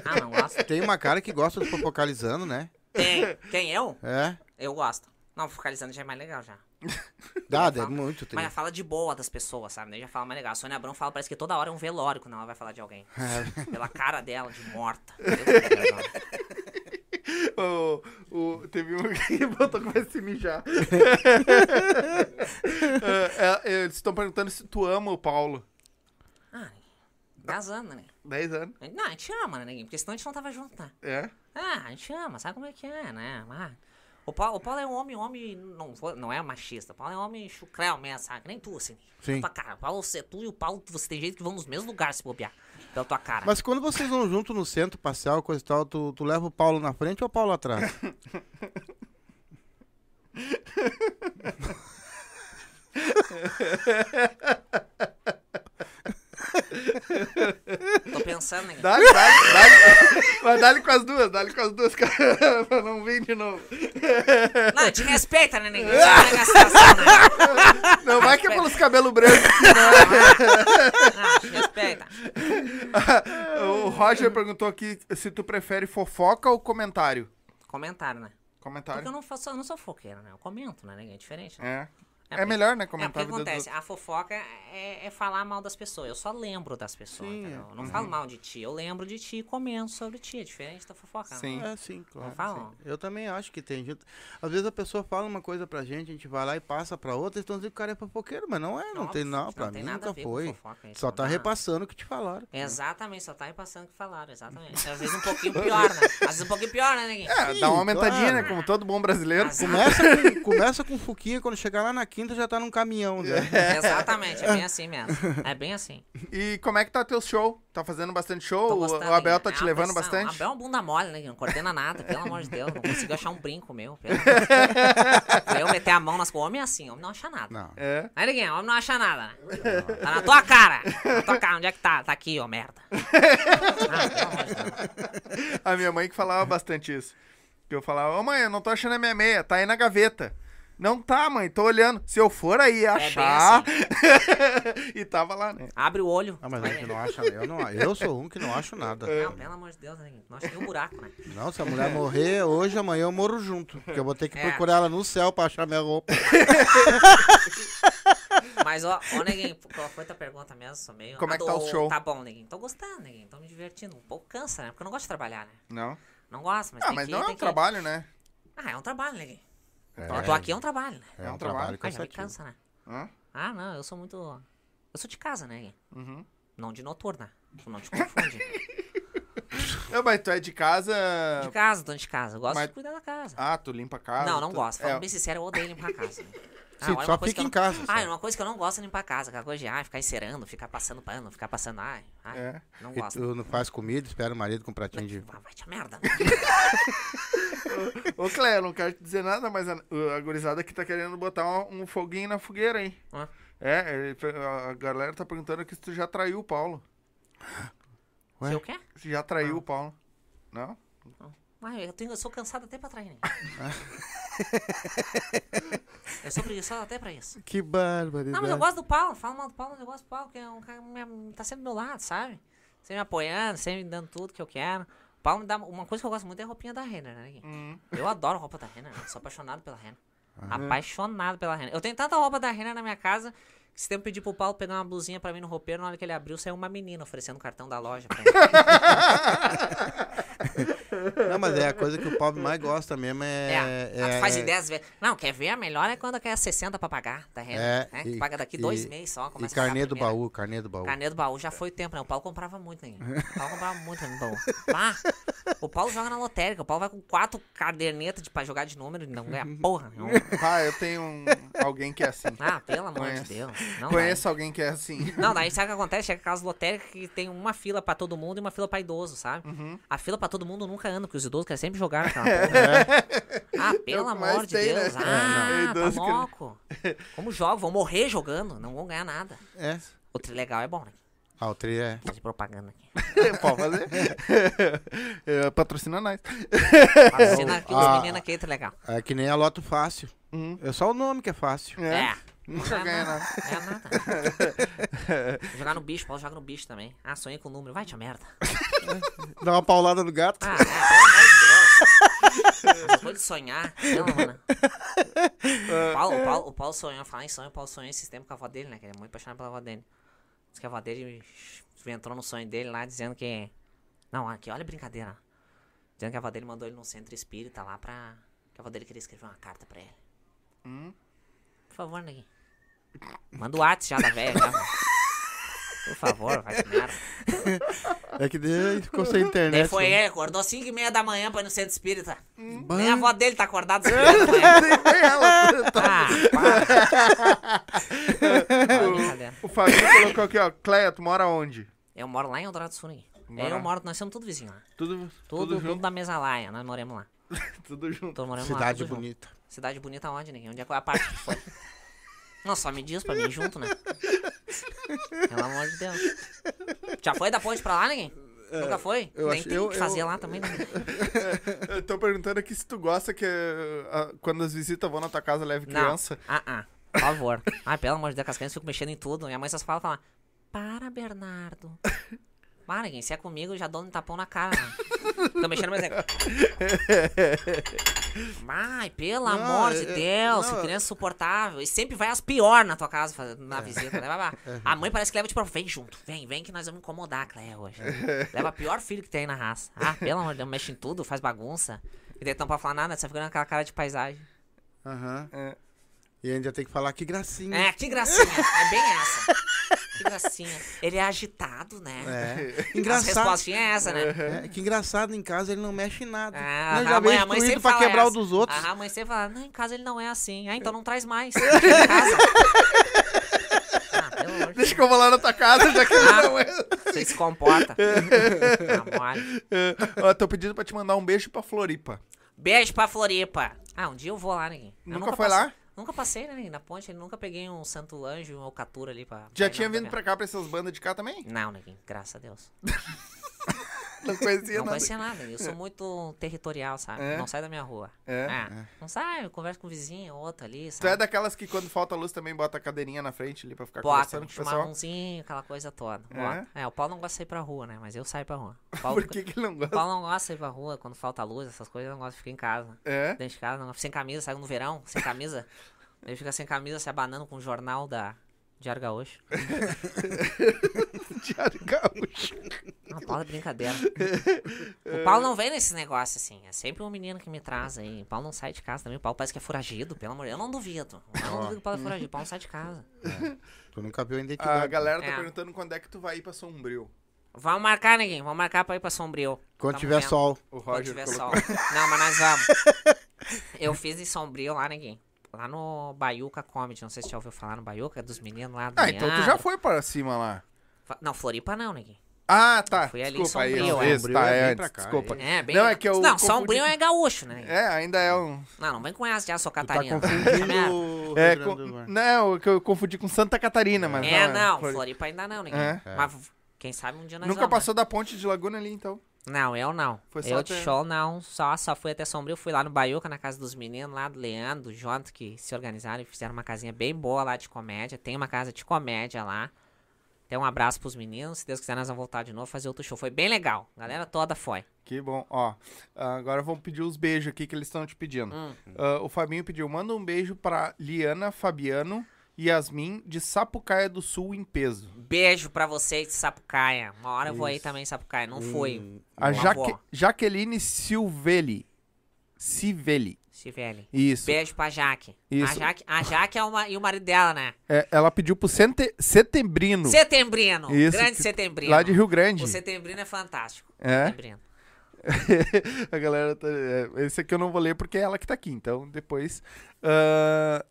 Ah, não gosto. Tem uma cara que gosta do fofocalizando, né? Tem. Quem, eu? É. Eu gosto. Não, focalizando já é mais legal já. Dá, é muito Mas triste. já fala de boa das pessoas, sabe? Daí já fala mais legal. A Sônia Abrão fala, parece que toda hora é um velório quando ela vai falar de alguém. É. Pela cara dela, de morta. Deus. O, o, teve um que botou que vai se mijar. É, é, eles estão perguntando se tu ama o Paulo. ah, 10 anos, né? 10 anos. Não, a gente ama, né? Porque senão a gente não tava junto, né? É? Ah, a gente ama, sabe como é que é, né? Ah, o, Paulo, o Paulo é um homem, homem, não, não é machista. O Paulo é um homem chucrel mesmo, sabe? Que Nem tu, assim. Sim. Tua cara. O Paulo, você, tu e o Paulo, você tem jeito que vão nos mesmos lugares se bobear. Pela tua cara. Mas quando vocês vão junto no centro passear, coisa e tal, tu, tu leva o Paulo na frente ou o Paulo atrás? Tô pensando, né? Dá-lhe, dá-lhe. Mas dá-lhe com as duas, dá-lhe com as duas, cara, pra não vir de novo. Não, te respeita, né? Você não pega a situação, né? Não vai que é pelos cabelos brancos. Ah, te respeita. O Roger perguntou aqui se tu prefere fofoca ou comentário. Comentário, né? Porque Comentário. eu não, faço, eu não sou foqueiro, né? Eu comento, né? É diferente, né? É. É melhor, né? É, Comentar a vida dos acontece, a fofoca é, é falar mal das pessoas. Eu só lembro das pessoas, Sim, entendeu? Eu não Uhum. falo mal de ti, eu lembro de ti e comento sobre ti. É diferente da fofoca. né? Sim. É, sim, claro. Não falam? sim. Eu também acho que tem. Às vezes a pessoa fala uma coisa pra gente, a gente vai lá e passa pra outra, então dizem que o cara é fofoqueiro, mas não é, não tem Óbvio, não, pra tem mim nada a nunca foi. fofoca, Só não tá repassando o que te falaram. Exatamente, só tá repassando o que falaram, exatamente. Às vezes um pouquinho pior, né? Às vezes um pouquinho pior, né, Neguinho? É, Sim, dá uma aumentadinha, claro. né? Como todo bom brasileiro. Começa com, começa com fuquinha, quando chegar lá na quinta já tá num caminhão, né? Exatamente, é bem assim mesmo. É bem assim. E como é que tá teu show? Tá fazendo bastante show? O- gostando, o Abel hein? tá É te uma levando pressão. bastante? Abel é um bunda mole, né? Não coordena nada, pelo amor de Deus. Não consigo achar um brinco meu. Pelo... Eu meter a mão nas coisas. Homem é assim, homem não acha nada. Não. É. Aí, Neguinho, homem não acha nada. Tá na tua cara. Na tua cara, onde é que tá? Tá aqui, ó, merda. Ah, pelo amor de Deus. A minha mãe que falava bastante isso. Que eu falava, ô mãe, eu não tô achando a minha meia, tá aí na gaveta. Não tá, mãe, tô olhando. Se eu for aí bem achar. e tava lá, né? Abre o olho. Ah, mas a gente não acha. Eu, não, eu sou um que não acho nada. Não, pelo amor de Deus, né? Nós temos um buraco, né? Não, se a mulher morrer hoje, amanhã eu morro junto. Porque eu vou ter que É. procurar ela no céu pra achar minha roupa. Mas, ó, ô, Neguinho, qual foi tua pergunta mesmo? Sou meio... Como é que tá o show? Tá bom, Neguinho. Tô gostando, Neguinho. Tô me divertindo. Um pouco cansa, né? Porque eu não gosto de trabalhar, né? Não. Não gosto, mas Ah, tem mas que... não é um que- trabalho, né? Ah, é um trabalho, Neguinho. É, Eu tô aqui é um trabalho, né? é um trabalho Ah, já me cansa, né? Hã? Ah, não, eu sou muito... Eu sou de casa, né? Uhum. Não de noturna. Tu não te confunde. É, mas tu é de casa. De casa, tô de casa. Eu gosto Mas- de cuidar da casa. Ah, tu limpa a casa. não, não tu- gosto. É, Falando bem sincero, eu odeio limpar a casa. né? Ah, Sim, olha só fica em não- casa. Ah, só. uma coisa que eu não gosto é limpar a casa. Aquela coisa de ah, ficar encerando, ficar passando pano, ficar passando. Ai, ai, É. não E gosto. tu não faz comida, espera o marido com um pratinho de. Vai, vai te a merda. Ô, Cléo, eu não quero te dizer nada, mas a, a gurizada aqui tá querendo botar um, um foguinho na fogueira, hein? Hã? É, ele- a galera tá perguntando aqui se tu já traiu o Paulo. Ué? Se eu quer? Se já traiu o Paulo. Não? Ah, eu, tenho, eu sou cansado até pra trair. né? eu sou preguiçoso até pra isso. Que barbaridade. Não, mas eu gosto do Paulo. Fala mal do Paulo, mas eu gosto do Paulo, porque é um cara que tá sempre do meu lado, sabe? Sempre me apoiando, sempre me dando tudo que eu quero. O Paulo me dá. Uma coisa que eu gosto muito é a roupinha da Renner, né? Hum. Eu adoro roupa da Renner, né? Sou apaixonado pela Renner. Apaixonado pela Renner. Eu tenho tanta roupa da Renner na minha casa que se tempo pedir pro Paulo pegar uma blusinha pra mim no roupeiro, na hora que ele abriu, saiu uma menina oferecendo o cartão da loja pra ele. Não, mas é a coisa que o pobre mais gosta mesmo é. É, é, tu faz é- em 10 vezes. Não, quer ver? A melhor é quando quer 60 pra pagar da Renner. É, né? e- Que paga daqui e- dois meses só. E Começa carnê do baú, carnê do baú. Carnê do baú já foi tempo, né? O Paulo comprava muito, né? O Paulo comprava muito do baú. Ah, o Paulo joga na lotérica. O Paulo vai com quatro cadernetas de, pra jogar de número e não ganha porra. Não. Ah, eu tenho um- alguém que é assim. Ah, pelo amor Conheço. de Deus. Não, Conheço alguém que é assim. não, daí sabe o que acontece? Chega casa lotérica que tem uma fila pra todo mundo e uma fila pra idoso, sabe? Uhum. A fila pra todo mundo nunca anda, porque os idosos querem sempre jogar naquela porra. Ah, pelo É o que mais amor de tem, né? Deus. É, Ah, não. tá Idoso que- louco. Como jogam? Vão morrer jogando, não vão ganhar nada. É. O trilegal é bom, né? Ah, o tri é. Fazer propaganda aqui. Pode fazer. É, patrocina nós. Patrocina aqui os Ah. meninos aqui, trilegal. É que nem a Loto Fácil. Uhum. É só o nome que é fácil. É. Nunca Não ganha nada. nada. É nada. Jogar no bicho, pode jogar no bicho também. Ah, sonhei com o número. Vai, tia merda. Dá uma paulada no gato. Ah, é, pelo amor de Deus. Essas coisas de sonhar. Não, mano. O Paulo, o, Paulo, o Paulo sonhou, falar em sonho, o Paulo sonhou esse tempo com a avó dele, né? Que ele é muito apaixonado pela avó dele. Diz que a avó dele entrou no sonho dele lá dizendo que. Não, aqui, olha a brincadeira. Dizendo que a avó dele mandou ele num centro espírita lá pra. Que a avó dele queria escrever uma carta pra ele. Hum? Por favor, Neguinho. Manda o WhatsApp já da velha, já, mano. Por favor, vai merda. É que daí ficou sem Daí internet. foi né? ele, acordou 5 e meia da manhã pra ir no centro espírita. Bah. Nem a avó dele tá acordada 5 e meia da manhã. Nem ela. Para. Ah, brincadeira. O Fabinho colocou aqui, ó. Cleia, tu mora onde? Eu moro lá em Eldorado do Sul, Eu moro, nós somos tudo vizinhos lá. Tudo, Tudo, tudo, tudo, junto. da mesa laia, nós moramos lá. Tudo junto. Tô morando lá, Cidade tudo junto. bonita. Cidade bonita onde, Neguinho? Onde é que é a parte que foi? Não, só me diz pra mim junto, né? Pelo amor de Deus. Já foi da ponte pra lá, Neguinho? Nunca foi? eu Nem acho- tem o eu- que fazer eu- lá também, né? Eu tô perguntando aqui se tu gosta que ah, quando as visitas vão na tua casa leve Não. criança. Ah, ah. Por favor. Ai, pelo amor de Deus, as crianças ficam mexendo em tudo. Minha mãe só fala, fala, para, Bernardo. Para, quem se é comigo, eu já dou um tapão na cara. né? Fica mexendo, mas é... Ai, pelo Não, amor de é- é- Deus, não, que criança insuportável. E sempre vai as pior na tua casa, na visita, né? É. A mãe parece que leva tipo, vem junto, vem, vem que nós vamos incomodar a Cléia hoje. Leva a pior filho que tem na raça. Ah, pelo amor de Deus, mexe em tudo, faz bagunça. E daí não pode falar nada, você fica com aquela cara de paisagem. Aham. É. E ainda tem que falar que gracinha. É, que gracinha. É bem essa. Que gracinha. Ele é agitado, né? É. As Engraçado. respostinhas é essa, né? É, que engraçado, em casa ele não mexe em nada. Ah, Não, a já mãe, veio a mãe sempre pra fala quebrar o essa. dos outros. Ah, a mãe sempre fala, não, em casa ele não é assim. Ah, então não traz mais. Deixa em casa. ah, Deixa que eu vou lá na tua casa, já que Ah. não é. Deus. Você se comporta. Tá mole. Ó, tô pedindo pra te mandar um beijo pra Floripa. Beijo pra Floripa. Ah, um dia eu vou lá, ninguém. Nunca foi lá? Nunca passei, né? Na ponte, nunca peguei um santo anjo, um alcatura ali pra... Já pra tinha vindo pra cá, pra essas bandas de cá também? Não, Neguinho, graças a Deus. Não conhecia Não nada. conhecia nada. Eu sou muito territorial, sabe? É? Não sai da minha rua. É? É. Não sai, eu converso com o vizinho, outro ali, Tu é sabe? daquelas que quando falta luz também bota a cadeirinha na frente ali pra ficar Bota, conversando um com o pessoal? chimarrãozinho, aquela coisa toda. É? Bota. É? o Paulo não gosta de sair pra rua, né? Mas eu saio pra rua. O Paulo, Por que, que ele não o gosta? Paulo não gosta de sair pra rua quando falta luz, essas coisas, eu não gosta de ficar em casa. É? Dentro de casa, não. sem camisa, saiu no verão, sem camisa. Ele fica sem camisa, se abanando com o jornal da Diário Gaúcho. Diário Gaúcho. Não, Paulo é brincadeira. o Paulo não vem nesse negócio assim. É sempre um menino que me traz aí. O Paulo não sai de casa também. O Paulo parece que é foragido, pelo amor de Deus. Eu não duvido. Eu não duvido que o Paulo é foragido. O Paulo não sai de casa. Tu nunca viu a A identidade. galera tá É. perguntando quando é que tu vai ir pra Sombrio. Vamos marcar, neguinho. Vamos marcar pra ir pra Sombrio. Quando Tamo tiver vendo. sol. O Quando Roger tiver colocou. sol. Não, mas nós vamos. Eu fiz em Sombrio lá, neguinho. Lá no Baiuca Comedy. Não sei se você já ouviu falar no Baiuca, dos meninos lá do Ah, então tu já foi para cima lá. Não, Floripa não, neguinho. Ah, tá. Fui ali Desculpa aí. Sombrio, eu- é. Isso, Sombrio tá, é é bem pra antes, cá, desculpa. É, bem. Não, é que eu Não, confundi- Sombrio é gaúcho, né? É, ainda é um... Não, não vem com essa já, sou Tu tá Catarina. confundindo É, com- não, que eu confundi com Santa Catarina, mas É, não. não, Flori- Floripa ainda não, ninguém. É. Mas quem sabe um dia nós Nunca vamos, passou da ponte de Laguna ali, então. Não, eu não. Foi eu de até- show não, só, só fui até Sombrio, fui lá no Baiuca, na casa dos meninos lá do Leandro, do que se organizaram e fizeram uma casinha bem boa lá de comédia. Tem uma casa de comédia lá. Tem um abraço pros meninos, se Deus quiser nós vamos voltar de novo fazer outro show. Foi bem legal, a galera toda foi. Que bom. Ó, agora vamos pedir os beijos aqui que eles estão te pedindo. Hum. Ah, o Fabinho pediu, manda um beijo pra Liana, Fabiano Yasmin de Sapucaia do Sul em peso. Beijo pra vocês de Sapucaia. Uma hora eu vou aí também em Sapucaia, não Hum, fui. A Uma Jaque-. Jaqueline Silvelli. Civelli. Stivelli. Isso. Beijo pra Jaque. A Isso. Jaque, a Jaque é uma, e o marido dela, né? É, ela pediu pro sete- Setembrino. Setembrino. Isso, grande que- Setembrino. Lá de Rio Grande. O Setembrino é fantástico. É? Setembrino. a galera tá. é, esse aqui eu não vou ler porque é ela que tá aqui, então depois. ah,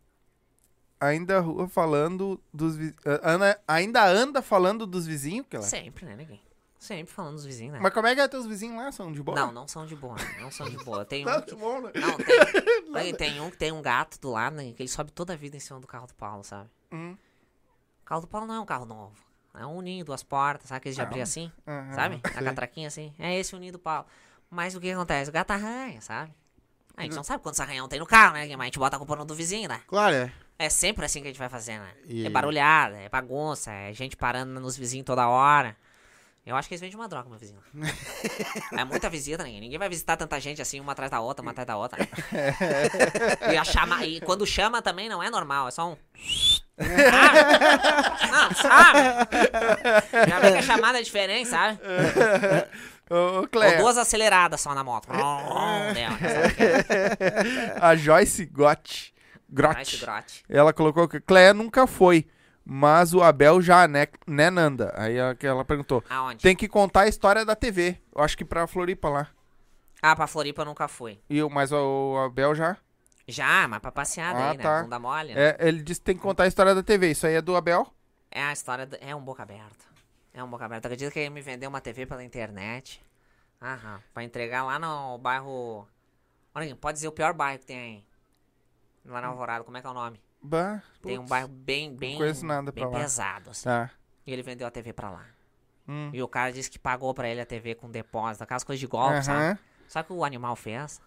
ainda rua falando dos. ah, Ana, ainda anda falando dos vizinhos? Que ela... Sempre, né, ninguém? Sempre falando dos vizinhos, né? Mas como é que é teus vizinhos lá? São de boa? Não, não são de boa. Não são de boa. Tem Tá um de que... né? Não, tem... Tem um que tem um gato do lado, né, que ele sobe toda a vida em cima do carro do Paulo, sabe? Hum. O carro do Paulo não é um carro novo. É um ninho, duas portas, sabe? Aqueles de abrir assim, Aham, sabe? A catraquinha assim. É esse o ninho do Paulo. Mas o que acontece? O gato arranha, sabe? A gente não sabe quantos arranhão tem no carro, né? Mas a gente bota a culpa no do vizinho, né? Claro, é. É sempre assim que a gente vai fazer, né? E- É barulhada, é bagunça, é gente parando nos vizinhos toda hora. Eu acho que eles vendem uma droga, meu vizinho. é muita visita, ninguém. Ninguém vai visitar tanta gente assim, uma atrás da outra, uma atrás da outra. né? e, a chama... e quando chama também não é normal, é só um. sabe? Não, sabe? Já vê que a chamada é diferente, sabe? Ô, ô, Ou duas aceleradas só na moto. Dela, sabe? a Joyce Gott. Vai esse Grott. grote. Ela colocou que Cléia nunca foi, mas o Abel já, né, né Nanda? Aí ela, que ela perguntou. Aonde? Tem que contar a história da TV. Eu acho que pra Floripa lá. Ah, pra Floripa nunca fui. E o, mas o Abel já. Já, mas pra passear Ah, aí, né? tá. Bunda mole. né? É, ele disse que tem que contar a história da TV. Isso aí é do Abel? É a história. do- É um boca aberta. É um boca aberta. Acredita que ele me vendeu uma TV pela internet? Aham. Pra entregar lá no bairro. Olha aqui, pode dizer o pior bairro que tem aí. Lá na Alvorada, como é que é o nome? Bah, Tem um putz. bairro bem, bem. conheço nada bem lá. pesado, assim. Tá. E ele vendeu a TV pra lá. Hum. E o cara disse que pagou pra ele a TV com depósito, aquelas coisas de golpe, sabe? Sabe o que o animal fez?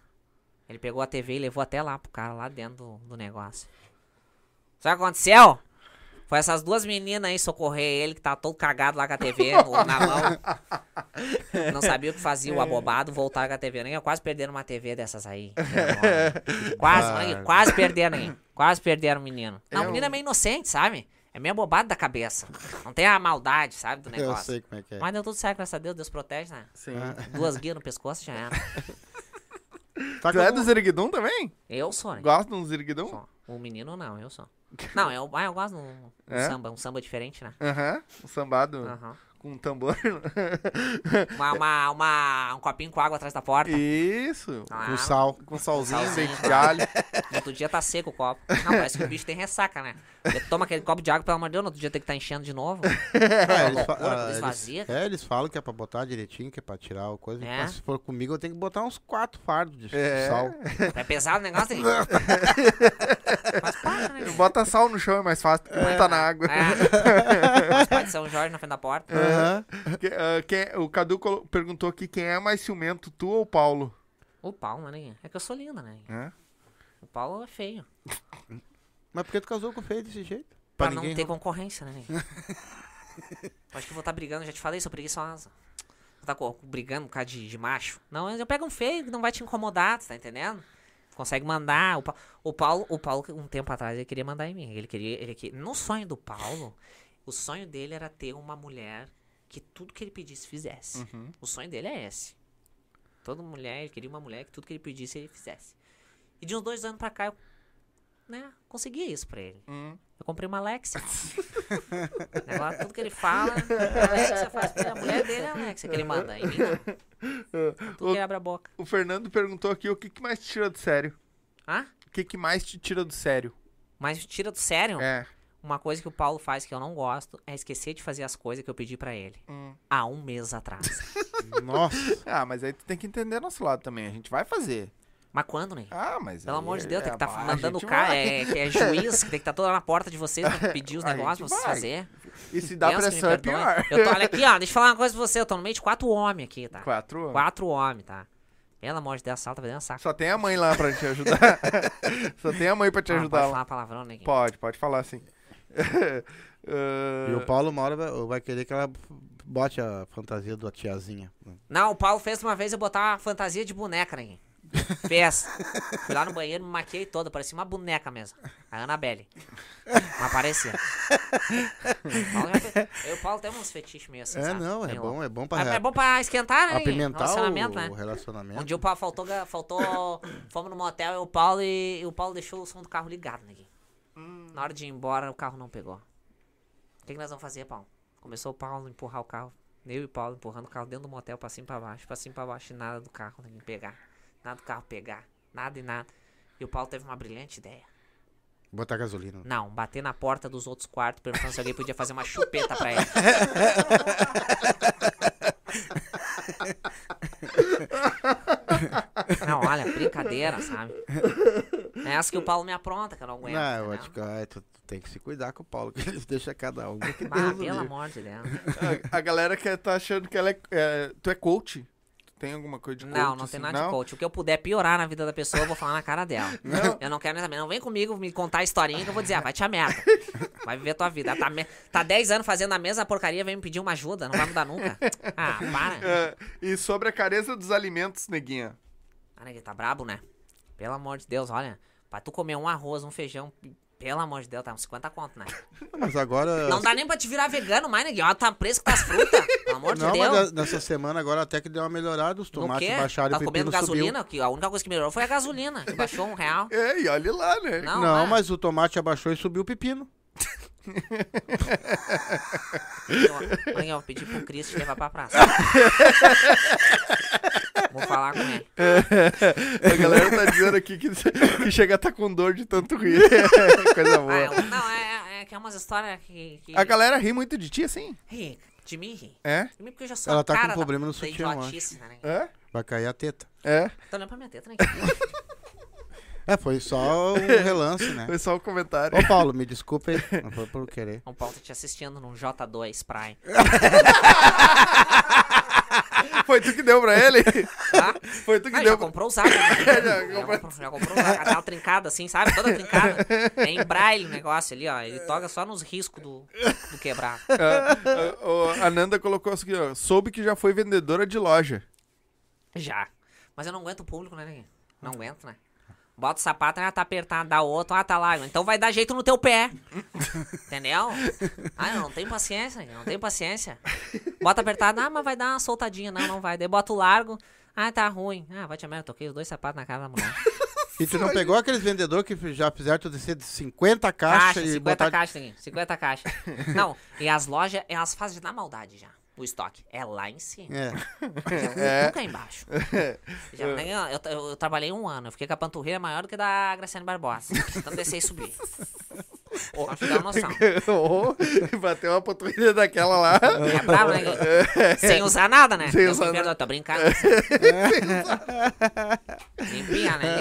Ele pegou a TV e levou até lá pro cara, lá dentro do, do negócio. Sabe o que aconteceu? Foi essas duas meninas aí socorrer ele, que tá todo cagado lá com a TV na mão. Não sabia o que fazia, o abobado, voltar com a TV. Nem quase perderam uma TV dessas aí. Quase, olha aí, quase perderam aí. Quase perderam o menino. Não, É o menino é meio inocente, sabe? É meio abobado da cabeça. Não tem a maldade, sabe, do Eu negócio. sei como é que é. Mas deu tudo certo, graças a Deus, Deus protege, né? Sim. Duas guias no pescoço já era. Tá Tu é do Ziriguidum também? Eu sou, né? Gosta de um Ziriguidum? Sou. O menino não, eu sou. Não, eu, ah, eu gosto do do É? samba, um samba diferente, né? Aham. Um sambado Aham. Com um tambor. Uma, uma, uma- um copinho com água atrás da porta. Isso. Claro. Com sal. Com salzinho, dente de alho. No outro dia tá seco o copo. Não, parece que o bicho tem ressaca, né? Toma aquele copo de água, pelo amor de Deus, no outro dia tem que estar enchendo de novo. É, eles, fa- loucura, ah, eles- é, eles falam que é pra botar direitinho, que é pra tirar o coisa. É? Mas se for comigo, eu tenho que botar uns quatro fardos de É. sal. É pesado o negócio. Faz parte, né? Bota sal no chão, é mais fácil. Não tá na água. É. Faz parte de São Jorge na frente da porta. Que- quem- o Cadu perguntou aqui quem é mais ciumento, tu ou o Paulo? O Paulo, né? É que eu sou linda, né? É? O Paulo é feio. Mas por que tu casou com o feio desse jeito? Pra, Pra não ter concorrência, né? Acho que eu vou estar brigando, já te falei, sou preguiçosa. Vou tá brigando por causa de, de macho. Não, eu pego um feio que não vai te incomodar, tu tá entendendo? Consegue mandar. O, Pa- o Paulo, o Paulo, um tempo atrás, ele queria mandar em mim. Ele queria. Ele que No sonho do Paulo, o sonho dele era ter uma mulher que tudo que ele pedisse fizesse. O sonho dele é esse. Toda mulher, ele queria uma mulher que tudo que ele pedisse ele fizesse. E de uns dois anos pra cá, eu né, conseguia isso pra ele. Eu comprei uma Alexa. Negócio, tudo que ele fala, a Alexa faz pra ele. A mulher dele é a Alexa que ele manda. Em mim, não. Tudo que ele abre a boca. O Fernando perguntou aqui o que, que mais te tira do sério. Ah? O que, que mais te tira do sério? Mas tira do sério, É. uma coisa que o Paulo faz que eu não gosto é esquecer de fazer as coisas que eu pedi pra ele. Hum. Há um mês atrás. Nossa. Ah, mas aí tu tem que entender nosso lado também. A gente vai fazer. Mas quando, né? Ah, mas. Pelo aí amor de Deus, tem que é, estar vai, a mandando o cara, é, que é juiz, que tem que estar toda na porta de vocês pra pedir os negócios pra vocês vai. fazer. E se dá Deus pressão é pior. Eu tô, olha aqui, ó, deixa eu falar uma coisa pra você. Eu tô no meio de quatro homens aqui, tá? Quatro. Quatro homens, tá? Pelo amor de Deus, salta vai dentro saco. Só tem a mãe lá pra te ajudar. Só tem a mãe pra te Ah, ajudar pode lá. falar palavrão, né? Pode, pode falar sim. Ah, E o Paulo uma hora vai, vai querer que ela bote a fantasia da tiazinha. Não, o Paulo fez uma vez eu botar uma fantasia de boneca, né? Fez. Fui lá no banheiro, me maquiei toda, parecia uma boneca mesmo. A Annabelle. Não aparecia. O Paulo, já fez- eu e o Paulo temos uns fetiches meio assim, É, sabe? não, é bom, louco. é bom pra É, é bom pra esquentar, né? apimentar Relacionamento, o, né? o relacionamento. Um dia o Paulo faltou, faltou. Fomos no motel e o Paulo e, e o Paulo deixou o som do carro ligado, né? Gui? Na hora de ir embora, o carro não pegou. O que, que nós vamos fazer, Paulo? Começou o Paulo a empurrar o carro. Eu e o Paulo empurrando o carro dentro do motel pra cima e pra baixo, pra cima e pra baixo, e nada do carro né, pegar. Nada do carro pegar. Nada e nada. E o Paulo teve uma brilhante ideia. Botar gasolina. Não, bater na porta dos outros quartos, perguntando se alguém podia fazer uma chupeta pra ele. Não, olha, brincadeira, sabe? É essa que o Paulo me apronta, que eu não aguento. Não, eu acho que ah, tu, tu tem que se cuidar com o Paulo, que ele deixa cada um. Que Ah, Deus pelo amor de Deus. A, a galera que tá achando que ela é, é, Tu é coach? Tu tem alguma coisa de coach? Não, não assim? tem nada de coach. O que eu puder piorar na vida da pessoa, eu vou falar na cara dela. Não. Eu não quero nem saber. Não vem comigo me contar a historinha que eu vou dizer, ah, vai te a merda. Vai viver tua vida. Tá, me- tá 10 anos fazendo a mesma porcaria, vem me pedir uma ajuda, não vai mudar nunca. Ah, para. É, e sobre a careza dos alimentos, neguinha. Ah, neguinho, tá brabo, né? Pelo amor de Deus, olha. Pra tu comer um arroz, um feijão, pelo amor de Deus, tá uns 50 conto, né? Mas agora. Não dá nem pra te virar vegano mais, neguinho. Olha, tá preço com as frutas. Pelo amor de Não, Deus. mas nessa semana agora até que deu uma melhorada, os tomates quê? baixaram Tá e o comendo pepino subiu. gasolina? Que a única coisa que melhorou foi a gasolina. Que baixou um real. É, e olha lá, né? Não, Não, é. mas o tomate abaixou e subiu o pepino. Mãe, eu pedi pro Cris te levar pra praça. Vou falar com ele. A galera tá dizendo aqui que, que chega a tá com dor de tanto rir. Coisa Ah, boa. eu- não, é, é que é umas histórias que. que... A galera ri muito de ti, assim? Ri, de mim ri. É? De mim porque eu já sou Ela tá com cara problema da, no sutiã, né? É? Vai cair a teta. É. Tô olhando pra minha teta, né? É, foi só um relance, né? Foi só o comentário. Ô, Paulo, me desculpa aí. Não foi por querer. O Paulo tá te assistindo num J2 Prime. Foi tu que deu pra ele? Tá? Foi tu que Ah, já deu pra... comprou usado. Né? Já já, comprou. comprou, já comprou usado. Aquela trincada assim, sabe? Toda trincada. É em braille o negócio ali, ó. Ele toca só nos riscos do, do quebrado. a, o- a Nanda colocou assim, ó. Soube que já foi vendedora de loja. Já. Mas eu não aguento o público, né, Neguinho? Não aguento, né? Bota o sapato, ah, tá apertado, dá outro, ah, tá largo. Então vai dar jeito no teu pé. Entendeu? Ah, eu não tenho paciência, eu não tenho paciência. Bota apertado, ah, mas vai dar uma soltadinha. Não, não vai. Daí bota o largo, ah, tá ruim. Ah, vai te merda, toquei os dois sapatos na cara da mulher. E tu não pegou aqueles vendedores que já fizeram tu descer de 50 caixas Caixa, e 50 botar... caixas, Neguinho. 50 caixas. Não, e as lojas, elas fazem na maldade já. O estoque é lá em cima. É. Nunca é embaixo. Já, né, eu, eu- eu trabalhei um ano, eu fiquei com a panturrilha maior do que a da Graciane Barbosa. Então descer e subir. Só pra te dar uma noção. Oh, bateu uma panturrilha daquela lá. É né? Gui? Sem usar nada, né? Sem usar nada. tô brincando. Limpinha, né?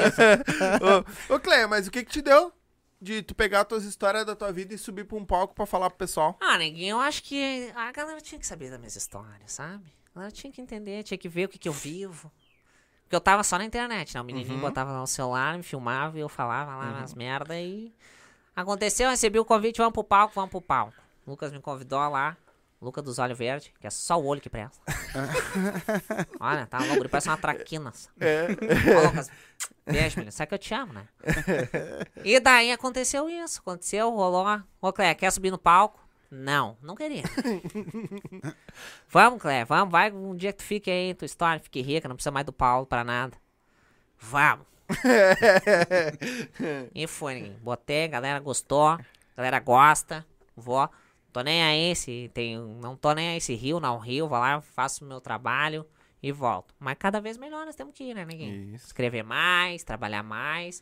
ô, ô, Cleia, mas o que que te deu? De tu pegar as tuas histórias da tua vida e subir pra um palco pra falar pro pessoal? Ah, neguinho, eu acho que a galera tinha que saber das minhas histórias, sabe? A galera tinha que entender, tinha que ver o que, que eu vivo. Porque eu tava só na internet, né? O menininho botava lá no celular, me filmava e eu falava lá umas merda e. Aconteceu, eu recebi o convite, vamos pro palco, vamos pro palco. O Lucas me convidou lá. Luca dos olhos verdes, que é só o olho que presta. Olha, tá louco, ele parece uma traquina. É. Ô, Lucas, beijo, menino. Sabe que eu te amo, né? E daí aconteceu isso. Aconteceu, rolou. Ô, Clé, quer subir no palco? Não, não queria. vamos, Clé, vamos. Vai um dia que tu fique aí, tua história, fique rica, não precisa mais do Paulo pra nada. Vamos. e foi, ninguém. Botei, galera gostou, galera gosta. Vou. Tô nem aí se tem. Não tô nem aí se rio, não rio. Vou lá, faço o meu trabalho e volto. Mas cada vez melhor nós temos que ir, né, ninguém? Isso. Escrever mais, trabalhar mais.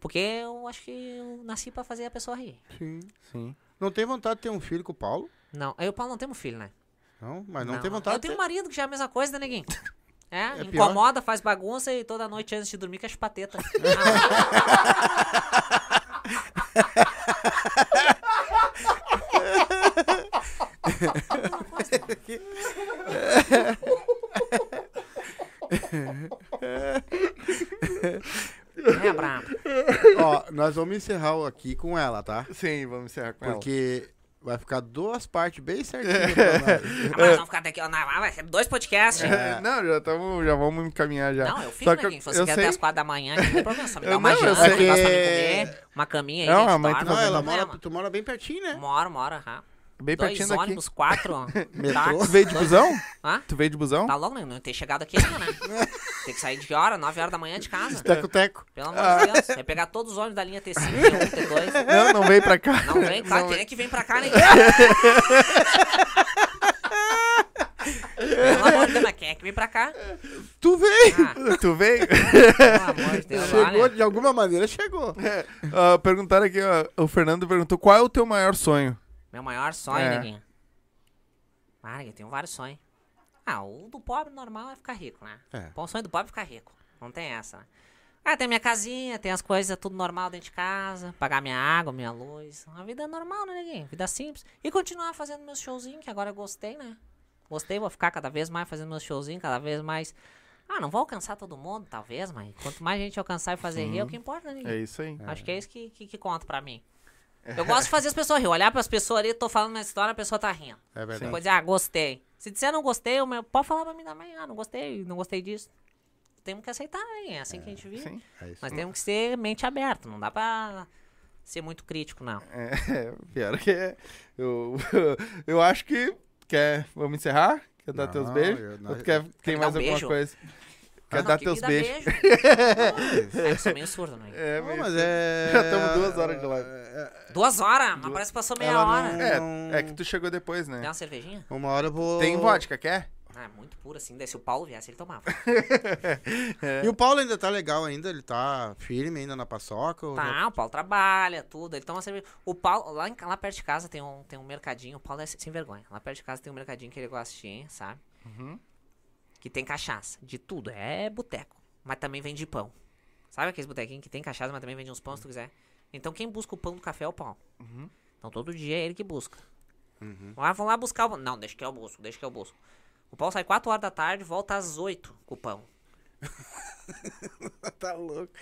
Porque eu acho que eu nasci pra fazer a pessoa rir. Sim. Sim. Não tem vontade de ter um filho com o Paulo? Não, eu e o Paulo não temos filho, né? Não, mas não, tem vontade Eu de tenho ter. um marido que já é a mesma coisa, né, neguinho? É, É pior. incomoda, faz bagunça e toda noite antes de dormir quer chupar teta. é, brabo. Ó, nós vamos encerrar aqui com ela, tá? Sim, vamos encerrar com ela. Porque vai ficar duas partes bem certinhas pra nós. Ah, mas vamos ficar daqui, ó, vai ser dois podcasts. É, Não, já, tamo, já vamos encaminhar já. Não, eu fico, Só né? Se você eu quer sei- até as quatro da manhã, não tem problema. Só me dá uma não, janta, que- comer, uma caminha aí, Não, a mãe tá Não, ela mora, tu mora bem pertinho, né? Moro, moro, aham. Bem Dois pertinho daqui. ônibus, quatro táxi. Tu veio de busão? Hã? Tu veio de busão? Tá logo, né? Não ter chegado aqui ainda, né? Tem que sair de hora, 9 horas da manhã de casa. Teco-teco. Pelo amor de Deus. Vai pegar todos os ônibus da linha T5, T1, T2. Não, não veio pra cá. Não vem, claro, Não quem é que vem pra cá, né? Pelo amor de Deus, mas quem é que vem pra cá? Tu veio! Ah, Tu veio? pelo amor de Deus, Chegou, olha. de alguma maneira chegou. Ah, perguntaram aqui, ó, o Fernando perguntou, qual é o teu maior sonho? Meu maior sonho, É. neguinho. Ah, eu tenho vários sonhos. Ah, o do pobre normal é ficar rico, né? É. Bom, o sonho do pobre é ficar rico. Não tem essa. né? Ah, tem minha casinha, tem as coisas tudo normal dentro de casa, pagar minha água, minha luz. Uma vida normal, né, neguinho? Vida simples. E continuar fazendo meus showzinhos, que agora eu gostei, né? Gostei, vou ficar cada vez mais fazendo meus showzinhos, cada vez mais. Ah, não vou alcançar todo mundo, talvez, mas quanto mais gente alcançar e fazer rir, é o que importa, né, neguinho? É isso aí. Acho que é isso que, que, que conta pra mim. Eu gosto de fazer as pessoas rir. Olhar pras pessoas ali, tô falando uma história, a pessoa tá rindo. É verdade. Pode dizer, ah, gostei. Se disser não gostei, eu, pode falar pra mim também. Ah, não gostei, não gostei disso. Temos que aceitar, né? É assim que a gente vive. Sim. É isso. Mas temos que ser mente aberta. Não dá pra ser muito crítico, não. É, pior que é. Eu, eu acho que. Quer. Vamos encerrar? Quer dar Não, teus beijos? eu- não, quer, tem mais um alguma beijo? coisa? Quer Ah, dar que teus beijos? beijo. é, eu sou meio surdo, né? É, Não, mas é... Já estamos duas horas de live. É, Duas horas, mas parece que passou meia Ela não- hora. É, é que tu chegou depois, Tem né? uma cervejinha? Uma hora eu vou... Tem vodka, quer? Ah, é muito pura assim. Daí se o Paulo viesse, ele tomava. E o Paulo ainda tá legal ainda? Ele tá firme ainda na paçoca? ou já- Tá, o Paulo trabalha, tudo. Ele toma cerveja. O Paulo, lá, em- lá perto de casa tem um, tem um mercadinho. O Paulo é sem vergonha. Lá perto de casa tem um mercadinho que ele gosta de ir, sabe? Uhum. Que tem cachaça. De tudo. É boteco. Mas também vende pão. Sabe aqueles botequinhos que tem cachaça, mas também vende uns pães se tu quiser? Então quem busca o pão do café é o Paulo. Uhum. Então todo dia é ele que busca. Uhum. Ah, vão lá buscar o pão. Não, deixa que eu busco, deixa que eu busco. O Paulo sai 4 horas da tarde, volta às 8 com o pão. tá louco.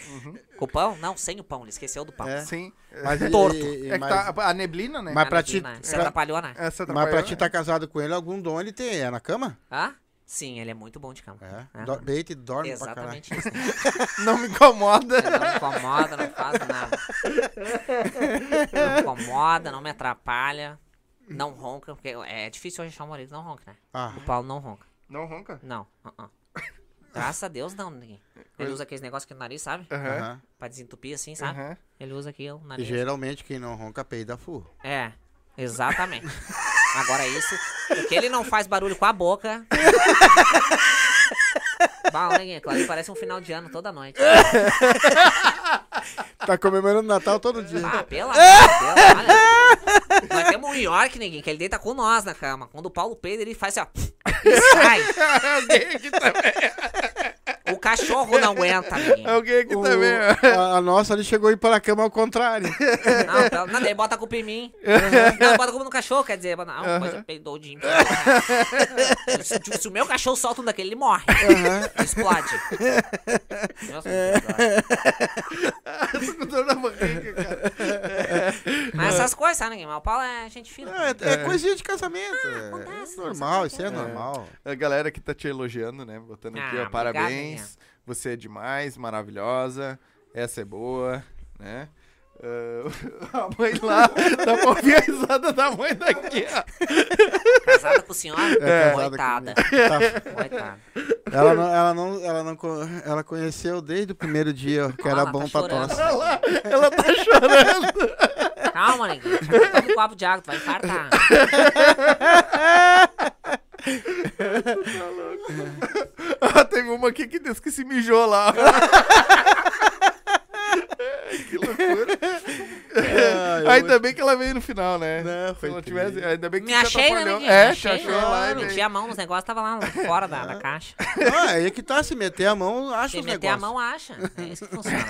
Com o pão? Não, sem o pão. Ele esqueceu do pão. É. Sim. Mas ele- Torto. e- É que mas, tá a neblina, né? Mas Ah, pra não vi, ti- né? Você pra- atrapalhou, né? Essa mas pra ti tá casado com ele, algum dom ele tem. É na cama? Ah? Sim, ele é muito bom de cama. É. Do, deita e dorme pra caralho. Exatamente isso. né? Não me incomoda. Ele não incomoda, não faz nada. Não incomoda, não me atrapalha. Não ronca, porque é difícil hoje achar um marido que não ronca, né? Ah, O Paulo não ronca. Não ronca? Não. uh-uh. Graças a Deus não, ninguém. Ele usa aqueles negócios aqui no nariz, sabe? Aham. Pra desentupir assim, sabe? Aham. Ele usa aqui o E nariz. geralmente quem não ronca peida furro. É, exatamente. Agora isso, porque ele não faz barulho com a boca. Guinha? Aquilo ali parece um final de ano toda noite. Tá comemorando Natal todo dia. Ah, Deus, olha. Nós temos um York, ninguém, que ele deita com nós na cama. Quando o Paulo peida, ele faz assim, ó. E sai. Alguém aqui também. O cachorro não aguenta. Alguém aqui O- também. ó. a, a nossa ali chegou a ir para a cama ao contrário. Não, então, não, daí bota a culpa em mim. Não, bota a culpa no cachorro, quer dizer, não, coisa peidou de mim. se, tipo, se o meu cachorro solta um daquele, ele morre. Explode. Deus me livre. Tô com dor na barriga, cara. Mas essas coisas, sabe, ninguém? Mas o Paulo é gente fina. É, é coisinha de casamento. é acontece, normal, isso é normal. A galera que tá te elogiando, né? Botando aqui, Ah, ó, parabéns. Você é demais, maravilhosa. Essa é boa, né? Ah, a mãe lá, dá pra ouvir a risada da mãe daqui, ó. Casada com o senhor? É, Coitada. Tá. Coitada. Ela não, ela não, ela não, ela conheceu desde o primeiro dia que Ah, era ela bom tá pra tosse. Lá, ela tá chorando. Calma, neguinho. Toma um copo de água, tu vai infartar. Ah, teve uma aqui que disse que se mijou lá. que loucura. É, Ainda bem que ela veio no final, né? Não, Se foi não triste. tivesse, ainda bem que Me achei, né, neguinho? É, achei. achou lá. e Meti veio. a mão nos negócios, tava lá fora da, da caixa. Ah, aí é que tá, se meter a mão, acha Se os meter a negócios. mão, acha. É isso que funciona.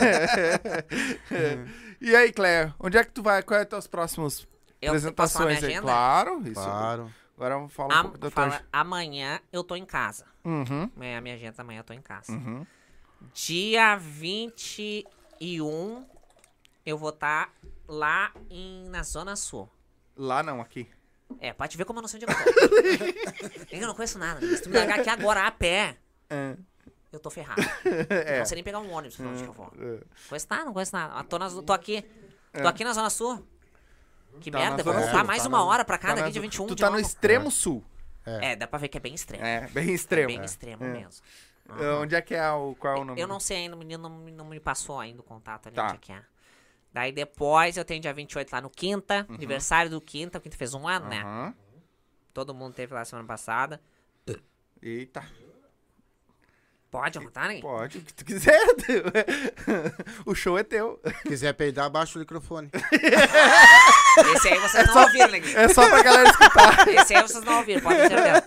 E aí, Claire, onde é que tu vai? Quais são as tuas próximas Eu apresentações aí? agenda? Claro, isso. Claro. Agora vamos falar um Am- pouco da fala, amanhã eu tô em casa. Uhum, É, a minha agenda amanhã eu tô em casa. uhum. Dia 21 eu vou estar lá em, na Zona Sul. Lá não, aqui. É, pode te ver como eu não sei onde eu tô. eu não conheço nada. Se tu me largar aqui agora a pé, É. eu tô ferrado. É. Não sei nem pegar um ônibus pra onde que eu vou. É. Conheço nada, não conheço nada. Ah, Tô, na, tô aqui. Tô aqui na Zona Sul. Que Tá merda, eu vou voltar Sul, mais tá uma na- hora pra cá, Tá na- daqui dia 21 Tu de tá no novo. extremo sul. É, dá pra ver que é bem extremo. É, bem extremo. bem É. extremo É. mesmo. É, Onde é que é o. Qual é o nome? Eu não sei ainda, o menino não, me- não me passou ainda o contato ali Tá. onde é que é. Daí depois eu tenho dia 28 lá no Quinta, Uhum. aniversário do Quinta, o Quinta fez um ano, né? Aham. Todo mundo teve lá semana passada. Eita. Pode contar, né? Pode, o que tu quiser. o show é teu. Quiser peidar, baixa o microfone. Esse aí vocês não ouviram, né? É só pra galera escutar. Esse aí vocês não ouviram, pode ter certeza.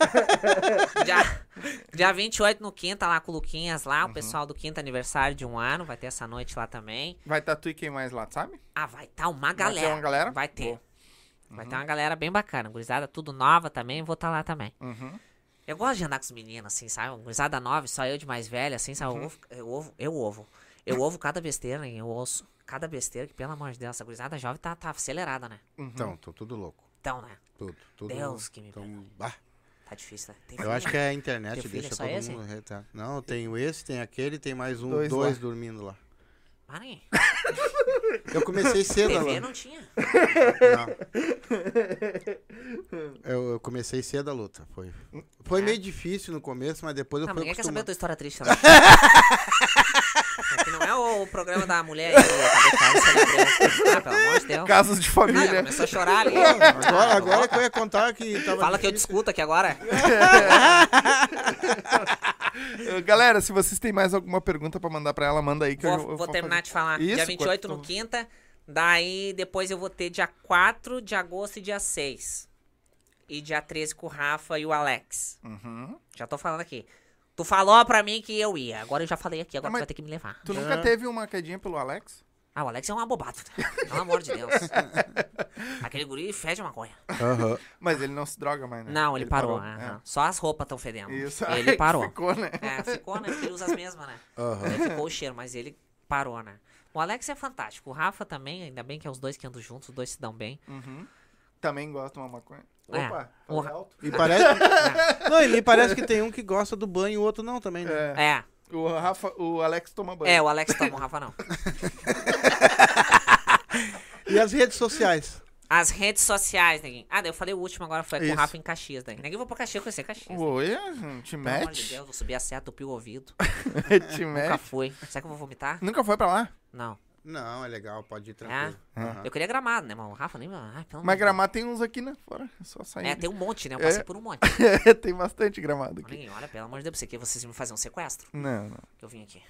Dia, dia 28 no Quinta, lá com o Luquinhas lá, Uhum. o pessoal do Quinta aniversário de um ano, vai ter essa noite lá também. Vai estar tu e quem mais lá, sabe? Ah, vai tá uma ter galera. uma galera? Vai ter. Boa. Vai ter uma galera bem bacana. Gurizada tudo nova também, vou estar lá também. Uhum. Eu gosto de andar com os meninos, assim, sabe? Gurizada nova, só eu de mais velha, assim, sabe? Eu ovo, eu ovo, eu ovo. Eu ovo cada besteira, né? Eu ouço cada besteira, que pelo amor de Deus, essa gurizada jovem tá, tá acelerada, né? Então, tô tudo louco. Então, né? Tudo, tudo. Deus que me então, perdoe. bah, Tá difícil, né? Tem Eu filho, acho que é a internet Teu filho deixa é só todo esse? mundo retardado. Não, eu tenho esse, tem aquele, tem mais um, Dois dois, lá. dormindo lá. Nem. Eu comecei cedo a TV luta. não tinha. Não. Eu, eu comecei cedo a luta. Foi, foi meio difícil no começo, mas depois eu Não, fui ninguém quer saber a tua história triste também. Aqui não é o programa da mulher aí. Ah, pelo amor de Deus. Casos de Ah, família. começou a chorar ali. Agora, agora que eu ia contar que tava Fala que eu difícil. discuto aqui agora. Galera, se vocês têm mais alguma pergunta pra mandar pra ela, manda aí que eu, Vou, eu vou terminar de falar. Isso, dia 28 quanto- no quinta. Daí depois eu vou ter dia 4 de agosto e dia 6. E dia 13 com o Rafa e o Alex. Uhum. Já tô falando aqui. Tu falou pra mim que eu ia. Agora eu já falei aqui, agora Ah, tu mas vai ter que me levar. Tu nunca teve uma quedinha pelo Alex? Ah, o Alex é um abobado. Pelo amor de Deus. Aquele guri fede maconha. Aham. Mas ele não se droga mais, né? Não, ele, parou. é. aham. Só as roupas estão fedendo. Isso. Ele parou. Ficou, né? É, ficou, né? Porque ele usa as mesmas, né? Aí ficou o cheiro, mas ele parou, né? O Alex é fantástico. O Rafa também, ainda bem que é os dois que andam juntos, os dois se dão bem. Uhum. Também gosta de uma maconha. É. Opa, Ra- alto. E parece. Não, e me parece que tem um que gosta do banho e o outro não também, né? É. É, O Rafa, o Alex toma banho. é, o Alex toma, o Rafa não. E as redes sociais? As redes sociais, neguinho. Ah, daí eu falei o último agora, foi com Isso. o Rafa em Caxias, daí. Ninguém vou pra Caxias conhecer Caxias. Oi, te Pelo amor de mete. Deus, vou subir a seta, tupir o ouvido. te Nunca mete. fui. Será que eu vou vomitar? Nunca foi pra lá? Não. Não, é legal, pode ir tranquilo. Aham. Eu queria gramado, né, mano? O Rafa nem. Ai, Mas gramado tem uns aqui, né? Fora. É só sair. É, tem um monte, né? Eu É. passei por um monte. tem bastante gramado aqui. Olha, pelo amor de Deus, você quer vocês me fazer um sequestro? Não, não. Que eu vim aqui.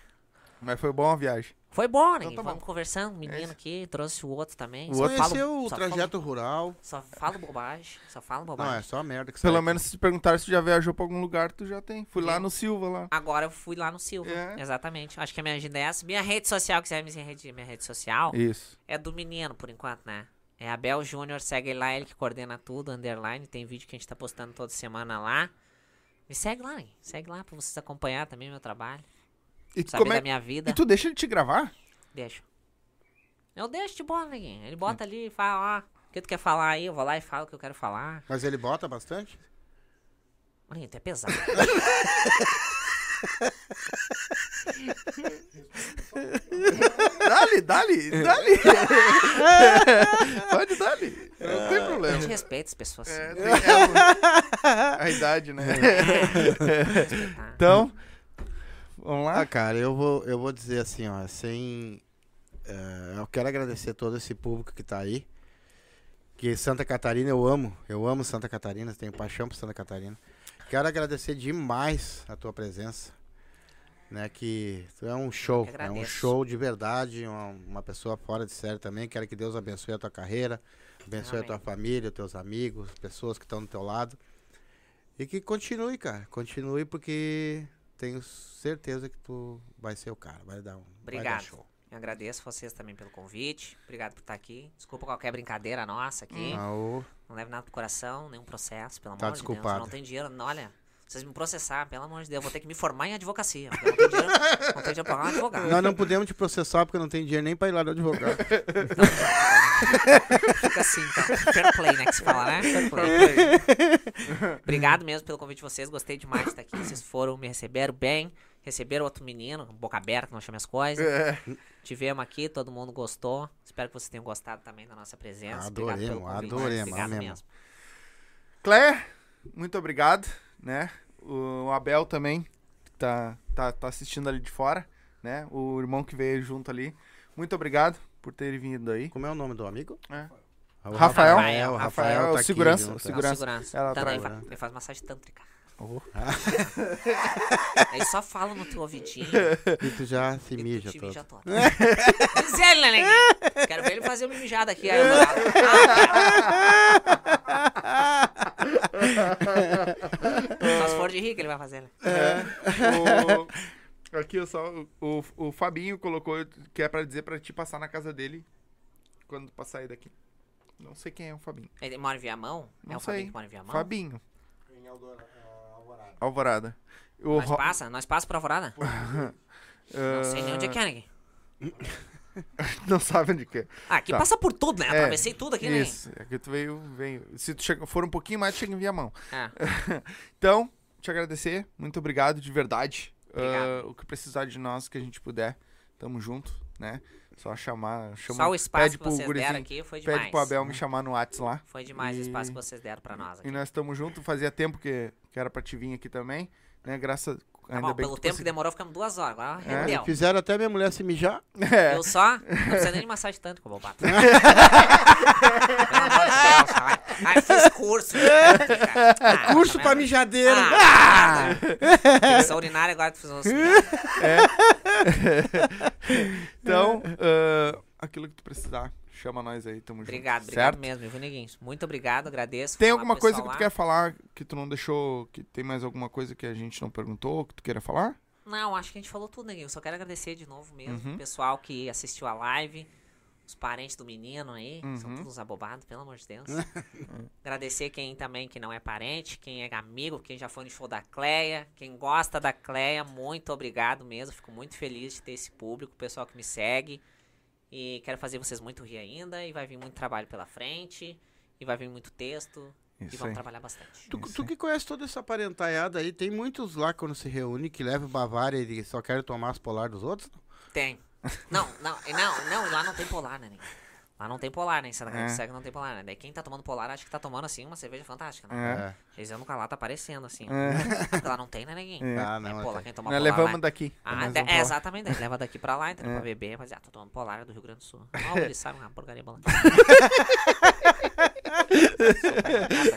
Mas foi bom a viagem. Foi bom, né? Então tá Vamos bom. conversando, um É menino aqui, trouxe o outro também. O só outro- falo- Conheceu o só trajeto rural. Falo, só falo bobagem, só falo Não, é bobagem. só merda que Pelo sai. menos se te perguntaram se tu já viajou pra algum lugar, tu já tem. Fui lá Sim. no Silva lá. Agora eu fui lá no Silva, É. exatamente. Acho que a minha agenda é essa. Minha rede social, quiser me seguir, minha rede social, Isso. é do menino, por enquanto, né? É Abel Júnior, segue lá, ele que coordena tudo, underline. Tem vídeo que a gente tá postando toda semana lá. Me segue lá, hein? Segue lá pra vocês acompanhar também meu trabalho. E Saber como é- da minha vida. e tu deixa ele te gravar? Deixa. Eu deixo de bola, neguinho. Ele bota ali e fala, ó, o que tu quer falar aí? Eu vou lá e falo o que eu quero falar. Mas ele bota bastante? Maninho, tu é pesado. Dale, dale, dale. Pode dale. Não tem A problema. gente respeita as pessoas. É, sim. tem- é, a idade, né? Respeitar. Então, vamos Ah, lá. cara, eu vou, eu vou dizer assim, ó, sem. eh, eu quero agradecer todo esse público que tá aí. Que Santa Catarina eu amo. Eu amo Santa Catarina, tenho paixão por Santa Catarina. Quero agradecer demais a tua presença. Né, que tu é um show, é um show de verdade, uma, uma pessoa fora de série também. Quero que Deus abençoe a tua carreira, abençoe Amém. a tua família, os teus amigos, pessoas que estão do teu lado. E que continue, cara. Continue porque tenho certeza que tu vai ser o cara. Vai dar um vai dar Obrigado. show. Eu agradeço vocês também pelo convite. Obrigado por estar aqui. Desculpa qualquer brincadeira nossa aqui. Ah, ô, Não leve nada pro coração, nenhum processo, pelo Tá amor de Deus. Eu desculpado. não tenho dinheiro. não, Olha, vocês me processar, pelo amor de Deus. Eu vou ter que me formar em advocacia. não tenho dinheiro, não tenho dinheiro pra pagar um advogado. Nós não podemos te processar porque não tem dinheiro nem pra ir lá no advogado. Fica assim, então. Fair play, né? Que se fala, né? Fair play. Obrigado mesmo pelo convite de vocês. Gostei demais de estar aqui. Vocês foram, me receberam bem. Receberam outro menino, boca aberta, não chama as coisas. É. Tivemos aqui, todo mundo gostou. Espero que vocês tenham gostado também da nossa presença. Obrigado pelo Adoremos, convite. adoremos, Obrigado mesmo. mesmo. Muito obrigado, né? O Abel também tá, tá, tá assistindo ali de fora, né? O irmão que veio junto ali. Muito obrigado por ter vindo aí. Como é o nome do amigo? É. Ah, o Rafael. Rafael, Rafael é o tá aqui segurança, junto. o segurança. Segurança. Ela Tá, traz, ele, fa- né? ele faz massagem tântrica. Oh. Aí só fala no teu ouvidinho. E tu já se e mija todo. mija todo. Diz ele, né, neguinho? Quero ver ele fazer uma mijada aqui. Aí, se for de rir que ele vai fazer, né? O- aqui eu só. O, o Fabinho colocou que é pra dizer pra te passar na casa dele quando tu sair daqui. Não sei quem é o Fabinho. Ele mora em Viamão? Não é o sei. Fabinho que mora em Viamão? Fabinho, Em ah, Alvorada. Alvorada. O Nós Ro- passa? Nós passa pra Alvorada? Não sei nem onde é que é, neguinho. Não sabe onde que é. Ah, aqui Tá. passa por tudo, né? É, Atravessei tudo aqui, né? Isso, aqui tu veio, veio. Se tu chega, for um pouquinho mais, tu chega em Viamão. É. Então, te agradecer, muito obrigado de verdade. Ah, o que precisar de nós, que a gente puder, tamo junto, né? Só chamar, chama, Só o espaço pede que vocês gurizinho, deram aqui foi demais. Pede pro Abel me chamar no Whats lá. Foi demais o E- espaço que vocês deram pra nós aqui. E nós estamos juntos, fazia tempo que, que era pra te vir aqui também, né? Graças, Tá bom, pelo que tempo que consegui- demorou, ficamos duas horas. Agora É, rendeu. Fizeram até minha mulher se mijar. É, Eu só, não precisa nem de massagem tanto como eu bato. Pelo amor de Deus. Ai, fiz curso. Ah, Curso pra vendo? mijadeira. Ah, Infecção urinária agora tu fez um então, ah, aquilo que tu precisar, chama nós aí, tamo Obrigado, junto. obrigado certo? mesmo, viu? Muito obrigado, agradeço. Tem alguma coisa que pessoal tu lá. quer falar que tu não deixou, que tem mais alguma coisa que a gente não perguntou, que tu queira falar? Não, acho que a gente falou tudo, neguinho. Só quero agradecer de novo mesmo Uhum. o pessoal que assistiu a live. Os parentes do menino aí, são Uhum. todos uns abobados, pelo amor de Deus. Agradecer quem também que não é parente, quem é amigo, quem já foi no show da Cleia, quem gosta da Cleia, muito obrigado mesmo. Fico muito feliz de ter esse público, o pessoal que me segue. E quero fazer vocês muito rir ainda. E vai vir muito trabalho pela frente. E vai vir muito texto. e Isso vamos aí. trabalhar bastante. Tu, tu que conhece toda essa parentaiada aí, tem muitos lá quando se reúne que levam Bavária e só querem tomar as polar dos outros? Tem. Não, não, não, não, lá não tem polar, né? Lá não tem polar, né? Em Santa Catarina É. do Cego não tem polar, né? Daí quem tá tomando polar acha que tá tomando, assim, uma cerveja fantástica, né? É. Eles andam com a lata aparecendo, assim. É. Porque lá não tem, né, neguinho? É. Ah, não. é, é pô, lá quem toma Nós polar levamos lá... daqui. Ah, de- é, falar. exatamente, leva daqui pra lá, entendeu? É. Pra beber, mas ah, tô tomando polar do Rio Grande do Sul. Ó, eles sabem uma porcaria. Super,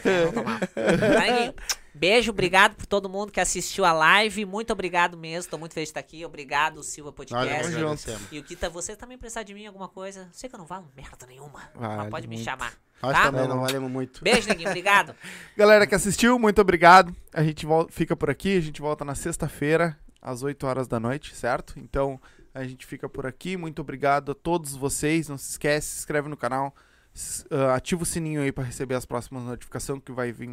nada, não tomava. Tá, neguinho? Beijo. obrigado por todo mundo que assistiu a live. Muito obrigado mesmo. Tô muito feliz de estar aqui. Obrigado, Silva Podcast. E o Kita, você também precisar de mim alguma coisa? Sei que eu não valo merda nenhuma. Vale mas pode me muito. chamar. Nós Tá? também não valemos muito. Beijo, neguinho. Obrigado. Galera que assistiu, muito obrigado. A gente volta, fica por aqui, a gente volta na sexta-feira, às 8 horas da noite, certo? Então, a gente fica por aqui. Muito obrigado a todos vocês. Não se esquece, se inscreve no canal, ah, ativa o sininho aí para receber as próximas notificações que vai vir.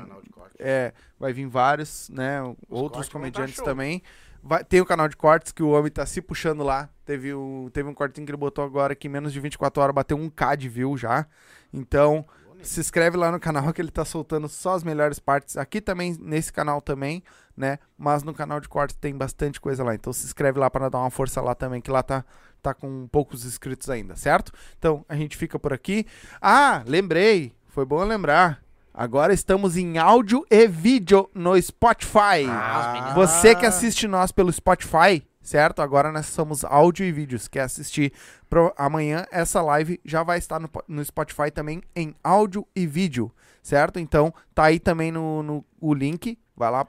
É, vai vir vários, né? Outros cortes vão comediantes também. Vai- tem o canal de cortes que o homem tá se puxando lá. Teve, o, teve um cortinho que ele botou agora que em menos de 24 horas bateu um K de view já. Então, se inscreve lá no canal que ele tá soltando só as melhores partes. Aqui também, nesse canal também, né? Mas no canal de cortes tem bastante coisa lá. Então se inscreve lá para dar uma força lá também, que lá tá, tá com poucos inscritos ainda, certo? Então a gente fica por aqui. Ah, lembrei. Foi bom lembrar. Agora estamos em áudio e vídeo no Spotify. Ah. Você que assiste nós pelo Spotify, certo? Agora nós somos áudio e vídeos. Quer assistir pro- amanhã? Essa live já vai estar no, no Spotify também em áudio e vídeo, certo? Então tá aí também no, no o link. Vai lá,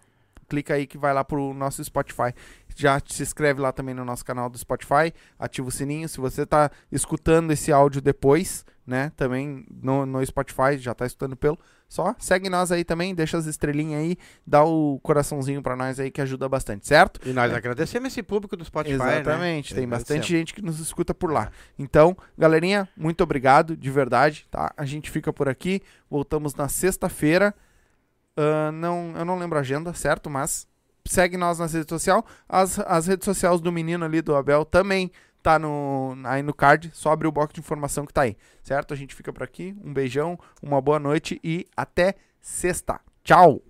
clica aí que vai lá pro nosso Spotify. Já se inscreve lá também no nosso canal do Spotify, ativa o sininho. Se você tá escutando esse áudio depois, né, também no, no Spotify, já tá escutando pelo, só segue nós aí também, deixa as estrelinhas aí, dá o coraçãozinho pra nós aí que ajuda bastante, certo? E nós agradecemos esse público do Spotify, né? Exatamente, tem bastante gente que nos escuta por lá. Então, galerinha, muito obrigado, de verdade, tá? A gente fica por aqui, voltamos na sexta-feira. Ah, não, eu não lembro a agenda, certo? Mas segue nós nas redes sociais. As, as redes sociais do menino ali, do Abel, também tá no, aí no card. Só abre o box de informação que tá aí, certo? A gente fica por aqui. Um beijão, uma boa noite e até sexta. Tchau!